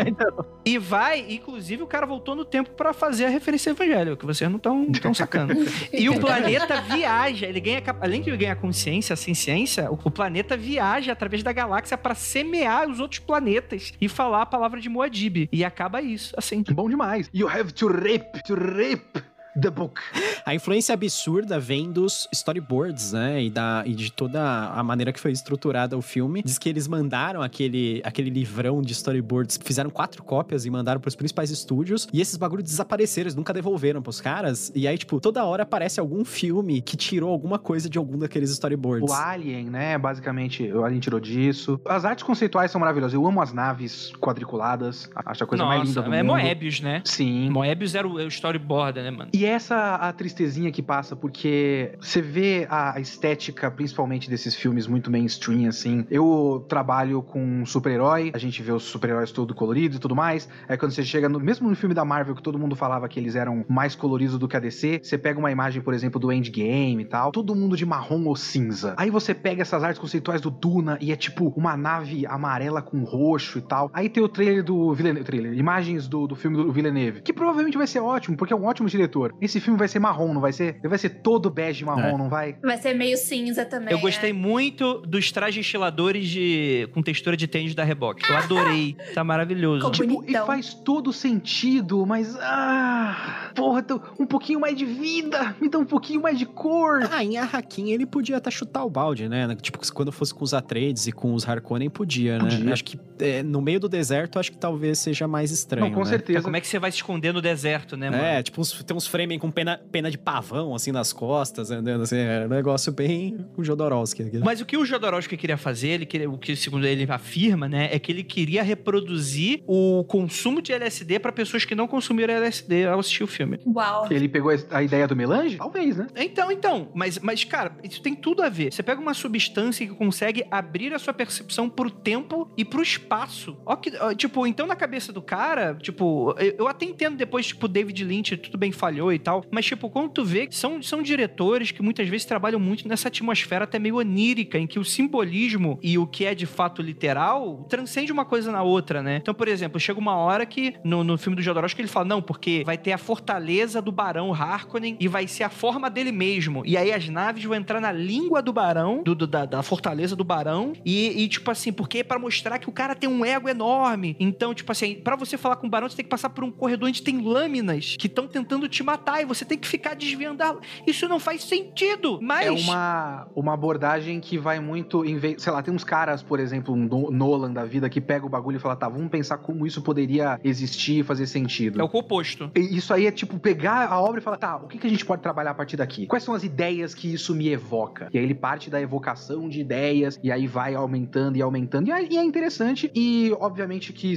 e vai, inclusive, o cara voltou no tempo pra fazer a referência ao evangelho, que vocês não estão tão sacando. E o planeta viaja, ele ganha, além de ele ganhar consciência, assim, ciência, o, o planeta viaja através da galáxia pra semear os outros planetas e falar a palavra de Muad'Dib. E acaba isso, assim. Bom demais. You have to rip, to rip the book. A influência absurda vem dos storyboards, né? E, da, e de toda a maneira que foi estruturada o filme. Diz que eles mandaram aquele, aquele livrão de storyboards, fizeram quatro cópias e mandaram pros principais estúdios. E esses bagulhos desapareceram, eles nunca devolveram pros caras. E aí, tipo, toda hora aparece algum filme que tirou alguma coisa de algum daqueles storyboards. O Alien, né? Basicamente, o Alien tirou disso. As artes conceituais são maravilhosas. Eu amo as naves quadriculadas. Acho a coisa mais linda do é mundo. Moebius, né? Sim. Moebius era o, é o storyboard, né, mano? E E essa a tristezinha que passa, porque você vê a estética, principalmente desses filmes muito mainstream, assim. Eu trabalho com super-herói, a gente vê os super-heróis todo coloridos e tudo mais. Aí quando você chega, no, mesmo no filme da Marvel, que todo mundo falava que eles eram mais coloridos do que a DC, você pega uma imagem, por exemplo, do Endgame e tal, todo mundo de marrom ou cinza. Aí você pega essas artes conceituais do Duna e é tipo uma nave amarela com roxo e tal. Aí tem o trailer do Villeneuve, trailer, imagens do, do filme do Villeneuve, que provavelmente vai ser ótimo, porque é um ótimo diretor. Esse filme vai ser marrom, não vai ser? Ele vai ser todo bege marrom, É. não vai? Vai ser meio cinza também. Eu gostei é. muito dos trajes estiladores de com textura de tênis da Reebok. Eu adorei. Tá maravilhoso. Tipo, e faz todo sentido, mas. Ah. Porra, tô- um pouquinho mais de vida, me dá um pouquinho mais de cor. Ah, em Arraquim ele podia até chutar o balde, né? Tipo, quando fosse com os Atreides e com os Harkonnen, podia, né? Podia. Acho que é, no meio do deserto, acho que talvez seja mais estranho, não, com né? certeza. Como é que você vai se esconder no deserto, né, mano? É, tipo, uns- tem framing com pena, pena de pavão, assim, nas costas, andando assim. É um negócio bem o Jodorowsky. aqui. Mas o que o Jodorowsky queria fazer, ele queria, o que segundo ele afirma, né, é que ele queria reproduzir o consumo de LSD pra pessoas que não consumiram LSD ao assistir o filme. Uau. Ele pegou a ideia do melange? Talvez, né? Então, então, mas, mas cara, isso tem tudo a ver. Você pega uma substância que consegue abrir a sua percepção pro tempo e pro espaço. Ó que, ó, tipo, então na cabeça do cara, tipo, eu, eu até entendo depois, tipo, David Lynch, tudo bem falhou e tal, mas tipo, quando tu vê, são, são diretores que muitas vezes trabalham muito nessa atmosfera até meio onírica, em que o simbolismo e o que é de fato literal transcende uma coisa na outra, né? Então, por exemplo, chega uma hora que no, no filme do Jodorowsky ele fala, não, porque vai ter a fortaleza do Barão Harkonnen e vai ser a forma dele mesmo. E aí as naves vão entrar na língua do Barão, do, do- da, da fortaleza do Barão, e, e, tipo assim, porque é pra mostrar que o cara tem um ego enorme. Então, tipo assim, pra você falar com o Barão, você tem que passar por um corredor onde tem lâminas que estão tentando te matar e você tem que ficar desviando. a- Isso não faz sentido. Mas. É uma, uma abordagem que vai muito em vez. Sei lá, tem uns caras, por exemplo, um No- Nolan da vida, que pega o bagulho e fala, tá, vamos pensar como isso poderia existir e fazer sentido. É o oposto. E Isso aí é tipo pegar a obra e falar, tá, o que, que a gente pode trabalhar a partir daqui? Quais são as ideias que isso me evoca? E aí ele parte da evocação de ideias, e aí vai aumentando e aumentando. E é, é interessante, e obviamente que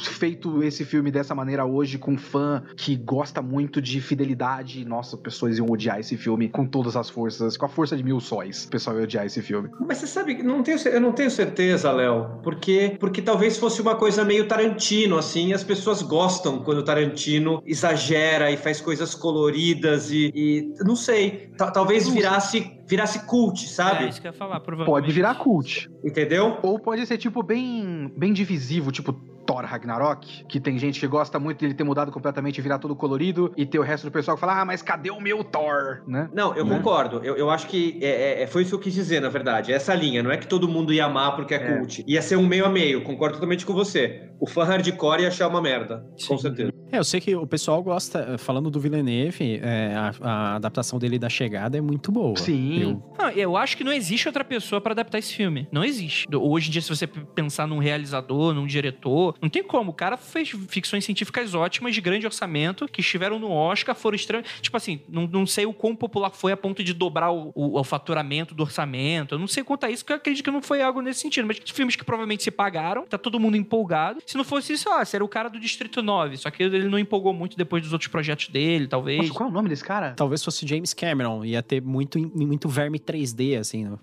feito esse filme dessa maneira hoje, com um fã que gosta muito de fidelidade, nossa, pessoas iam odiar esse filme com todas as forças, com a força de mil sóis. O pessoal ia odiar esse filme. Mas você sabe, que não tenho, eu não tenho certeza, Léo, porque porque talvez fosse uma coisa meio Tarantino, assim, as pessoas gostam quando o Tarantino exagera e faz coisas coloridas e, e não sei, ta- talvez virasse virasse cult, É sabe? isso que eu ia falar, provavelmente. Pode virar cult. Entendeu? Ou pode ser, tipo, bem, bem divisivo, tipo Thor Ragnarok, que tem gente que gosta muito dele ter mudado completamente e virar todo colorido, e ter o resto do pessoal que fala, ah, mas cadê o meu Thor? Né? Não, eu Né? concordo. Eu, eu acho que é, é- foi isso que eu quis dizer, na verdade. Essa linha. Não é que todo mundo ia amar porque é, É. cult. Ia ser um meio a meio. Concordo totalmente com você. O fã hardcore ia achar uma merda. Com Sim. certeza. É, eu sei que o pessoal gosta, falando do Villeneuve, é, a, a adaptação dele da chegada é muito boa. Sim. Eu- Não, eu acho que não existe outra pessoa pra adaptar esse filme. Não existe. Hoje em dia, se você pensar num realizador, num diretor, não tem como. O cara fez ficções científicas ótimas, de grande orçamento, que estiveram no Oscar, foram estranhos. Tipo assim, não, não sei o quão popular foi a ponto de dobrar o, o- o faturamento do orçamento. Eu não sei quanto a isso, porque eu acredito que não foi algo nesse sentido. Mas filmes que provavelmente se pagaram, tá todo mundo empolgado. Se não fosse isso, ó, seria o cara do Distrito 9. Só que ele não empolgou muito depois dos outros projetos dele, talvez. Nossa, qual é o nome desse cara? Talvez fosse James Cameron, ia ter muito, muito verme 3D, assim. né?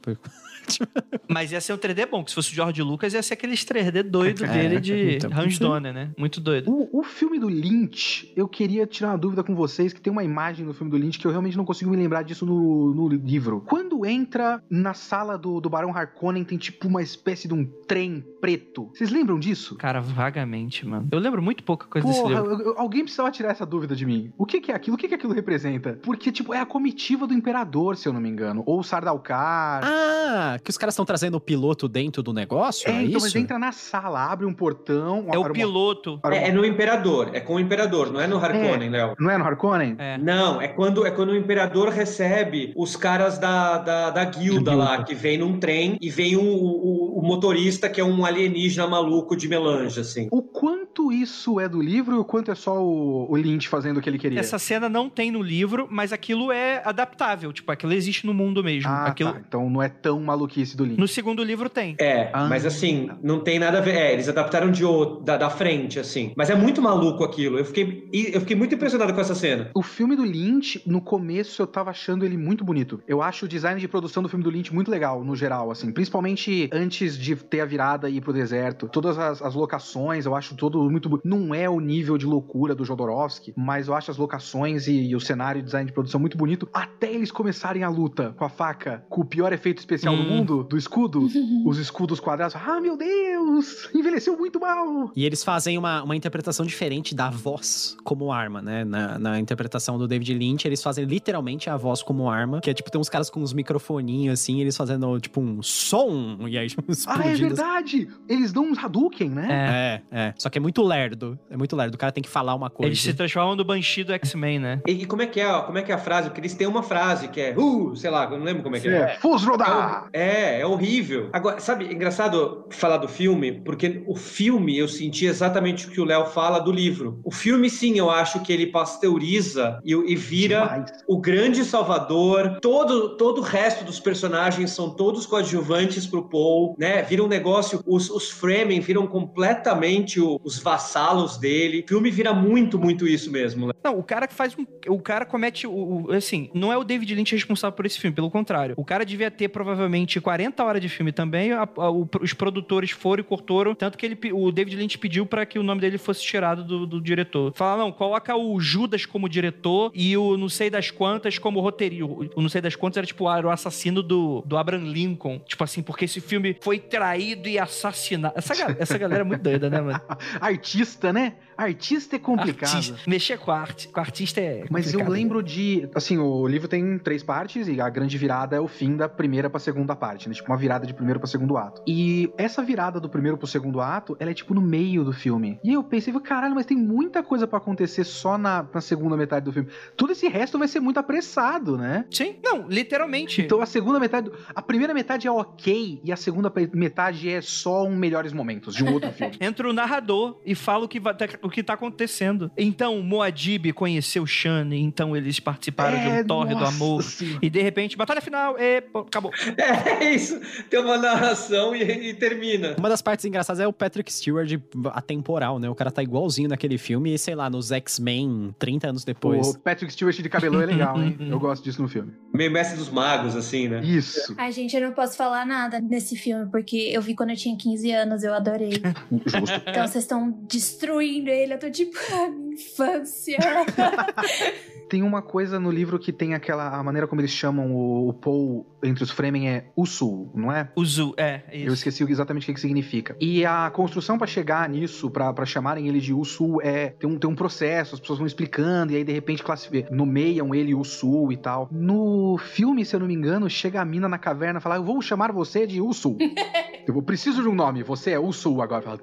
Mas ia ser um 3D bom, que se fosse o George Lucas, ia ser aqueles 3D doido É, dele de então, Hans. Donner, né? Muito doido. O, o filme do Lynch, eu queria tirar uma dúvida com vocês, que tem uma imagem no filme do Lynch que eu realmente não consigo me lembrar disso no, no livro. Quando entra na sala do, do Barão Harkonnen, tem tipo uma espécie de um trem preto. Vocês lembram disso? Cara, vagamente, mano. Eu lembro muito pouca coisa desse Porra, livro. eu- eu- alguém precisava tirar essa dúvida de mim. O que, que é aquilo? O que, que aquilo representa? Porque, tipo, é a comitiva do imperador, se eu não me engano. Ou o Sardaukar. Ah, que os caras estão trazendo o piloto dentro do negócio? É, é, então, isso? mas entra na sala, abre um portão. É o uma- piloto. uma- É, é no Imperador. É com o Imperador, não é no Harkonnen, Léo. Não é no Harkonnen? É. Não, é quando, é quando o Imperador recebe os caras da, da, da guilda Da lá, que vem num trem e vem o, o, o motorista que é um alienígena maluco de melange, assim. O quanto isso é do livro e o quanto é só o, o Lynch fazendo o que ele queria? Essa cena não tem no livro, mas aquilo é adaptável. Tipo, aquilo existe no mundo mesmo. Ah, aquilo... tá. Então não é tão maluquice do Lynch. No segundo livro tem. É, Ah. mas assim, não tem nada a ver. É, eles adaptaram de outro, da, da frente, assim. Mas é muito maluco aquilo. Eu fiquei, eu fiquei muito impressionado com essa cena. O filme do Lynch, no começo eu tava achando ele muito bonito. Eu acho o design de produção do filme do Lynch muito legal, no geral, assim. Principalmente antes de ter a virada e ir pro deserto. Todas as, as locações, eu acho tudo muito bonito. Não é o nível de loucura do Jodorowsky, mas eu acho as locações e, e o cenário e o design de produção muito bonito. Até eles começarem a luta com a faca, com o pior efeito especial do Hum. Mundo, do escudo. os escudos quadrados. Ah, meu Deus! Envelheceu muito mal! E eles fazem uma, uma interpretação diferente da voz como arma, né? Na, na interpretação do David Lynch, eles fazem literalmente a voz como arma. Que é tipo, tem uns caras com uns microfoninhos assim, eles fazendo tipo um som. E aí, tipo, Ah, é verdade! Eles dão uns Hadouken, né? É. É, é. Só que é muito lerdo. É muito lerdo. O cara tem que falar uma coisa. Eles se transformam no Banshee do X-Men, né? E, e como é que é, ó, como é que é a frase? Porque eles têm uma frase que é, uh, sei lá, eu não lembro como é que é. É, Fusroda! É, é horrível. Agora, sabe, é engraçado falar do filme, porque o filme eu senti exatamente o que o Léo fala do livro. O filme, sim, eu acho que ele pasteuriza e, e vira Demais. o grande salvador. Todo, todo o resto dos personagens são todos coadjuvantes pro Paul, né? Vira um negócio, os, os Fremen viram completamente o- os vassalos dele. O filme vira muito, muito isso mesmo. Léo. Não, o cara que faz um. O cara comete. O, o- assim, não é o David Lynch responsável por esse filme, pelo contrário. O cara devia ter provavelmente 40 horas de filme também. a- a- o- os produtores foram e cortaram. Tanto que ele, o David Lynch pediu pra que o nome dele fosse tirado do, do diretor. Fala, não, coloca o Judas como diretor e o não sei das quantas como roteirista. O não sei das quantas era tipo era o assassino do, do Abraham Lincoln. Tipo assim, porque esse filme foi traído e assassinado. Essa, essa galera é muito doida, né, mano? Artista, né? Artista é complicado. Artista. Mexer com, arte, com artista é. Mas eu complicado. lembro de. Assim, o livro tem três partes e a grande virada é o fim da primeira pra segunda parte, né? Tipo, uma virada de primeiro pra segundo ato. E essa virada do primeiro pro segundo ato, ela é tipo no meio do filme. E eu pensei, caralho, mas tem muita coisa pra acontecer só na, na segunda metade do filme. Todo esse resto vai ser muito apressado, né? Sim, não, literalmente. Então a segunda metade. A primeira metade é ok e a segunda metade é só um melhores momentos de um outro filme. Entra o narrador e fala o que, vai, o que tá acontecendo. Então, Moadib conheceu Shane, então eles participaram de um torre do É, amor. senhora. E de repente, batalha final, e pô, acabou. É isso. Tem uma narração e, e termina. Uma das partes engraçadas é o Patrick Stewart atemporal, né? O cara tá igualzinho naquele filme e, sei lá, nos X-Men, 30 anos depois. O Patrick Stewart de cabelão é legal, hein? Eu gosto disso no filme. Meio mestre dos magos, assim, né? Isso. Ai, gente, eu não posso falar nada nesse filme, porque eu vi quando eu tinha 15 anos, eu adorei. Justo. Então vocês estão destruindo ele, eu tô tipo, ah, minha infância. Tem uma coisa no livro que tem aquela. A maneira como eles chamam o, o Paul entre os Fremen é Usul, não é? Zu, é, é Eu isso. esqueci exatamente o que, que significa. E a construção pra chegar nisso, pra pra chamarem ele de Usul, é. Tem um, tem um processo, as pessoas vão explicando, e aí de repente classificam, nomeiam ele Usul e tal. No filme, se eu não me engano, chega a mina na caverna e fala: Eu vou chamar você de Usul. eu preciso de um nome, você é Usul agora. Fala,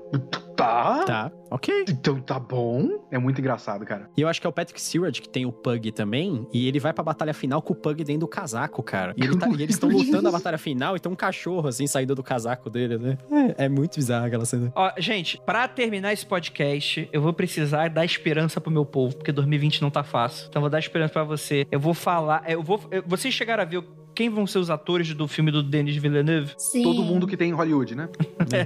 tá. Tá, ok. Então tá bom. É muito engraçado, cara. E eu acho que é o Patrick Stewart que tem o Pug também. E ele vai pra batalha final com o Pug dentro do casaco, cara. E, ele tá- e eles estão lutando a batalha final e tem um cachorro, assim, saindo do casaco dele, né? É, é muito bizarro aquela cena. Ó, gente, pra terminar esse podcast, eu vou precisar dar esperança pro meu povo, porque 2020 não tá fácil. Então eu vou dar esperança pra você. Eu vou falar, eu vou, eu- vocês chegaram a ver quem vão ser os atores do filme do Denis Villeneuve? Sim. Todo mundo que tem em Hollywood, né?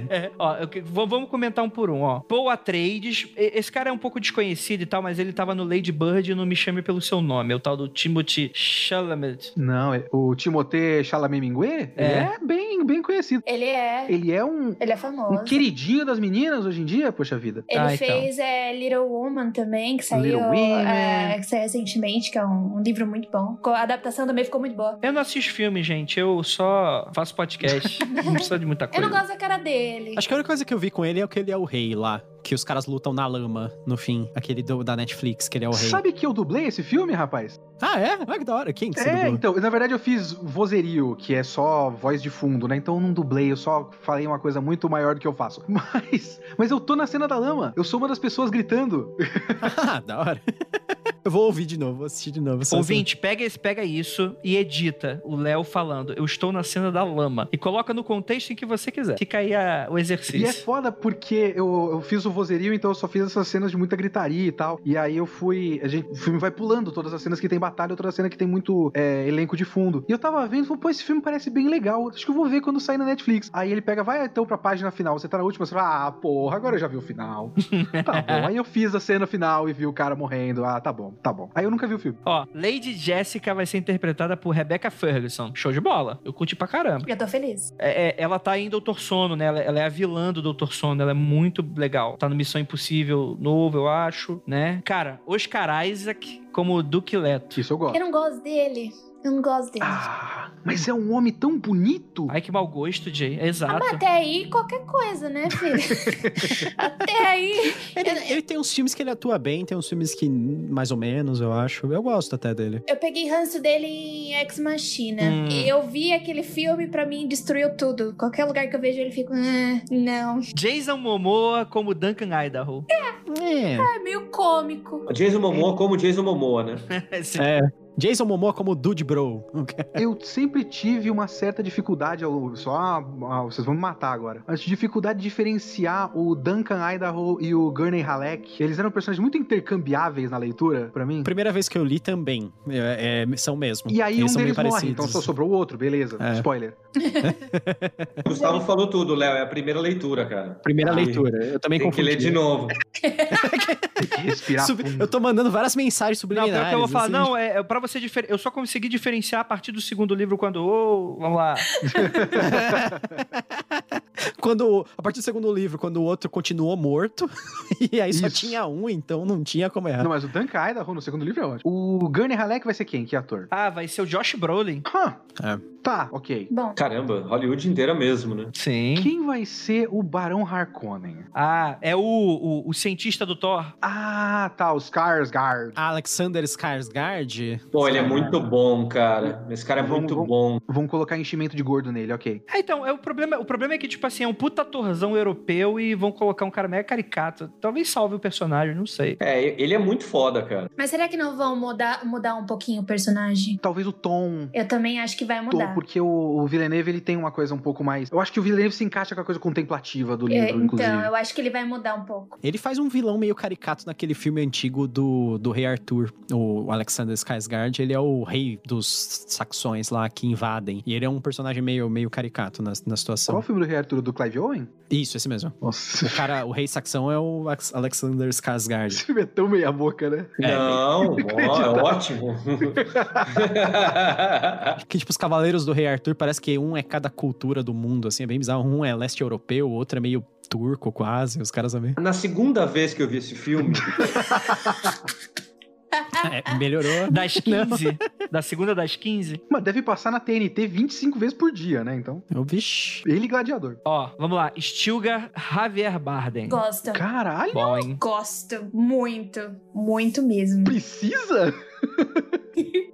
É, ó, eu vamos comentar um por um, ó. Paul Atreides, esse cara é um pouco desconhecido e tal, mas ele tava no Lady Bird e não me chame pelo seu nome, é o tal do Timothy Chalamet. Não, é- o Timothée Chalamet Minguet, É. é bem, bem conhecido. Ele é. Ele é um, Ele é um famoso. queridinho das meninas hoje em dia, poxa vida. Ele Ah, então. fez é, Little Woman também, que saiu, Little Women. é, que saiu recentemente, que é um, um livro muito bom. A adaptação também ficou muito boa. Eu não assisto filme, gente, eu só faço podcast. não precisa de muita Eu coisa. não gosto da cara dele. Acho que a única coisa que eu vi com ele é que ele é o rei lá. Que os caras lutam na lama no fim. Aquele do- da Netflix, que ele é o rei. Sabe que eu dublei esse filme, rapaz? Ah, é? Olha que da hora. Quem que você É, dublou? então, na verdade eu fiz vozerio, que é só voz de fundo, né? Então eu não dublei, eu só falei uma coisa muito maior do que eu faço. Mas, mas eu tô na cena da lama. Eu sou uma das pessoas gritando. Ah, da hora. Eu vou ouvir de novo, vou assistir de novo. Ouvinte, pega, esse, pega isso e edita o Léo falando, eu estou na cena da lama. E coloca no contexto em que você quiser. Fica aí a- o E é exercício. foda porque eu, eu fiz o vozerio, então eu só fiz essas cenas de muita gritaria e tal. E aí eu fui. A gente, o filme vai pulando todas as cenas que tem batalha, outras cenas que tem muito é, elenco de fundo. E eu tava vendo e falei, pô, esse filme parece bem legal. Acho que eu vou ver quando sair na Netflix. Aí ele pega, vai então pra página final. Você tá na última, você fala, ah, porra, agora eu já vi o final. tá bom. Aí eu fiz a cena final e vi o cara morrendo. Ah, tá bom, tá bom. Aí eu nunca vi o filme. Ó, Lady Jessica vai ser interpretada por Rebecca Ferguson. Show de bola. Eu curti pra caramba. Eu tô feliz. É, é, ela tá em Doutor Sono, né? Ela, ela é a vilã do Doutor Sono. Ela é muito legal. Tá no Missão Impossível novo, eu acho, né? Cara, Oscar Isaac como Duke Leto. Isso eu gosto. Eu não gosto dele. Eu não gosto dele. Ah, mas é um homem tão bonito. Ai, que mau gosto, Jay. Ah, Exato. mas até aí, qualquer coisa, né, filho? até aí. Ele, Eu, ele tem uns filmes que ele atua bem, tem uns filmes que mais ou menos, eu acho. Eu gosto até dele. eu peguei ranço dele em Ex Machina. Hum. Eu vi aquele filme, pra mim, destruiu tudo. Qualquer lugar que eu vejo ele, fico. "Ah, não. Jason Momoa como Duncan Idaho. É. É meio cômico. Jason Momoa como Jason Momoa, né? É. Jason Momoa como Dude Bro. Eu sempre tive uma certa dificuldade, ao- só ah, ah, vocês vão me matar agora. Mas dificuldade de diferenciar o Duncan Idaho e o Gurney Halleck. Eles eram personagens muito intercambiáveis na leitura, pra mim. Primeira vez que eu li também. É, é, são mesmo. E aí Eles um deles morre, parecidos. então só sobrou o outro, beleza. É. Spoiler. Gustavo falou tudo, Léo. É a primeira leitura, cara. Primeira Ah, leitura. Eu também Tem que confundi. ler de novo. Respirar Sub- fundo. Eu tô mandando várias mensagens Não, subliminares. pior que eu vou falar, assim. não, é, é pra você diferenciar. Eu só consegui diferenciar a partir do segundo livro quando. Ô, vamos lá. Quando, a partir do segundo livro, quando o outro continuou morto, e aí só Isso. tinha um, então não tinha como errar. Não, mas o Duncan Idaho no segundo livro é ótimo. O Gurney Halleck vai ser quem? Que ator? Ah, vai ser o Josh Brolin. Hã, É. tá, ok. Bom, Caramba, Hollywood inteira mesmo, né? Sim. Quem vai ser o Barão Harkonnen? Ah, é o, o, o cientista do Thor. Ah, tá, o Skarsgård. Alexander Skarsgård. Pô, ele é muito bom, cara. Esse cara é Vamos- muito vamos- bom. Vão colocar enchimento de gordo nele, ok. É, então, é o, problema, o problema é que, tipo assim, é um puta atorzão europeu e vão colocar um cara mega caricato. Talvez salve o personagem, não sei. É, ele é muito foda, cara. mas será que não vão mudar, mudar um pouquinho o personagem? Talvez o tom. Eu também acho que vai tom, mudar. Porque o, o Villeneuve ele tem uma coisa um pouco mais. Eu acho que o Villeneuve se encaixa com a coisa contemplativa do livro, É, inclusive. então, eu acho que ele vai mudar um pouco. Ele faz um vilão meio caricato naquele filme antigo do, do Rei Arthur. O Alexander Skarsgård, ele é o rei dos saxões lá que invadem. E ele é um personagem meio, meio caricato na, na Qual situação. o filme do Rei Arthur do Clive Owen? Isso, esse mesmo. Nossa, O cara, o rei saxão é o Alex- Alexander Skarsgård. esse filme é tão meia boca, né? É, Não, ó, é ótimo. Que, tipo, os cavaleiros do Rei Arthur parece que um é cada cultura do mundo, assim, é bem bizarro. Um é leste europeu, o outro é meio turco quase, os caras sabem. Na segunda vez que eu vi esse filme, É, melhorou. Das 15. da segunda das 15. Mas deve passar na TNT 25 vezes por dia, né? Então. Eu, vixe. Ele e Gladiador. Ó, vamos lá. Stilgar Javier Bardem. Gosto. Caralho, Bom, hein? Gosto. Muito. Muito mesmo. precisa?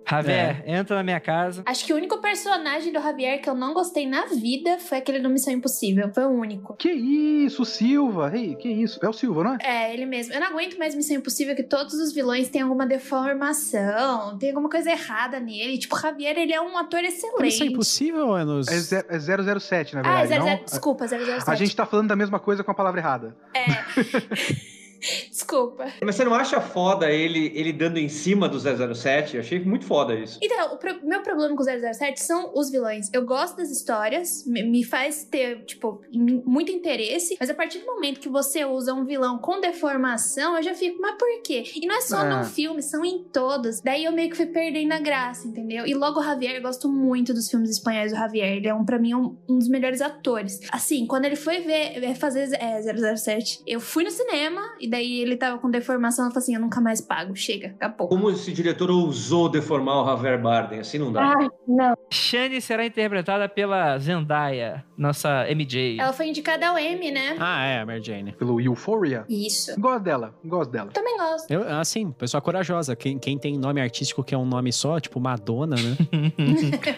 Javier, entra na minha casa. Acho que o único personagem do Javier que eu não gostei na vida foi aquele do Missão Impossível. Foi o único. Que isso, Silva? Ei, que isso? É o Silva, não é? É, ele mesmo. Eu não aguento mais Missão Impossível que todos os vilões têm alguma deformação, tem alguma coisa errada nele. Tipo, o Javier, ele é um ator excelente. Isso é impossível é nos... É, é 007, na Ah, verdade. zero, não? zero, desculpa, 007. A gente tá falando da mesma coisa com a palavra errada. Desculpa. mas você não acha foda ele, ele dando em cima do 007? Eu achei muito foda isso. Então, o pro- meu problema com o 007 são os vilões. Eu gosto das histórias, me, me faz ter, tipo, muito interesse, mas a partir do momento que você usa um vilão com deformação, eu já fico, mas por quê? E não é só Ah. no filme, são em todos. Daí eu meio que fui perdendo a graça, entendeu? E logo o Javier, eu gosto muito dos filmes espanhóis do Javier. Ele é, um, pra mim, um, um dos melhores atores. Assim, quando ele foi ver, é, fazer é, 007, eu fui no cinema, e daí ele tava com deformação, eu falei assim, eu nunca mais pago, chega, acabou. Como esse diretor ousou deformar o Javier Bardem? Assim não dá. Ai, não. Shani será interpretada pela Zendaya, nossa MJ. Ela foi indicada ao M, né? Ah, é, a Mary Jane. Pelo Euphoria. Isso. Gosto dela, gosto dela. Também gosto. Eu, assim, pessoa corajosa. Quem, quem tem nome artístico que é um nome só, tipo Madonna, né?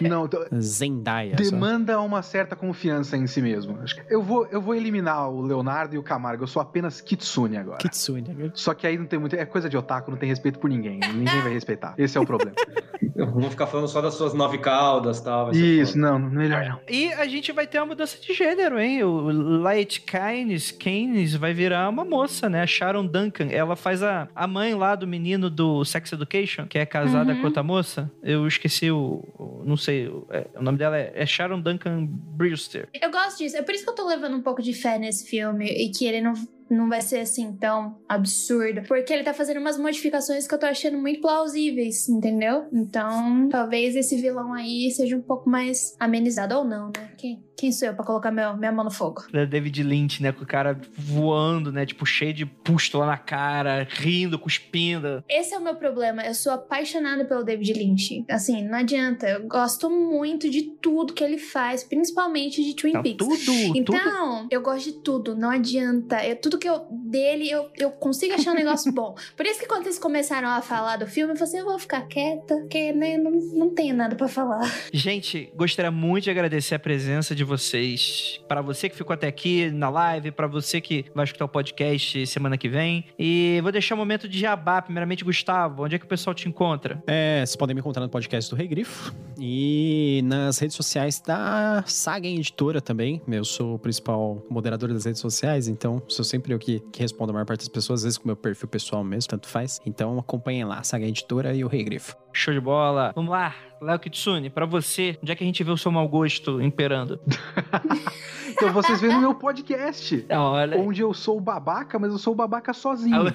Não, t- Zendaya. só. demanda uma certa confiança em si mesmo. Eu vou, eu vou eliminar o Leonardo e o Camargo. Eu sou apenas Kitsune agora. Kitsune. Só que aí não tem muito. É coisa de otaku, não tem respeito por ninguém. Ninguém vai respeitar. Esse é o problema. Vamos ficar falando só das suas nove caudas e tal. Isso, foda. não, melhor não. E a gente vai ter uma mudança de gênero, hein? O Light Keynes, Keynes vai virar uma moça, né? A Sharon Duncan. Ela faz a, a mãe lá do menino do Sex Education, que é casada Uhum. com outra moça. Eu esqueci o. o- não sei. o- é, o nome dela é, é Sharon Duncan Brewster. Eu gosto disso. É por isso que eu tô levando um pouco de fé nesse filme e que ele não, não vai ser assim tão absurdo. Porque ele tá fazendo umas modificações que eu tô achando muito plausíveis, entendeu? Então, talvez esse vilão aí seja um pouco mais amenizado ou não, né? Quem, quem sou eu pra colocar meu, minha mão no fogo? É David Lynch, né? Com o cara voando, né? Tipo, cheio de pústula na cara, rindo, cuspindo. Esse é o meu problema. Eu sou apaixonada pelo David Lynch. Assim, não adianta. Eu gosto muito de tudo que ele faz, principalmente de Twin Não, Peaks. tudo, tudo. Então, eu gosto de tudo, não adianta. Eu, tudo que eu dele, eu, eu consigo achar um negócio bom. Por isso que quando eles começaram a falar do filme, eu falei assim, eu vou ficar quieta, porque né, não, não tenho nada pra falar. Gente, gostaria muito de agradecer a presença de vocês. Para você que ficou até aqui na live, para você que vai escutar o podcast semana que vem. E vou deixar um momento de jabá. Primeiramente, Gustavo, onde é que o pessoal te encontra? É, vocês podem me encontrar no podcast do Rei Grifo e nas redes sociais da Saga Editora também. Eu sou o principal moderador das redes sociais, então sou sempre que, que respondo a maior parte das pessoas, às vezes com o meu perfil pessoal mesmo, tanto faz. Então acompanhem lá, Saga Editora e o Rei Grifo. Show de bola. Vamos lá, Léo Kitsune, pra você, onde é que a gente vê o seu mau gosto imperando? Então vocês veem no meu podcast. Olha. Onde eu sou o babaca, mas eu sou o babaca sozinho.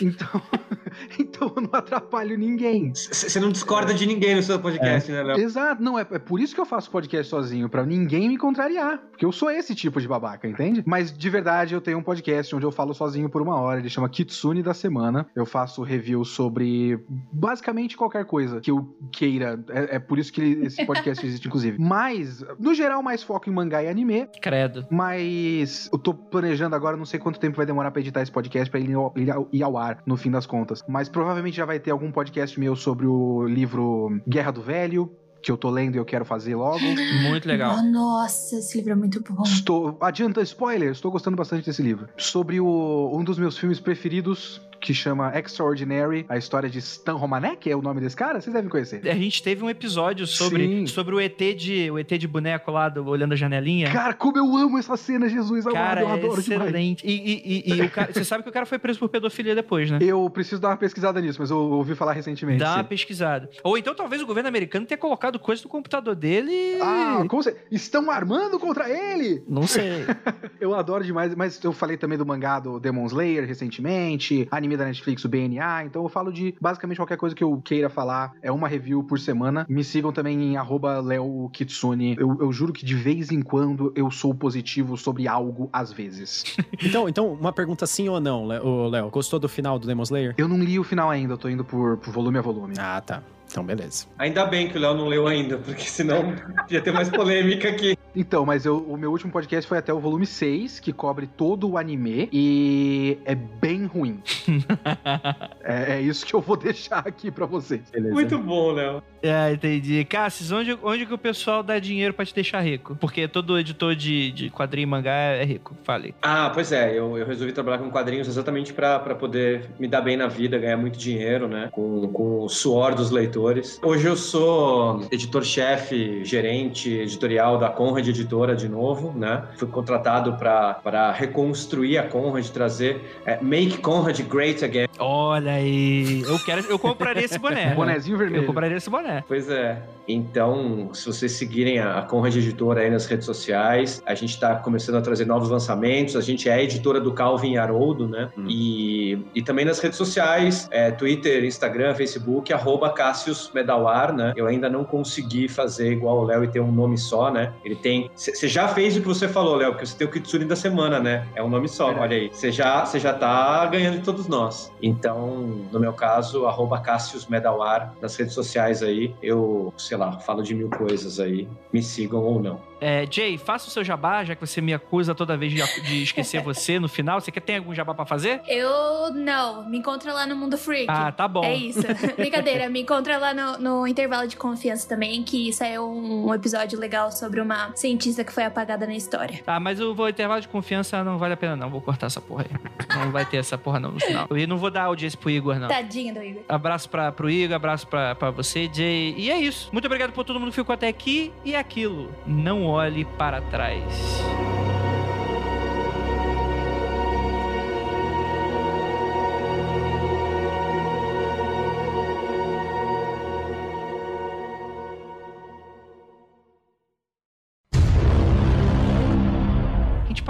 Então, então eu não atrapalho ninguém. Você não discorda de ninguém no seu podcast, né, Léo? Exato, não, é, é por isso que eu faço podcast sozinho, pra ninguém me contrariar. Porque eu sou esse tipo de babaca, entende? Mas de verdade, eu tenho um podcast onde eu falo sozinho por uma hora. Ele chama Kitsune da Semana. Eu faço review sobre basicamente qualquer coisa que eu queira. É, é por isso que ele- esse podcast existe, inclusive. Mas, no geral, mais foco em mangá e anime. Credo. Mas eu tô planejando agora, não sei quanto tempo vai demorar pra editar esse podcast pra ele ir ao, ir ao- ir ao ar, no fim das contas. Mas provavelmente já vai ter algum podcast meu sobre o livro Guerra do Velho, que eu tô lendo e eu quero fazer logo. Muito legal. Oh, nossa, esse livro é muito bom. Estou. Adianta spoiler, estou gostando bastante desse livro. Sobre o, um dos meus filmes preferidos, que chama Extraordinary, a história de Stan Romanek, é o nome desse cara? Vocês devem conhecer. A gente teve um episódio sobre, Sim. sobre o ET de o ET de boneco lá, do, olhando a janelinha. Cara, como eu amo essa cena, Jesus Cara, eu adoro demais. excelente. E, e, e, e o cara, você sabe que o cara foi preso por pedofilia depois, né? Eu preciso dar uma pesquisada nisso, mas eu ouvi falar recentemente. Dá uma sim. pesquisada. Ou então talvez o governo americano tenha colocado coisa no computador dele. Ah, como você... Estão armando contra ele! Não sei. Eu adoro demais, mas eu falei também do mangá do Demon Slayer recentemente, anime da Netflix, o BNA, então eu falo de basicamente qualquer coisa que eu queira falar, é uma review por semana. Me sigam também em arroba Leo Kitsune. Eu, eu juro que de vez em quando eu sou positivo sobre algo, às vezes. Então, então uma pergunta sim ou não, Léo. Gostou do final do Demon Slayer? Eu não li o final ainda, eu tô indo por, por volume a volume. Ah, tá. Então, beleza. Ainda bem que o Léo não leu ainda, porque senão ia ter mais polêmica aqui. Então, mas eu- o meu último podcast foi até o volume 6, que cobre todo o anime, e é bem ruim. é, é isso que eu vou deixar aqui pra vocês. Beleza. Muito bom, Léo. Ah, entendi. Cassius, onde, onde que o pessoal dá dinheiro pra te deixar rico? Porque todo editor de, de quadrinho e mangá é rico. Fale. Ah, pois é, eu, eu resolvi trabalhar com quadrinhos exatamente pra pra poder me dar bem na vida, ganhar muito dinheiro, né? Com, com o suor dos leitores. Hoje eu sou editor-chefe, gerente editorial da Conrad Editora de novo, né? Fui contratado pra pra reconstruir a Conrad, trazer é, Make Conrad Great Again. Olha aí. Eu quero. Eu compraria esse boné. Bonezinho Eu vermelho. compraria esse boné. Pois é. Então, se vocês seguirem a Conrad Editora aí nas redes sociais, a gente está começando a trazer novos lançamentos. A gente é a editora do Calvin Haroldo, né? Hum. E, e também nas redes sociais, é, Twitter, Instagram, Facebook, arroba Cassius Medawar, né? Eu ainda não consegui fazer igual o Léo e ter um nome só, né? Ele tem... Você já fez o que você falou, Léo, porque você tem o Kitsune da semana, né? É um nome só, É. olha aí. Você já, você já tá ganhando de todos nós. Então, no meu caso, arroba Cassius Medawar nas redes sociais aí. Eu, sei lá, falo de mil coisas aí. Me sigam ou não. É, Jay, faça o seu jabá, já que você me acusa toda vez de, de esquecer você no final. Você quer tem algum jabá pra fazer? Eu não, me encontra lá no Mundo Freak. Ah, tá bom. É isso. Brincadeira, me encontra lá no, no intervalo de confiança também, que saiu um episódio legal sobre uma cientista que foi apagada na história. Tá, mas o o intervalo de confiança não vale a pena, não. Vou cortar essa porra aí. Não vai ter essa porra, não, no final. E não vou dar audiência pro Igor, não. Tadinho do Igor. Abraço pra, pro Igor, abraço pra, pra você, Jay. E é isso. Muito obrigado por todo mundo que ficou até aqui. E é aquilo. Não olhe para trás.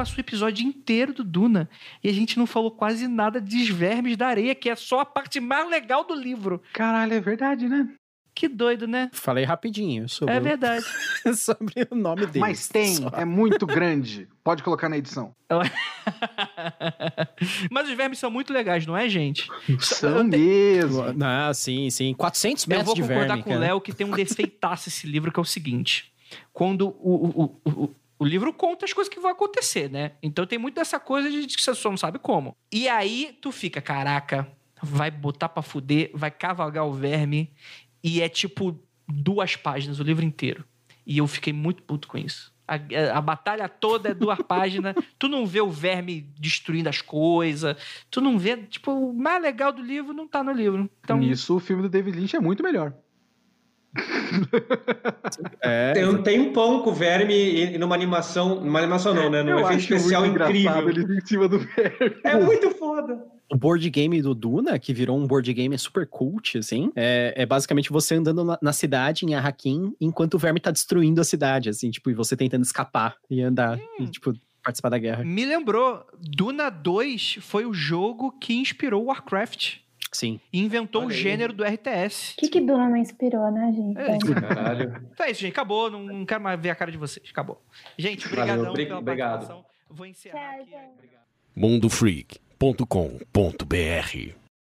Passou o episódio inteiro do Duna e a gente não falou quase nada dos vermes da areia, que é só a parte mais legal do livro. Caralho, é verdade, né? Que doido, né? Falei rapidinho sobre, É o- verdade. sobre o nome dele. Mas tem, só. é muito grande. Pode colocar na edição. Mas os vermes são muito legais, não é, gente? São mesmo. Ah, sim, sim. 400 Eu metros vou de concordar verme, com o. Léo que tem um defeitaço esse livro, que é o seguinte. Quando o, o, o, o, livro conta as coisas que vão acontecer, né? Então tem muito dessa coisa de que você só não sabe como. E aí tu fica, caraca, vai botar pra fuder, vai cavalgar o verme. E é tipo duas páginas, o livro inteiro. E eu fiquei muito puto com isso. A, a- a batalha toda é duas páginas. Tu não vê o verme destruindo as coisas. Tu não vê. Tipo, o mais legal do livro não tá no livro. Então, Nisso, o filme do David Lynch é muito melhor. É, Tem um tempão com o verme e, numa animação. Numa animação não, né? Num efeito especial incrível. ele em cima do verme. É muito foda. o board game do Duna, que virou um board game super cult, assim, é, é basicamente você andando na, na cidade, em Arraquim, enquanto o verme tá destruindo a cidade, assim, tipo, e você tentando escapar e andar, e, tipo, participar da guerra. Me lembrou, Duna 2 foi o jogo que inspirou Warcraft Sim. e inventou Olha o aí. gênero do RTS. O que, que Duna não inspirou, né, gente? É. Caralho. Então é isso, gente. Acabou. Não, não quero mais ver a cara de vocês. Acabou. Gente, Valeu, obrigadão obri- pela obrigado. participação. Vou encerrar Tchau, aqui. gente. mundofreak.com.br